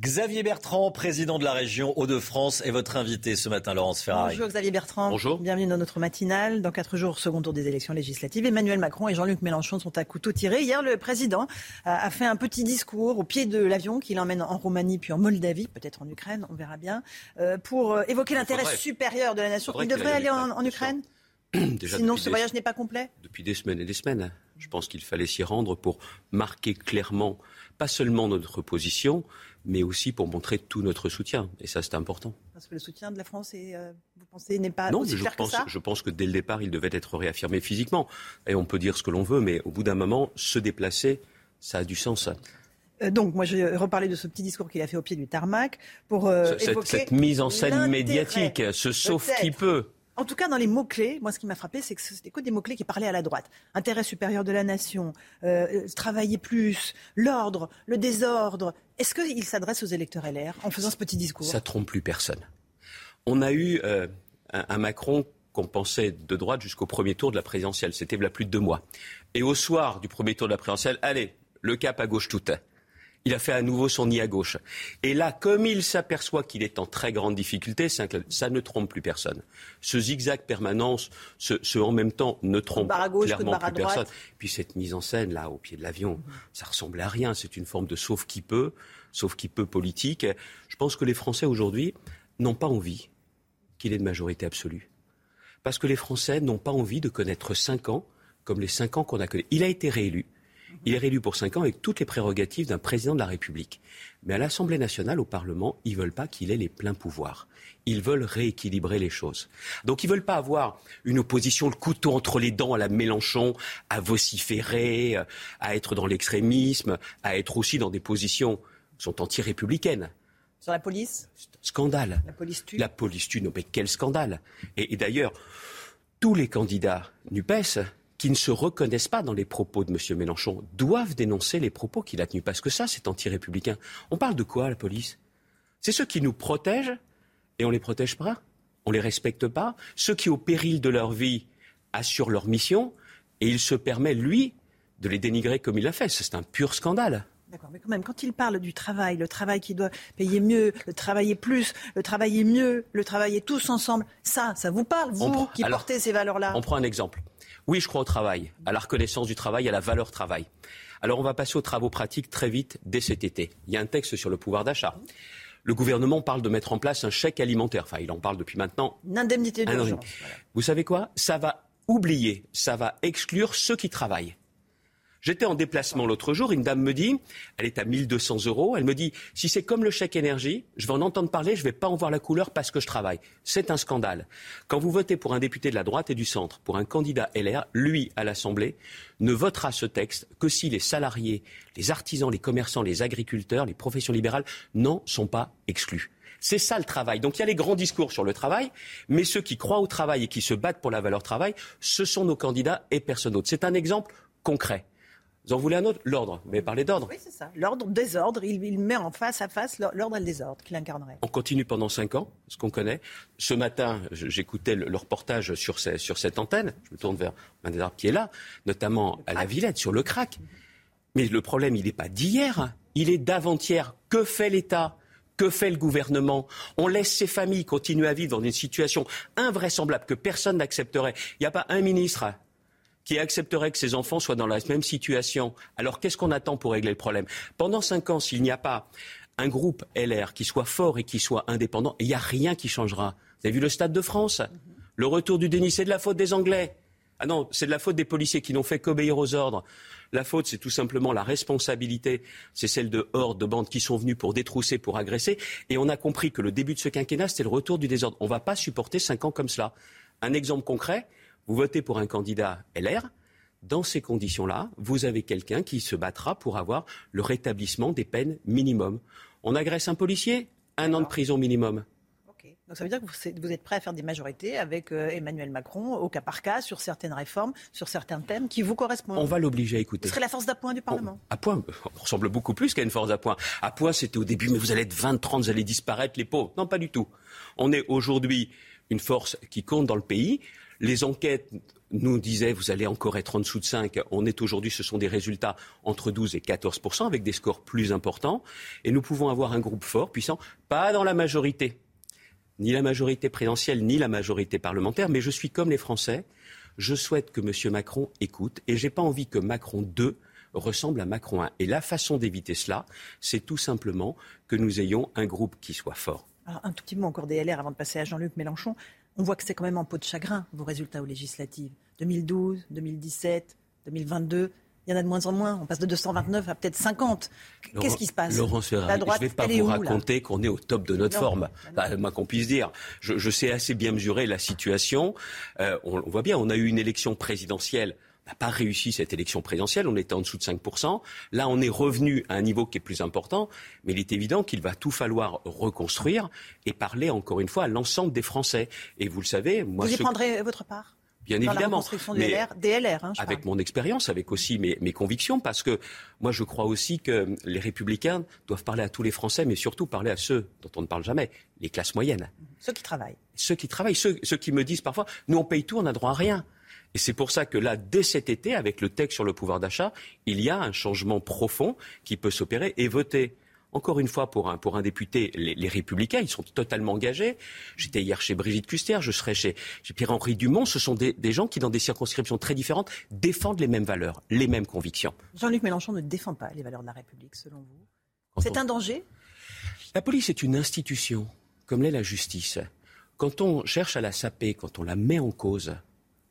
Xavier Bertrand, président de la région Hauts-de-France, est votre invité ce matin, Laurence Ferrari. Bonjour Xavier Bertrand. Bonjour. Bienvenue dans notre matinale. Dans quatre jours, second tour des élections législatives. Emmanuel Macron et Jean-Luc Mélenchon sont à couteau tiré. Hier, le président a fait un petit discours au pied de l'avion qui l'emmène en Roumanie puis en Moldavie, peut-être en Ukraine, on verra bien, euh, pour euh, évoquer l'intérêt supérieur de la nation. Il devrait aller en, Ukraine Sinon, ce voyage n'est pas complet Depuis des semaines et des semaines. Je pense qu'il fallait s'y rendre pour marquer clairement, pas seulement notre position, mais aussi pour montrer tout notre soutien. Et ça, c'est important. Parce que le soutien de la France, euh, vous pensez, n'est pas non, aussi je clair pense, que ça Je pense que dès le départ, il devait être réaffirmé physiquement. Et on peut dire ce que l'on veut, mais au bout d'un moment, se déplacer, ça a du sens. Euh, donc, moi, je vais reparler de ce petit discours qu'il a fait au pied du tarmac pour euh, cette, évoquer cette mise en scène médiatique, ce sauf qui peut. En tout cas, dans les mots-clés, moi, ce qui m'a frappé, c'est que c'était que des mots-clés qui parlaient à la droite. Intérêt supérieur de la nation, euh, euh, travailler plus, l'ordre, le désordre. Est-ce qu'il s'adresse aux électeurs LR en faisant ce petit discours? Ça trompe plus personne. On a eu euh, un, Macron qu'on pensait de droite jusqu'au premier tour de la présidentielle. C'était il plus de deux mois. Et au soir du premier tour de la présidentielle, allez, le cap à gauche tout. Il a fait à nouveau son nid à gauche. Et là, comme il s'aperçoit qu'il est en très grande difficulté, ça ne trompe plus personne. Ce zigzag permanence, ce, ce en même temps, ne trompe gauche, clairement plus personne. Puis cette mise en scène là, au pied de l'avion, ça ressemble à rien. C'est une forme de sauf qui peut, sauf qui peut politique. Je pense que les Français aujourd'hui n'ont pas envie qu'il ait de majorité absolue. Parce que les Français n'ont pas envie de connaître cinq ans comme les cinq ans qu'on a connus. Il a été réélu. Il est réélu pour cinq ans avec toutes les prérogatives d'un président de la République. Mais à l'Assemblée nationale, au Parlement, ils veulent pas qu'il ait les pleins pouvoirs. Ils veulent rééquilibrer les choses. Donc ils veulent pas avoir une opposition, le couteau entre les dents à la Mélenchon, à vociférer, à être dans l'extrémisme, à être aussi dans des positions qui sont anti-républicaines. Sur la police? Scandale. La police tue? La police tue, non mais quel scandale Et, et d'ailleurs, tous les candidats NUPES qui ne se reconnaissent pas dans les propos de M. Mélenchon doivent dénoncer les propos qu'il a tenus, parce que ça, c'est anti-républicain. On parle de quoi, la police? C'est ceux qui nous protègent et on les protège pas On les respecte pas Ceux qui, au péril de leur vie, assurent leur mission et il se permet, lui, de les dénigrer comme il l'a fait. C'est un pur scandale. D'accord, mais quand même, quand il parle du travail, le travail qui doit payer mieux, le travailler plus, le travailler mieux, le travailler tous ensemble, ça, ça vous parle, vous On prend- qui alors, portez ces valeurs-là? On prend un exemple. Oui, je crois au travail, à la reconnaissance du travail, à la valeur travail. Alors on va passer aux travaux pratiques très vite dès cet été. Il y a un texte sur le pouvoir d'achat. Le gouvernement parle de mettre en place un chèque alimentaire. Enfin, il en parle depuis maintenant Une indemnité d'urgence. Vous savez quoi? Ça va oublier, ça va exclure ceux qui travaillent. J'étais en déplacement l'autre jour, une dame me dit, elle est à 1200 euros, elle me dit, si c'est comme le chèque énergie, je vais en entendre parler, je ne vais pas en voir la couleur parce que je travaille. C'est un scandale. Quand vous votez pour un député de la droite et du centre, pour un candidat LR, lui, à l'Assemblée, ne votera ce texte que si les salariés, les artisans, les commerçants, les agriculteurs, les professions libérales n'en sont pas exclus. C'est ça le travail. Donc il y a les grands discours sur le travail, mais ceux qui croient au travail et qui se battent pour la valeur travail, ce sont nos candidats et personne d'autre. C'est un exemple concret. Vous en voulez un autre? L'ordre. Mais parlez d'ordre. Oui, c'est ça. L'ordre, désordre, il, il met en face à face l'ordre et le désordre qu'il incarnerait. On continue pendant cinq ans, ce qu'on connaît. Ce matin, j'écoutais le, le reportage sur, ces- sur cette antenne. Je me tourne vers un des arbres qui est là, notamment à la Villette, sur le crack. Mais le problème, il n'est pas d'hier, il est d'avant-hier. Que fait l'État? Que fait le gouvernement? On laisse ces familles continuer à vivre dans une situation invraisemblable que personne n'accepterait. Il n'y a pas un ministre qui accepterait que ses enfants soient dans la même situation. Alors qu'est-ce qu'on attend pour régler le problème? Pendant cinq ans, s'il n'y a pas un groupe LR qui soit fort et qui soit indépendant, il n'y a rien qui changera. Vous avez vu le Stade de France? Le retour du déni, c'est de la faute des Anglais. Ah non, c'est de la faute des policiers qui n'ont fait qu'obéir aux ordres. La faute, c'est tout simplement la responsabilité, c'est celle de hordes, de bandes qui sont venues pour détrousser, pour agresser. Et on a compris que le début de ce quinquennat, c'était le retour du désordre. On ne va pas supporter cinq ans comme cela. Un exemple concret, vous votez pour un candidat LR. Dans ces conditions-là, vous avez quelqu'un qui se battra pour avoir le rétablissement des peines minimum. On agresse un policier, un an de prison minimum. Donc ça veut dire que vous êtes- prêt à faire des majorités avec euh, Emmanuel Macron au cas par cas sur certaines réformes, sur certains thèmes qui vous correspondent. On va l'obliger à Ce écouter. serait la force d'appoint du Parlement. À point, on ressemble beaucoup plus qu'à une force à point. À point, c'était au début, mais vous allez être 20, 30, vous allez disparaître, les pauvres. Non, pas du tout. On est aujourd'hui une force qui compte dans le pays. Les enquêtes nous disaient, vous allez encore être en dessous de 5. On est aujourd'hui, ce sont des résultats entre 12 et 14% avec des scores plus importants. Et nous pouvons avoir un groupe fort, puissant, pas dans la majorité, ni la majorité présidentielle, ni la majorité parlementaire, mais je suis comme les Français. Je souhaite que M. Macron écoute et j'ai pas envie que Macron 2 ressemble à Macron 1. Et la façon d'éviter cela, c'est tout simplement que nous ayons un groupe qui soit fort Alors, un tout petit mot encore des LR avant de passer à Jean-Luc Mélenchon. On voit que c'est quand même en peau de chagrin, vos résultats aux législatives. 2012, 2017, 2022. Il y en a de moins en moins. On passe de 229 à peut-être 50. Qu'est-ce qui se passe? Laurent La droite, je ne vais pas vous où, raconter qu'on est au top de notre Non. forme. Bah, moi qu'on puisse dire. Je, je sais assez bien mesurer la situation. Euh, on, on voit bien, on a eu une élection présidentielle. N'a pas réussi cette élection présidentielle, on était en dessous de 5%. Là, on est revenu à un niveau qui est plus important, mais il est évident qu'il va tout falloir reconstruire et parler encore une fois à l'ensemble des Français. Et vous le savez, moi, Vous y ce- prendrez votre part bien dans la évidemment. du Mais- LR, des LR, hein, je avec parle. mon expérience, avec aussi mes, mes convictions, parce que moi je crois aussi que les républicains doivent parler à tous les Français, mais surtout parler à ceux dont on ne parle jamais, les classes moyennes. Ceux qui travaillent. Ceux qui travaillent, ceux, ceux qui me disent parfois, nous on paye tout, on n'a droit à rien. Et c'est pour ça que là, dès cet été, avec le texte sur le pouvoir d'achat, il y a un changement profond qui peut s'opérer et voter. Encore une fois, pour un, pour un député, les, les Républicains, ils sont totalement engagés. J'étais hier chez Brigitte Custer, je serai chez, chez Pierre-Henri Dumont. Ce sont des, des gens qui, dans des circonscriptions très différentes, défendent les mêmes valeurs, les mêmes convictions. Jean-Luc Mélenchon ne défend pas les valeurs de la République, selon vous C'est un danger? La police est une institution, comme l'est la justice. Quand on cherche à la saper, quand on la met en cause,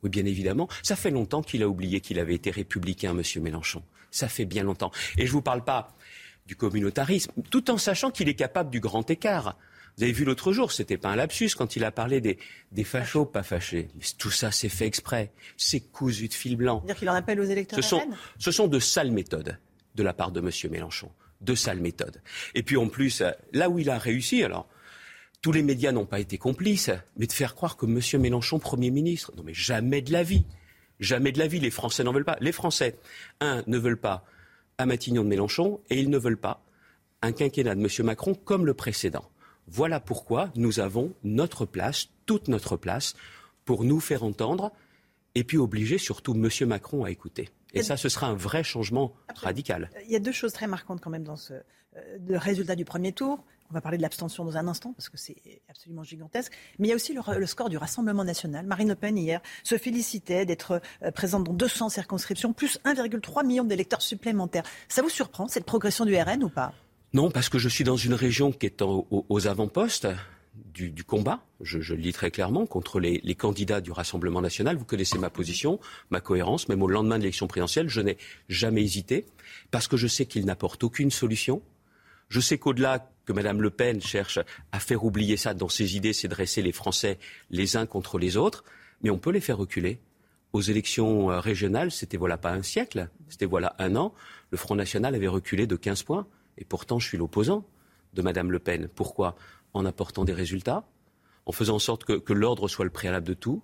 oui, bien évidemment, ça fait longtemps qu'il a oublié qu'il avait été républicain, Monsieur Mélenchon. Ça fait bien longtemps. Et je ne vous parle pas du communautarisme, tout en sachant qu'il est capable du grand écart. Vous avez vu l'autre jour, c'était pas un lapsus quand il a parlé des, des fachos pas fâchés. Mais tout ça, c'est fait exprès. C'est cousu de fil blanc. C'est-à-dire qu'il en appelle aux électeurs Ce sont, ce sont de sales méthodes de la part de M. Mélenchon. De sales méthodes. Et puis en plus, euh, là où il a réussi, alors, tous les médias n'ont pas été complices, mais de faire croire que M. Mélenchon, Premier ministre, non mais jamais de la vie. Jamais de la vie, les Français n'en veulent pas. Les Français, un, ne veulent pas un Matignon de Mélenchon, et ils ne veulent pas un quinquennat de M. Macron comme le précédent. Voilà pourquoi nous avons notre place, toute notre place, pour nous faire entendre et puis obliger surtout M. Macron à écouter. Et ça, ce sera un vrai changement radical. Il y a deux choses très marquantes quand même dans ce euh, le résultat du premier tour. On va parler de l'abstention dans un instant parce que c'est absolument gigantesque. Mais il y a aussi le, score du Rassemblement national. Marine Le Pen hier se félicitait d'être euh, présente dans 200 circonscriptions, plus 1,3 million d'électeurs supplémentaires. Ça vous surprend cette progression du RN ou pas? Non, parce que je suis dans une région qui est aux, avant-postes du, combat, je, je le dis très clairement, contre les, les candidats du Rassemblement national. Vous connaissez ma position, ma cohérence, même au lendemain de l'élection présidentielle, je n'ai jamais hésité, parce que je sais qu'ils n'apportent aucune solution. Je sais qu'au-delà que Mme Le Pen cherche à faire oublier ça dans ses idées, c'est dresser les Français les uns contre les autres, mais on peut les faire reculer. Aux élections euh, régionales, c'était voilà pas un siècle, c'était voilà un an, le Front National avait reculé de 15 points, et pourtant je suis l'opposant de Mme Le Pen. Pourquoi? En apportant des résultats, en faisant en sorte que, que l'ordre soit le préalable de tout,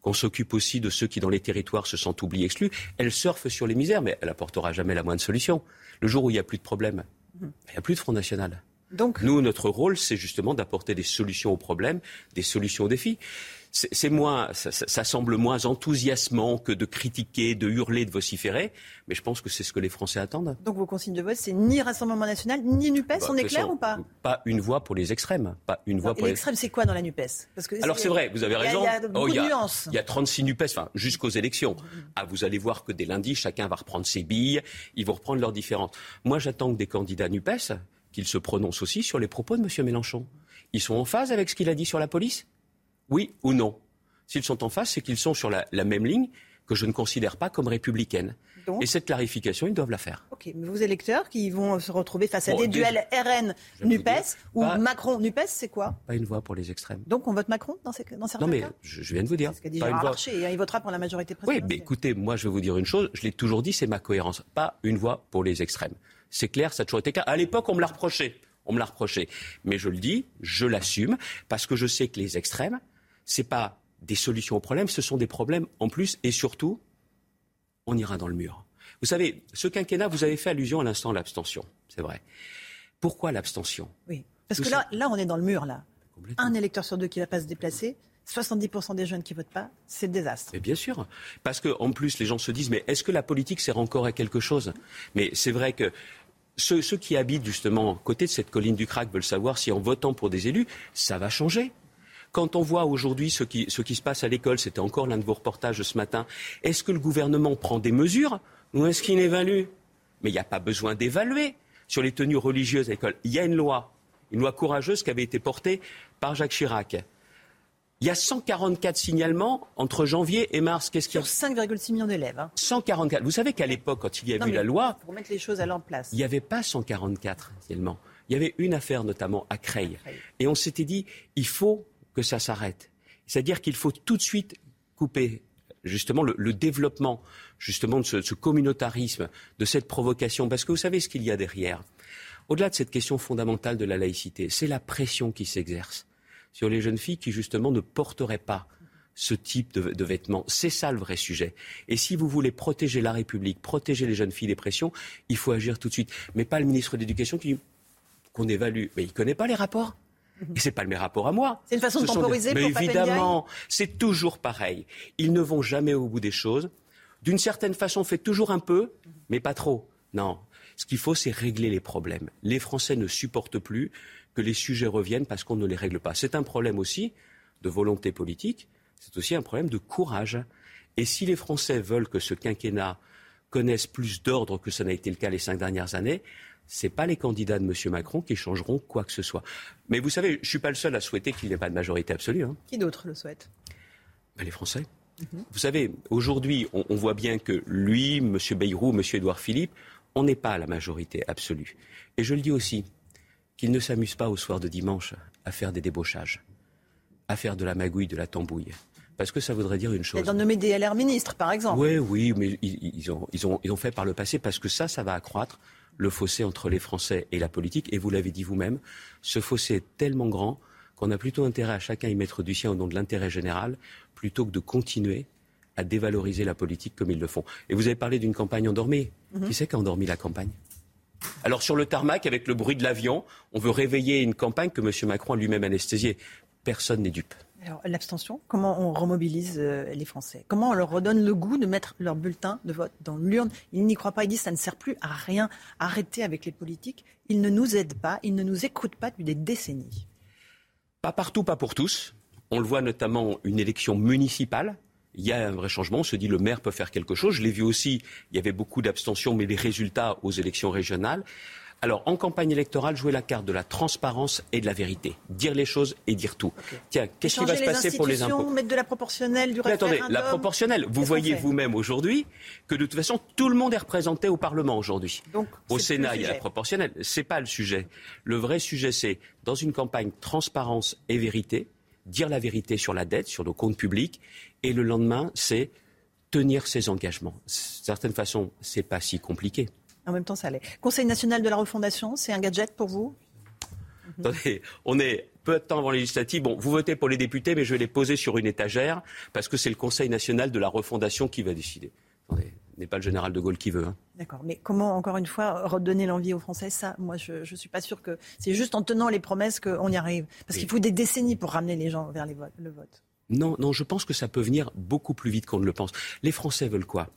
qu'on s'occupe aussi de ceux qui, dans les territoires, se sentent oubliés, exclus. Elle surfe sur les misères, mais elle apportera jamais la moindre solution. Le jour où il n'y a plus de problème, il n'y a plus de Front National. Donc, Nous, notre rôle, c'est justement d'apporter des solutions aux problèmes, des solutions aux défis. C'est moins, ça, ça- ça semble moins enthousiasmant que de critiquer, de hurler, de vociférer, mais je pense que c'est ce que les Français attendent. donc vos consignes de vote, c'est ni Rassemblement national, ni NUPES. Bah, on est clair façon, ou pas? Pas une voix pour les extrêmes, pas une voix pour les l'extrême, c'est quoi dans la NUPES? Parce que Alors c'est vrai, vous avez il y a- raison. Il y a, Oh, y a- y a 36 NUPES, enfin, jusqu'aux élections. Ah, vous allez voir que dès lundi, chacun va reprendre ses billes, ils vont reprendre leurs différences. Moi, j'attends que des candidats NUPES, qu'ils se prononcent aussi sur les propos de M. Mélenchon. Ils sont en phase avec ce qu'il a dit sur la police? Oui ou non? S'ils sont en phase, c'est qu'ils sont sur la, la même ligne que je ne considère pas comme républicaine. Donc Et cette clarification, ils doivent la faire. Ok, mais vos électeurs qui vont se retrouver face à Bon, des duels RN Je vais vous NUPES dire, ou pas- Macron NUPES, c'est quoi? Pas une voix pour les extrêmes. Donc on vote Macron dans, ces, dans certains Non mais cas? je, je viens de vous dire. Dit pas une voix. Larcher, hein, il votera pour la majorité Oui, présidentielle. mais écoutez, moi je vais vous dire une chose, je l'ai toujours dit, c'est ma cohérence. Pas une voix pour les extrêmes. C'est clair, ça a toujours été clair. À l'époque, on me l'a reproché. On me l'a reproché. Mais je le dis, je l'assume, parce que je sais que les extrêmes, c'est pas des solutions aux problèmes, ce sont des problèmes en plus, et surtout, on ira dans le mur. Vous savez, ce quinquennat, vous avez fait allusion à l'instant à l'abstention, c'est vrai. Pourquoi l'abstention? Oui, parce Tout que ça- là, là, on est dans le mur, là. Un électeur sur deux qui ne va pas se déplacer, 70% des jeunes qui votent pas, c'est le désastre. Mais bien sûr. Parce qu'en plus, les gens se disent, mais est-ce que la politique sert encore à quelque chose? Mais c'est vrai que ceux, qui habitent justement à côté de cette colline du crack veulent savoir si en votant pour des élus, ça va changer. Quand on voit aujourd'hui ce qui, ce qui se passe à l'école, c'était encore l'un de vos reportages ce matin, est-ce que le gouvernement prend des mesures ou est-ce qu'il évalue? Mais il n'y a pas besoin d'évaluer sur les tenues religieuses à l'école. Il y a une loi. une loi courageuse qui avait été portée par Jacques Chirac. Il y a 144 signalements entre janvier et mars. Qu'est-ce qu'il y a 5,6 millions d'élèves. Hein. 144. Vous savez qu'à l'époque, quand il y a eu la loi, pour mettre les choses à leur place, il n'y avait pas 144 signalements. Il y avait une affaire notamment à Creil. Et on s'était dit, il faut que ça s'arrête. C'est-à-dire qu'il faut tout de suite couper justement le, développement justement de ce, communautarisme, de cette provocation. Parce que vous savez ce qu'il y a derrière. Au-delà de cette question fondamentale de la laïcité, c'est la pression qui s'exerce sur les jeunes filles qui justement ne porteraient pas ce type de, vêtements. C'est ça le vrai sujet. Et si vous voulez protéger la République, protéger les jeunes filles des pressions, il faut agir tout de suite. Mais pas le ministre de l'Éducation qui qu'on évalue. Mais il ne connaît pas les rapports. Mhm. Et c'est pas le mes rapports à moi. C'est une façon de temporiser Mais évidemment, c'est toujours pareil. Ils ne vont jamais au bout des choses. D'une certaine façon, on fait toujours un peu, mais pas trop. Non. Ce qu'il faut, c'est régler les problèmes. Les Français ne supportent plus que les sujets reviennent parce qu'on ne les règle pas. C'est un problème aussi de volonté politique, c'est aussi un problème de courage. Et si les Français veulent que ce quinquennat connaisse plus d'ordre que ce n'a été le cas les cinq dernières années, ce n'est pas les candidats de M. Macron qui changeront quoi que ce soit. Mais vous savez, je ne suis pas le seul à souhaiter qu'il n'y ait pas de majorité absolue. Hein. Qui d'autre le souhaite? Ben, Les Français. Mhm. Vous savez, aujourd'hui, on, voit bien que lui, M. Bayrou, M. Édouard Philippe, on n'est pas à la majorité absolue. Et je le dis aussi, qu'ils ne s'amusent pas au soir de dimanche à faire des débauchages, à faire de la magouille, de la tambouille. Parce que ça voudrait dire une chose. D'en nommer des LR ministres, par exemple. Oui, oui, mais ils, ont, ils, ont, ils ont fait par le passé parce que ça, ça va accroître le fossé entre les Français et la politique. Et vous l'avez dit vous-même, ce fossé est tellement grand qu'on a plutôt intérêt à chacun y mettre du sien au nom de l'intérêt général, plutôt que de continuer à dévaloriser la politique comme ils le font. Et vous avez parlé d'une campagne endormie. Mhm. Qui c'est qui a endormi la campagne? Alors sur le tarmac, avec le bruit de l'avion, on veut réveiller une campagne que M. Macron a lui-même anesthésiée. Personne n'est dupe. Alors l'abstention, comment on remobilise euh, les Français? Comment on leur redonne le goût de mettre leur bulletin de vote dans l'urne? Ils n'y croient pas, ils disent ça ne sert plus à rien. Arrêtez avec les politiques. Ils ne nous aident pas, ils ne nous écoutent pas depuis des décennies. Pas partout, pas pour tous. On le voit notamment une élection municipale il y a un vrai changement. On se dit le maire peut faire quelque chose. Je l'ai vu aussi, il y avait beaucoup d'abstention, mais les résultats aux élections régionales. Alors, en campagne électorale, jouer la carte de la transparence et de la vérité. Dire les choses et dire tout. Tiens, qu'est-ce qui va se passer pour les impôts Mettre de la proportionnelle, du mais Attendez, la proportionnelle. Vous voyez vous-même aujourd'hui que de toute façon, tout le monde est représenté au Parlement aujourd'hui. Au Sénat, il y a la proportionnelle. C'est pas le sujet. Le vrai sujet, c'est dans une campagne transparence et vérité, dire la vérité sur la dette, sur nos comptes publics, et le lendemain, c'est tenir ses engagements. De certaine façon, c'est pas si compliqué. En même temps, ça l'est. Conseil national de la refondation, c'est un gadget pour vous? Attendez, on est peu de temps avant les législatives. Bon, vous votez pour les députés, mais je vais les poser sur une étagère parce que c'est le Conseil national de la refondation qui va décider. Attendez, n'est pas le général de Gaulle qui veut. Hein. D'accord, mais comment, encore une fois, redonner l'envie aux Français? Ça, moi, je ne suis pas sûr que c'est juste en tenant les promesses qu'on y arrive. Parce qu'il faut des décennies pour ramener les gens vers le vote. Non, non, je pense que ça peut venir beaucoup plus vite qu'on ne le pense. Les Français veulent quoi?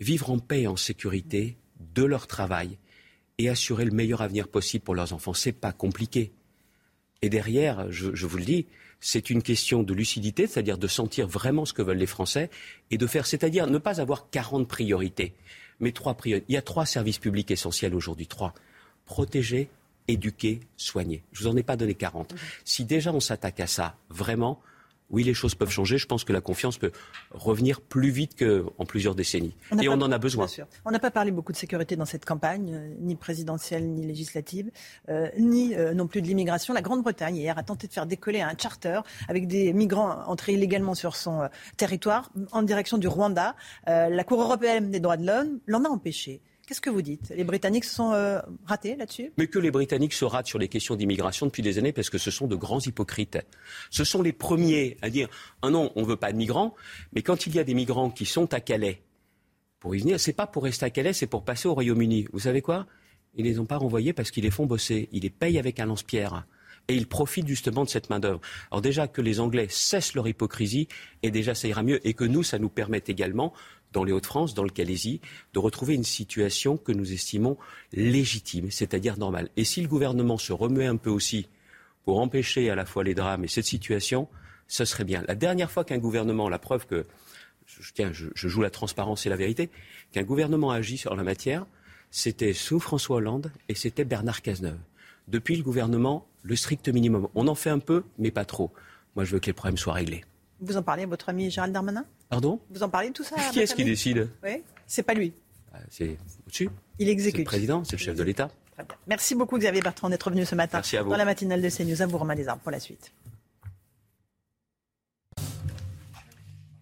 Vivre en paix et en sécurité de leur travail et assurer le meilleur avenir possible pour leurs enfants. C'est pas compliqué. Et derrière, je, je vous le dis, c'est une question de lucidité, c'est-à-dire de sentir vraiment ce que veulent les Français et de faire, c'est-à-dire ne pas avoir 40 priorités, mais trois priorités. Il y a trois services publics essentiels aujourd'hui, trois. Protéger, éduquer, soigner. Je vous en ai pas donné 40. Si déjà on s'attaque à ça, vraiment, oui, les choses peuvent changer. Je pense que la confiance peut revenir plus vite qu'en plusieurs décennies. Et on en a besoin. On n'a pas parlé beaucoup de sécurité dans cette campagne, euh, ni présidentielle, ni législative, euh, ni euh, non plus de l'immigration. La Grande-Bretagne, hier, a tenté de faire décoller un charter avec des migrants entrés illégalement sur son territoire en direction du Rwanda. la Cour européenne des droits de l'homme l'en a empêché. Qu'est-ce que vous dites? Les Britanniques se sont euh, ratés là-dessus? Mais que les Britanniques se ratent sur les questions d'immigration depuis des années parce que ce sont de grands hypocrites. Ce sont les premiers à dire ah non, on ne veut pas de migrants, mais quand il y a des migrants qui sont à Calais pour y venir, c'est pas pour rester à Calais, c'est pour passer au Royaume-Uni. Vous savez quoi? Ils les ont pas renvoyés parce qu'ils les font bosser. Ils les payent avec un lance-pierre et ils profitent justement de cette main-d'œuvre. Alors déjà que les Anglais cessent leur hypocrisie, et déjà ça ira mieux, et que nous, ça nous permette également dans les Hauts-de-France, dans le Calaisie, de retrouver une situation que nous estimons légitime, c'est-à-dire normale. Et si le gouvernement se remet un peu aussi pour empêcher à la fois les drames et cette situation, ce serait bien. La dernière fois qu'un gouvernement, la preuve que, je, tiens, je, joue la transparence et la vérité, qu'un gouvernement agit sur la matière, c'était sous François Hollande et c'était Bernard Cazeneuve. Depuis, le gouvernement le strict minimum. On en fait un peu, mais pas trop. Moi, je veux que les problèmes soient réglés. Vous en parlez à votre ami Gérald Darmanin? Pardon Vous en parlez de tout ça Qui est-ce qui décide Oui, c'est pas lui. Bah, C'est au-dessus. Il exécute. C'est le président, c'est le chef de l'État. Merci beaucoup Xavier Bertrand d'être venu ce matin Merci à vous. dans la matinale de CNews. À vous Romain Desarmes pour la suite.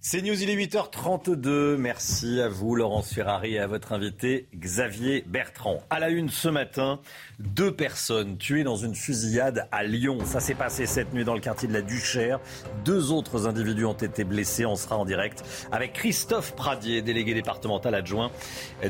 C'est News, il est 8h32. Merci à vous, Laurence Ferrari, et à votre invité, Xavier Bertrand. À la une ce matin, deux personnes tuées dans une fusillade à Lyon. Ça s'est passé cette nuit dans le quartier de la Duchère. Deux autres individus ont été blessés. On sera en direct avec Christophe Pradier, délégué départemental adjoint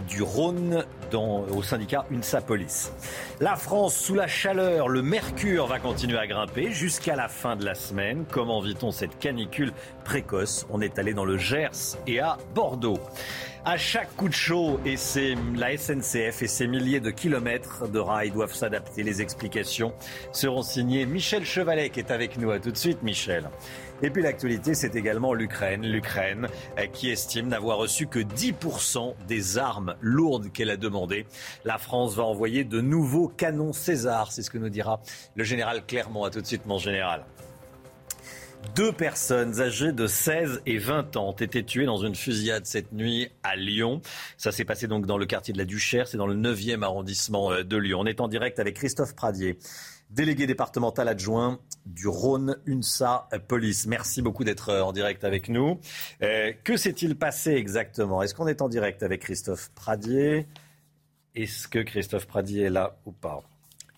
du Rhône au syndicat UNSA Police. La France sous la chaleur, le mercure va continuer à grimper jusqu'à la fin de la semaine. Comment vit-on cette canicule précoce On est allé dans le Gers et à Bordeaux. À chaque coup de chaud, et c'est la SNCF et ses milliers de kilomètres de rails doivent s'adapter. Les explications seront signées Michel Chevalet qui est avec nous. À tout de suite, Michel. Et puis l'actualité, c'est également l'Ukraine. L'Ukraine euh, qui estime n'avoir reçu que 10% des armes lourdes qu'elle a demandées. La France va envoyer de nouveaux canons César. C'est ce que nous dira le général Clermont. À tout de suite, mon général. Deux personnes âgées de 16 et 20 ans ont été tuées dans une fusillade cette nuit à Lyon. Ça s'est passé donc dans le quartier de la Duchère, c'est dans le 9e arrondissement euh, de Lyon. On est en direct avec Christophe Pradier, délégué départemental adjoint du Rhône UNSA Police. Merci beaucoup d'être euh, en direct avec nous. Euh, que s'est-il passé exactement? Est-ce qu'on est en direct avec Christophe Pradier? Est-ce que Christophe Pradier est là ou pas?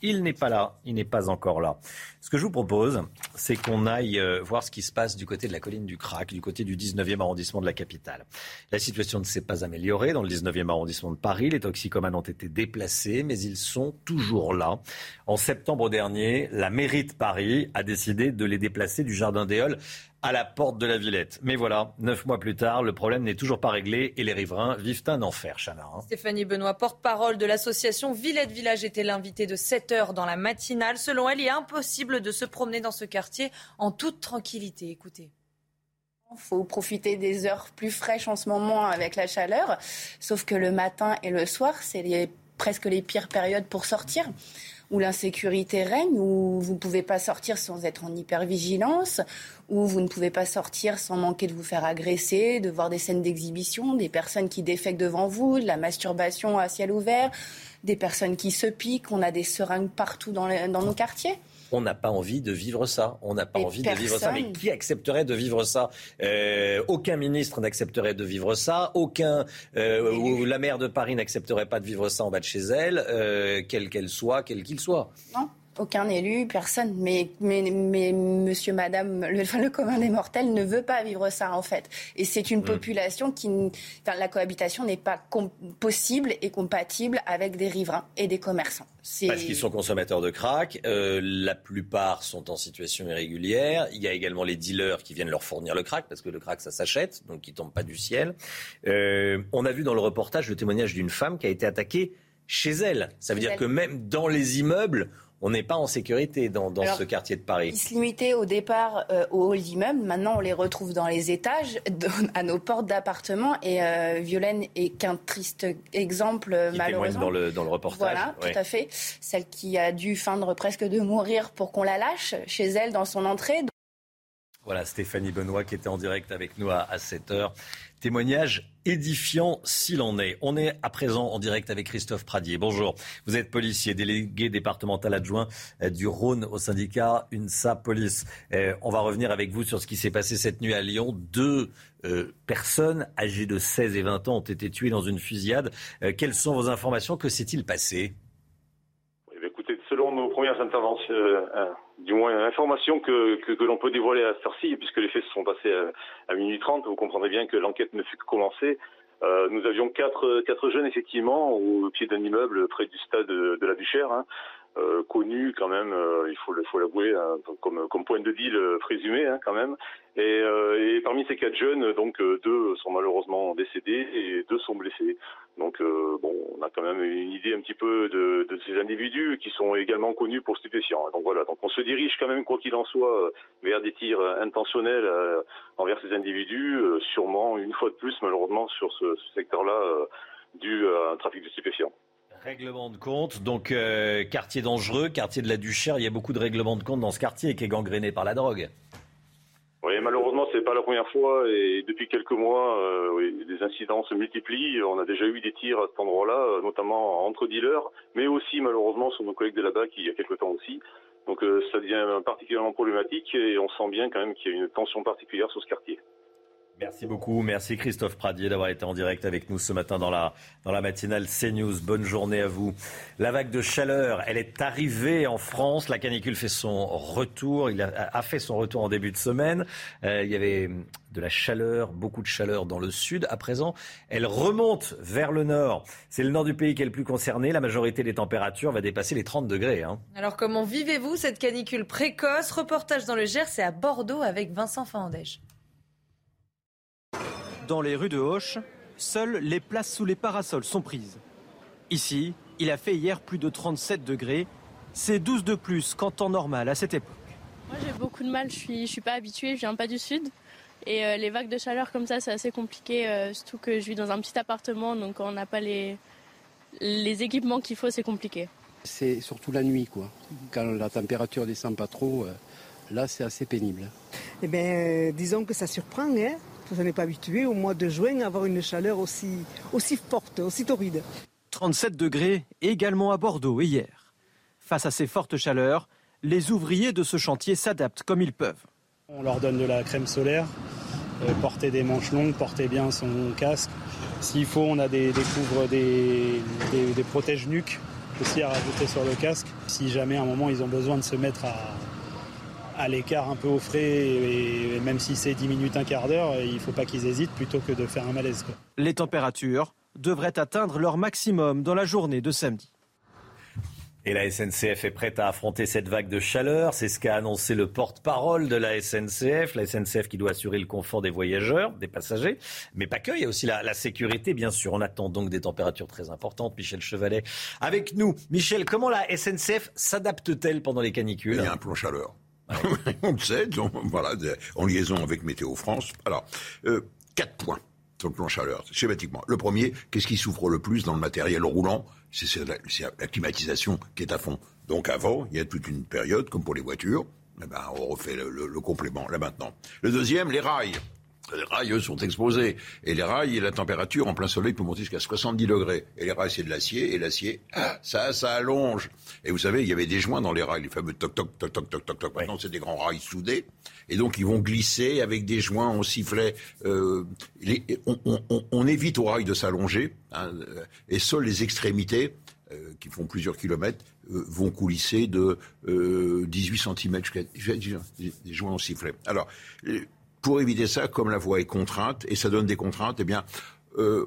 Il n'est pas là, il n'est pas encore là. Ce que je vous propose, c'est qu'on aille euh, voir ce qui se passe du côté de la colline du Crac, du côté du 19e arrondissement de la capitale. La situation ne s'est pas améliorée dans le 19e arrondissement de Paris. Les toxicomanes ont été déplacés, mais ils sont toujours là. En septembre dernier, la mairie de Paris a décidé de les déplacer du Jardin des Halles à la porte de la Villette. Mais voilà, neuf mois plus tard, le problème n'est toujours pas réglé et les riverains vivent un enfer, Chana. hein. Stéphanie Benoît, porte-parole de l'association Villette Village, était l'invitée de 7 heures dans la matinale. Selon elle, il est impossible de se promener dans ce quartier en toute tranquillité. Écoutez. Il faut profiter des heures plus fraîches en ce moment avec la chaleur. Sauf que le matin et le soir, c'est les- presque les pires périodes pour sortir, où l'insécurité règne, où vous ne pouvez pas sortir sans être en hypervigilance, où vous ne pouvez pas sortir sans manquer de vous faire agresser, de voir des scènes d'exhibition, des personnes qui défèquent devant vous, de la masturbation à ciel ouvert, des personnes qui se piquent, on a des seringues partout dans, dans nos quartiers. On n'a pas envie de vivre ça. On n'a pas Et envie de vivre ça. Mais qui accepterait de vivre ça? Euh, Aucun ministre n'accepterait de vivre ça. Aucun euh, ou la maire de Paris n'accepterait pas de vivre ça en bas de chez elle, euh, quel qu'elle soit, quel qu'il soit. Non, aucun élu, personne. Mais, mais, mais monsieur, madame, le, enfin, le commun des mortels ne veut pas vivre ça, en fait. Et c'est une population qui. Enfin, la cohabitation n'est pas possible et compatible avec des riverains et des commerçants. Parce qu'ils sont consommateurs de crack. euh, la plupart sont en situation irrégulière. Il y a également les dealers qui viennent leur fournir le crack, parce que le crack, ça s'achète, donc il tombe pas du ciel. Euh, on a vu dans le reportage le témoignage d'une femme qui a été attaquée chez elle. Ça veut dire que même dans les immeubles, on n'est pas en sécurité dans, dans Alors, ce quartier de Paris. Ils se limitaient au départ euh, aux halls d'immeubles. Maintenant, on les retrouve dans les étages, à nos portes d'appartements. Et euh, Violaine est qu'un triste exemple, Qui malheureusement. dans le, dans le reportage. Voilà, Ouais. tout à fait. Celle qui a dû feindre presque de mourir pour qu'on la lâche chez elle dans son entrée. Voilà, Stéphanie Benoît qui était en direct avec nous à, à 7 heures. Témoignage édifiant s'il en est. On est à présent en direct avec Christophe Pradier. Bonjour. Vous êtes policier, délégué départemental adjoint euh, du Rhône au syndicat UNSA Police. Euh, on va revenir avec vous sur ce qui s'est passé cette nuit à Lyon. Deux euh, personnes âgées de 16 et 20 ans ont été tuées dans une fusillade. Quelles sont vos informations? Que s'est-il passé Eh bien, écoutez, selon nos premières interventions, euh, du moins informations que, l'on peut dévoiler à cette heure-ci, puisque les faits se sont passés à, minuit 30, vous comprendrez bien que l'enquête ne fait que commencer. Euh, nous avions quatre, quatre jeunes, effectivement, au pied d'un immeuble près du stade de, la Duchère, hein, euh, connus quand même, euh, il faut l'avouer, hein, comme, point de deal euh, présumé hein, quand même. Et, et parmi ces quatre jeunes, donc deux sont malheureusement décédés et deux sont blessés. Donc euh, bon, on a quand même une idée un petit peu de, ces individus qui sont également connus pour stupéfiants. Donc voilà, donc on se dirige quand même, quoi qu'il en soit, euh, vers des tirs euh, intentionnels envers ces individus, sûrement une fois de plus malheureusement sur ce, ce secteur-là, dû à un trafic de stupéfiants. Règlement de compte, donc quartier dangereux, quartier de la Duchère, il y a beaucoup de règlements de compte dans ce quartier qui est gangréné par la drogue. Oui, malheureusement, c'est pas la première fois et depuis quelques mois, euh, oui, des incidents se multiplient. On a déjà eu des tirs à cet endroit-là, euh, notamment entre dealers, mais aussi malheureusement sur nos collègues de là-bas qui il y a quelques temps aussi. Donc euh, ça devient particulièrement problématique et on sent bien quand même qu'il y a une tension particulière sur ce quartier. Merci beaucoup. Merci Christophe Pradier d'avoir été en direct avec nous ce matin dans la, dans la matinale CNews. Bonne journée à vous. La vague de chaleur, elle est arrivée en France. La canicule fait son retour. Il a, a fait son retour en début de semaine. Euh, il y avait de la chaleur, beaucoup de chaleur dans le sud. À présent, elle remonte vers le nord. C'est le nord du pays qui est le plus concerné. La majorité des températures va dépasser les 30 degrés. Hein. Alors comment vivez-vous cette canicule précoce? Reportage dans le Gers et à Bordeaux avec Vincent Fandège. Dans les rues de Hoche, seules les places sous les parasols sont prises. Ici, il a fait hier plus de 37 degrés. C'est 12 de plus qu'en temps normal à cette époque. Moi j'ai beaucoup de mal, je suis, je suis pas habituée, je viens pas du sud. Et euh, les vagues de chaleur comme ça, c'est assez compliqué, euh, surtout que je vis dans un petit appartement, donc quand on n'a pas les, les équipements qu'il faut, c'est compliqué. C'est surtout la nuit, quoi. Quand la température descend pas trop, euh, là c'est assez pénible. Eh bien, disons que ça surprend, hein on n'est pas habitué au mois de juin à avoir une chaleur aussi, aussi forte, aussi torride. 37 degrés également à Bordeaux hier. Face à ces fortes chaleurs, les ouvriers de ce chantier s'adaptent comme ils peuvent. On leur donne de la crème solaire, euh, porter des manches longues, porter bien son casque. S'il faut, on a des, des couvres, des, des, des protèges nuques aussi à rajouter sur le casque. Si jamais à un moment ils ont besoin de se mettre à, à l'écart un peu au frais, et, même si c'est 10 minutes, un quart d'heure, il ne faut pas qu'ils hésitent plutôt que de faire un malaise. Quoi. Les températures devraient atteindre leur maximum dans la journée de samedi. Et la SNCF est prête à affronter cette vague de chaleur. C'est ce qu'a annoncé le porte-parole de la SNCF. La SNCF qui doit assurer le confort des voyageurs, des passagers, mais pas que. Il y a aussi la, la sécurité, bien sûr. On attend donc des températures très importantes. Michel Chevalet avec nous. Michel, comment la SNCF s'adapte-t-elle pendant les canicules? Il y a un plan chaleur. on le sait, donc, voilà, en liaison avec Météo France. Alors, euh, quatre points sur le plan chaleur, schématiquement. Le premier, qu'est-ce qui souffre le plus dans le matériel roulant? C'est la, climatisation qui est à fond. Donc avant, il y a toute une période, comme pour les voitures, eh ben, on refait le, le complément là maintenant. Le deuxième, les rails. Les rails, eux, sont exposés. Et les rails, la température en plein soleil peut monter jusqu'à 70 degrés. Et les rails, c'est de l'acier. Et l'acier, ah, ça, ça allonge. Et vous savez, il y avait des joints dans les rails, les fameux toc toc toc toc toc toc toc. Maintenant, c'est des grands rails soudés. Et donc, ils vont glisser avec des joints, on sifflet. Euh, les, on, on, on, évite aux rails de s'allonger. Hein, et seules les extrémités, euh, qui font plusieurs kilomètres, euh, vont coulisser de euh, 18 cm jusqu'à des joints en sifflet. Alors, pour éviter ça, comme la voie est contrainte, et ça donne des contraintes, eh bien, euh,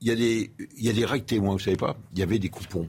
il y, a des, y a des rails témoins, vous savez pas? Il y avait des coupons.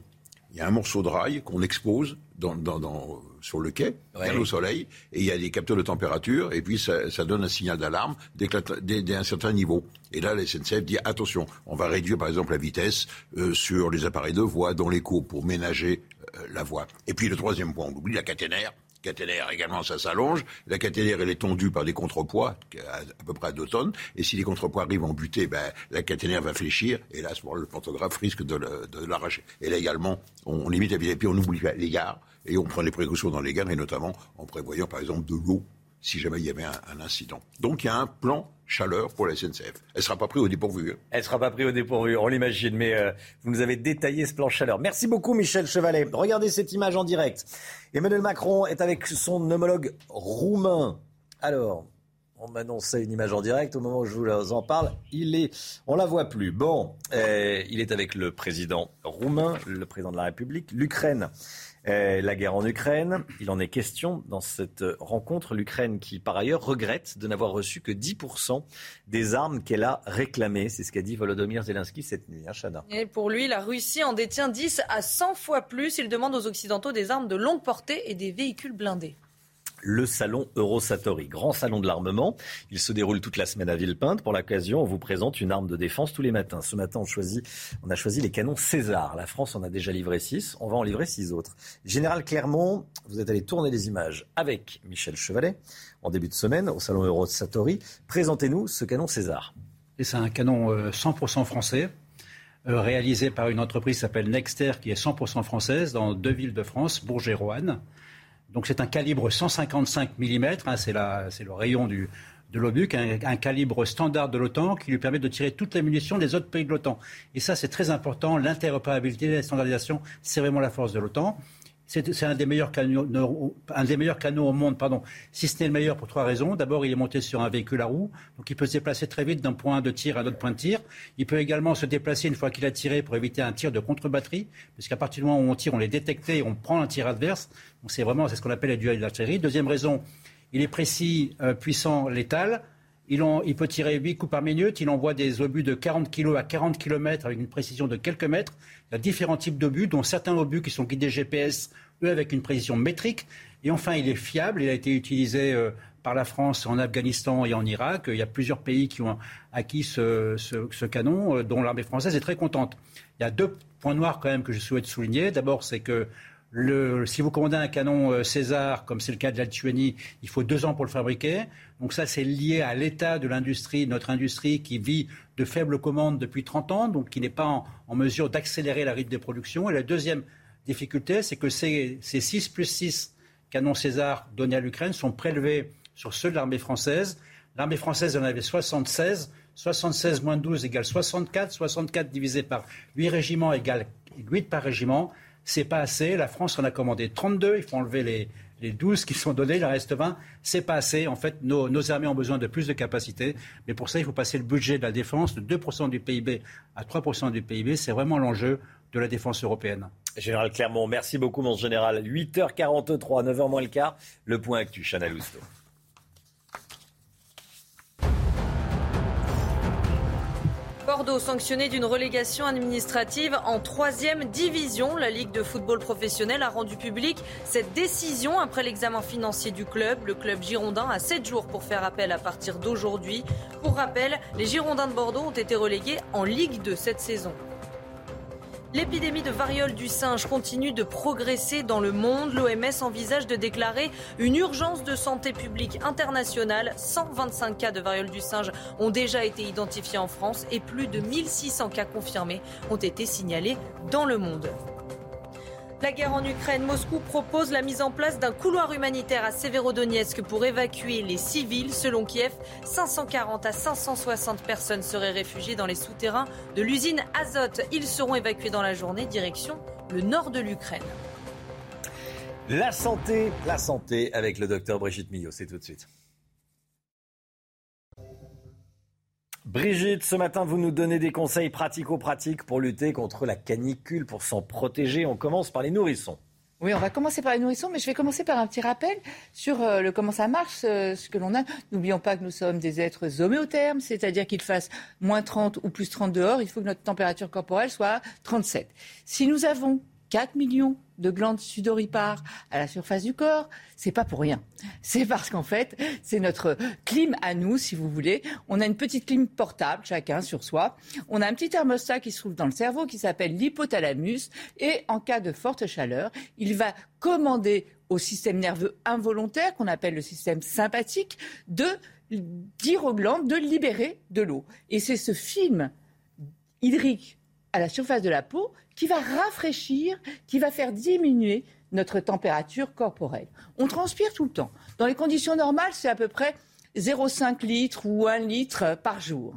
Il y a un morceau de rail qu'on expose dans, dans, dans, sur le quai, ouais. bien au soleil, et il y a des capteurs de température, et puis ça, ça donne un signal d'alarme dès, dès, dès, un certain niveau. Et là, la SNCF dit attention, on va réduire par exemple la vitesse euh, sur les appareils de voie dans les cours pour ménager euh, la voie. Et puis le troisième point, on oublie la caténaire caténaire également, ça s'allonge. La caténaire, elle est tondue par des contrepoids, à, peu près à 2 tonnes. Et si les contrepoids arrivent en butée, ben, la caténaire va fléchir. Et là, à ce moment le pantographe risque de, l'arracher. Et là également, on, on limite la puis on oublie les gares. Et on prend des précautions dans les gares, et notamment en prévoyant, par exemple, de l'eau si jamais il y avait un, incident. Donc il y a un plan chaleur pour la SNCF. Elle ne sera pas prise au dépourvu. Hein. Elle ne sera pas prise au dépourvu, on l'imagine, mais euh, vous nous avez détaillé ce plan chaleur. Merci beaucoup Michel Chevalet. Regardez cette image en direct. Emmanuel Macron est avec son homologue roumain. Alors, on m'annonçait une image en direct au moment où je vous en parle. Il est, on la voit plus. Bon, euh, il est avec le président roumain, le président de la République, l'Ukraine. Euh, la guerre en Ukraine, il en est question dans cette rencontre. L'Ukraine qui, par ailleurs, regrette de n'avoir reçu que 10% des armes qu'elle a réclamées. C'est ce qu'a dit Volodymyr Zelensky cette nuit, hein, Chana. Et pour lui, la Russie en détient 10 à 100 fois plus. Il demande aux Occidentaux des armes de longue portée et des véhicules blindés le salon Eurosatori, grand salon de l'armement. Il se déroule toute la semaine à Villepinte. Pour l'occasion, on vous présente une arme de défense tous les matins. Ce matin, on, a choisi les canons César. La France en a déjà livré six. On va en livrer six autres. Général Clermont, vous êtes allé tourner des images avec Michel Chevalet en début de semaine au salon Eurosatori. Présentez-nous ce canon César. Et c'est un canon 100% français. euh, réalisée par une entreprise qui s'appelle Nexter, qui est 100% française, dans deux villes de France, Bourges et Roanne. Donc c'est un calibre 155 mm, hein, c'est le rayon du, de l'OBUC, un, un, calibre standard de l'OTAN qui lui permet de tirer toutes les munitions des autres pays de l'OTAN. Et ça, c'est très important. L'interopérabilité, la standardisation, c'est vraiment la force de l'OTAN. C'est un des meilleurs canaux, un des meilleurs canaux au monde, pardon, si ce n'est le meilleur pour trois raisons. D'abord, il est monté sur un véhicule à roues, donc il peut se déplacer très vite d'un point de tir à un autre point de tir. Il peut également se déplacer une fois qu'il a tiré pour éviter un tir de contre-batterie, parce qu'à partir du moment où on tire, on les détecte et on prend un tir adverse. Donc c'est vraiment, c'est ce qu'on appelle la duel d'artillerie. Deuxième raison, il est précis, euh, puissant, létal. Il, peut tirer 8 coups par minute. Il envoie des obus de 40 kg à 40 km avec une précision de quelques mètres. Il y a différents types d'obus, dont certains obus qui sont guidés GPS avec une précision métrique. Et enfin, il est fiable. Il a été utilisé euh, par la France en Afghanistan et en Irak. Il y a plusieurs pays qui ont acquis ce, canon, euh, dont l'armée française est très contente. Il y a deux points noirs quand même que je souhaite souligner. D'abord, c'est que si vous commandez un canon euh, César, comme c'est le cas de la Lituanie, il faut deux ans pour le fabriquer. Donc ça, c'est lié à l'état de l'industrie, notre industrie qui vit de faibles commandes depuis 30 ans, donc qui n'est pas en, mesure d'accélérer la rythme de production. Et la deuxième difficulté, c'est que ces, ces 6 plus 6 canons César donnés à l'Ukraine sont prélevés sur ceux de l'armée française. L'armée française en avait 76. 76 moins 12 égale 64. 64 divisé par 8 régiments égale 8 par régiment. C'est pas assez. La France en a commandé 32. Il faut enlever les, les 12 qui sont donnés, il reste 20. C'est pas assez. En fait, nos, nos, armées ont besoin de plus de capacités. Mais pour ça, il faut passer le budget de la défense de 2% du PIB à 3% du PIB. C'est vraiment l'enjeu de la défense européenne. Général Clermont, merci beaucoup, mon général. 8h43, 9h moins le quart, le point actu, Chana Lousteau. Bordeaux sanctionné d'une relégation administrative en troisième division. La Ligue de football professionnel a rendu public cette décision après l'examen financier du club. Le club girondin a 7 jours pour faire appel à partir d'aujourd'hui. Pour rappel, les Girondins de Bordeaux ont été relégués en Ligue 2 cette saison. L'épidémie de variole du singe continue de progresser dans le monde. L'OMS envisage de déclarer une urgence de santé publique internationale. 125 cas de variole du singe ont déjà été identifiés en France et plus de 1600 cas confirmés ont été signalés dans le monde. La guerre en Ukraine, Moscou propose la mise en place d'un couloir humanitaire à Severodonetsk pour évacuer les civils. Selon Kiev, 540 à 560 personnes seraient réfugiées dans les souterrains de l'usine Azot. Ils seront évacués dans la journée direction le nord de l'Ukraine. La santé, la santé avec le docteur Brigitte Millot, c'est tout de suite. Brigitte, ce matin, vous nous donnez des conseils pratico-pratiques pour lutter contre la canicule, pour s'en protéger. On commence par les nourrissons. Oui, on va commencer par les nourrissons, mais je vais commencer par un petit rappel sur euh, le, comment ça marche, euh, ce que l'on a. N'oublions pas que nous sommes des êtres homéothermes, c'est-à-dire qu'il fasse moins 30 ou plus 30 dehors, il faut que notre température corporelle soit 37. Si nous avons 4 millions de glandes sudoripares à la surface du corps, c'est pas pour rien. C'est parce qu'en fait, c'est notre clim à nous, si vous voulez. On a une petite clim portable, chacun sur soi. On a un petit thermostat qui se trouve dans le cerveau qui s'appelle l'hypothalamus. Et en cas de forte chaleur, il va commander au système nerveux involontaire, qu'on appelle le système sympathique, de dire aux glandes de libérer de l'eau. Et c'est ce film hydrique à la surface de la peau qui va rafraîchir, qui va faire diminuer notre température corporelle. On transpire tout le temps. Dans les conditions normales, c'est à peu près 0,5 litres ou 1 litre par jour.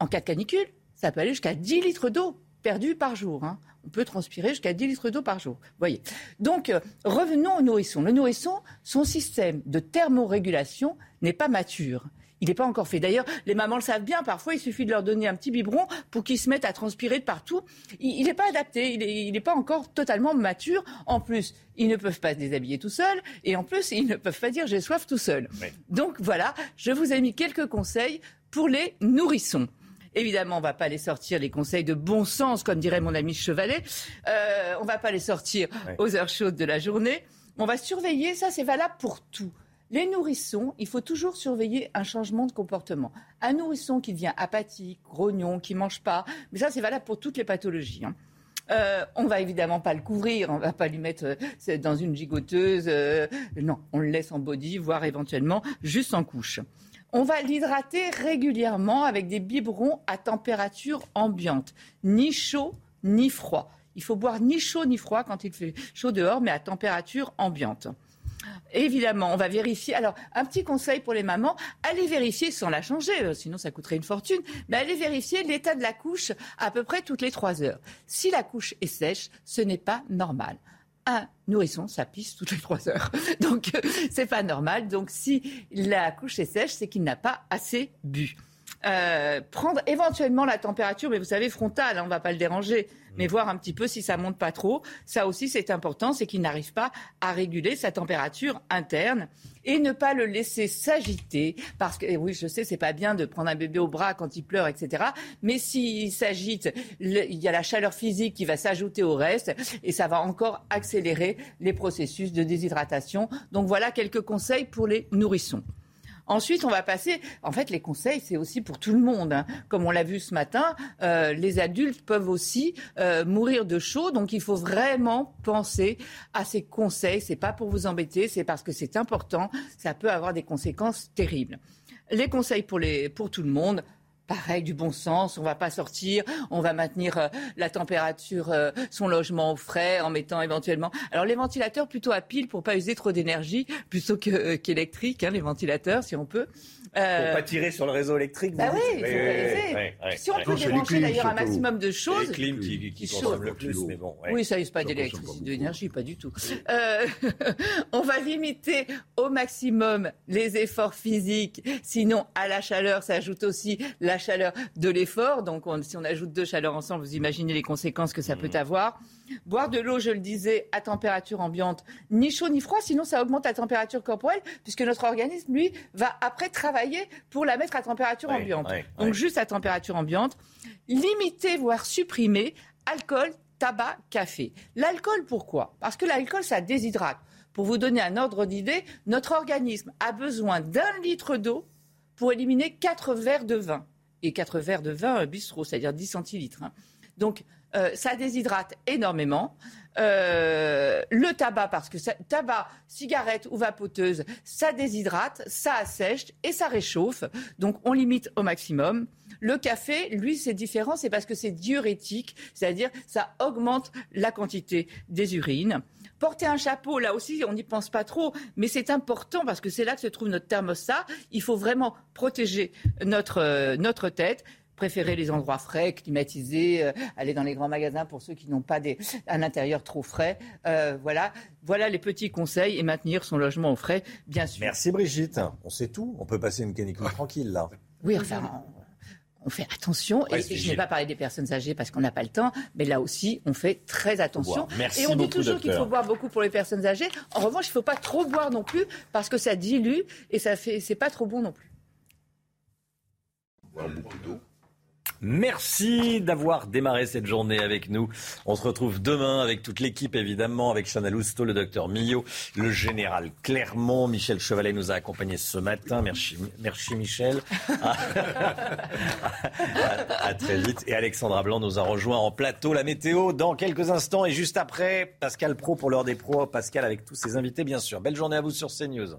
En cas de canicule, ça peut aller jusqu'à 10 litres d'eau perdue par jour. Hein. On peut transpirer jusqu'à 10 litres d'eau par jour. Voyez. Donc, euh, revenons au nourrisson. Le nourrisson, son système de thermorégulation n'est pas mature. Il n'est pas encore fait. D'ailleurs, les mamans le savent bien. Parfois, il suffit de leur donner un petit biberon pour qu'ils se mettent à transpirer de partout. Il n'est pas adapté. Il n'est pas encore totalement mature. En plus, ils ne peuvent pas se déshabiller tout seuls. Et en plus, ils ne peuvent pas dire j'ai soif tout seul. Donc voilà, je vous ai mis quelques conseils pour les nourrissons. Évidemment, on ne va pas les sortir les conseils de bon sens, comme dirait mon ami Chevalet. Euh, on ne va pas les sortir aux heures chaudes de la journée. On va surveiller, ça c'est valable pour tout. Les nourrissons, il faut toujours surveiller un changement de comportement. Un nourrisson qui devient apathique, grognon, qui ne mange pas, mais ça c'est valable pour toutes les pathologies. Hein. Euh, on va évidemment pas le couvrir, on va pas lui mettre euh, dans une gigoteuse. Euh, non, on le laisse en body, voire éventuellement juste en couche. On va l'hydrater régulièrement avec des biberons à température ambiante, ni chaud ni froid. Il faut boire ni chaud ni froid quand il fait chaud dehors, mais à température ambiante. Évidemment, on va vérifier. Alors, un petit conseil pour les mamans, allez vérifier sans la changer, euh, sinon ça coûterait une fortune, mais allez vérifier l'état de la couche à peu près toutes les trois heures. Si la couche est sèche, ce n'est pas normal un nourrisson, ça pisse toutes les trois heures. Donc, euh, c'est pas normal. Donc, si la couche est sèche, c'est qu'il n'a pas assez bu. Euh, prendre éventuellement la température, mais vous savez, frontale, hein, on ne va pas le déranger, mais voir un petit peu si ça monte pas trop. Ça aussi, c'est important, c'est qu'il n'arrive pas à réguler sa température interne et ne pas le laisser s'agiter, parce que oui, je sais, c'est pas bien de prendre un bébé au bras quand il pleure, etc. Mais s'il s'agite, il y a la chaleur physique qui va s'ajouter au reste et ça va encore accélérer les processus de déshydratation. Donc voilà quelques conseils pour les nourrissons. Ensuite, on va passer. En fait, les conseils, c'est aussi pour tout le monde. Hein. Comme on l'a vu ce matin, euh, les adultes peuvent aussi euh, mourir de chaud. Donc, il faut vraiment penser à ces conseils. C'est pas pour vous embêter, c'est parce que c'est important. Ça peut avoir des conséquences terribles. Les conseils pour, les, pour tout le monde, pareil, du bon sens. On va pas sortir, on va maintenir euh, la température, euh, son logement au frais, en mettant éventuellement. Alors les ventilateurs plutôt à pile pour pas user trop d'énergie, plutôt euh, qu'électrique, hein, les ventilateurs, si on peut. Euh... Pour pas tirer sur le réseau électrique. Bah oui, il faut oui, Si on peut débrancher d'ailleurs un maximum de choses. Les clims qui, qui, consomment le plus, mais bon. Oui, ça use pas d'électricité, d'énergie, pas du tout. Euh, on va limiter au maximum les efforts physiques. Sinon, à la chaleur s'ajoute aussi la chaleur de l'effort. Donc, si on ajoute deux chaleurs ensemble, vous imaginez les conséquences que ça peut mmh. avoir. Boire de l'eau, je le disais, à température ambiante, ni chaud ni froid, sinon ça augmente la température corporelle, puisque notre organisme, lui, va après travailler pour la mettre à température ambiante. Donc juste à température ambiante. Limiter, voire supprimer, alcool, tabac, café. L'alcool, pourquoi? Parce que l'alcool, ça déshydrate. Pour vous donner un ordre d'idée, notre organisme a besoin d'un litre d'eau pour éliminer 4 verres de vin. Et 4 verres de vin bistrot, c'est-à-dire 10 centilitres. Hein. Donc, euh, ça déshydrate énormément. Euh, le tabac, parce que tabac, cigarette ou vapoteuse, ça déshydrate, ça assèche et ça réchauffe. Donc on limite au maximum. Le café, lui, c'est différent, c'est parce que c'est diurétique, c'est-à-dire ça augmente la quantité des urines. Porter un chapeau, là aussi, on n'y pense pas trop, mais c'est important parce que c'est là que se trouve notre thermostat. Il faut vraiment protéger notre, euh, notre tête préférer les endroits frais, climatisés, euh, aller dans les grands magasins pour ceux qui n'ont pas des, un intérieur trop frais. Euh, voilà, voilà les petits conseils et maintenir son logement au frais, bien sûr. Merci Brigitte. On sait tout. On peut passer une canicule tranquille là. Oui, enfin. On fait attention, et, je n'ai pas parlé des personnes âgées parce qu'on n'a pas le temps, mais là aussi, on fait très attention. Merci et on dit toujours qu'il faut boire beaucoup pour les personnes âgées. En revanche, il ne faut pas trop boire non plus parce que ça dilue et ça fait, c'est pas trop bon non plus. Boire beaucoup d'eau. Merci d'avoir démarré cette journée avec nous. On se retrouve demain avec toute l'équipe, évidemment, avec Chanel Housteau, le docteur Millot, le général Clermont. Michel Chevalet nous a accompagnés ce matin. Merci, merci Michel. à, très vite. Et Alexandra Blanc nous a rejoint en plateau. La météo dans quelques instants. Et juste après, Pascal Pro pour l'heure des pros. Pascal avec tous ses invités, bien sûr. Belle journée à vous sur CNews.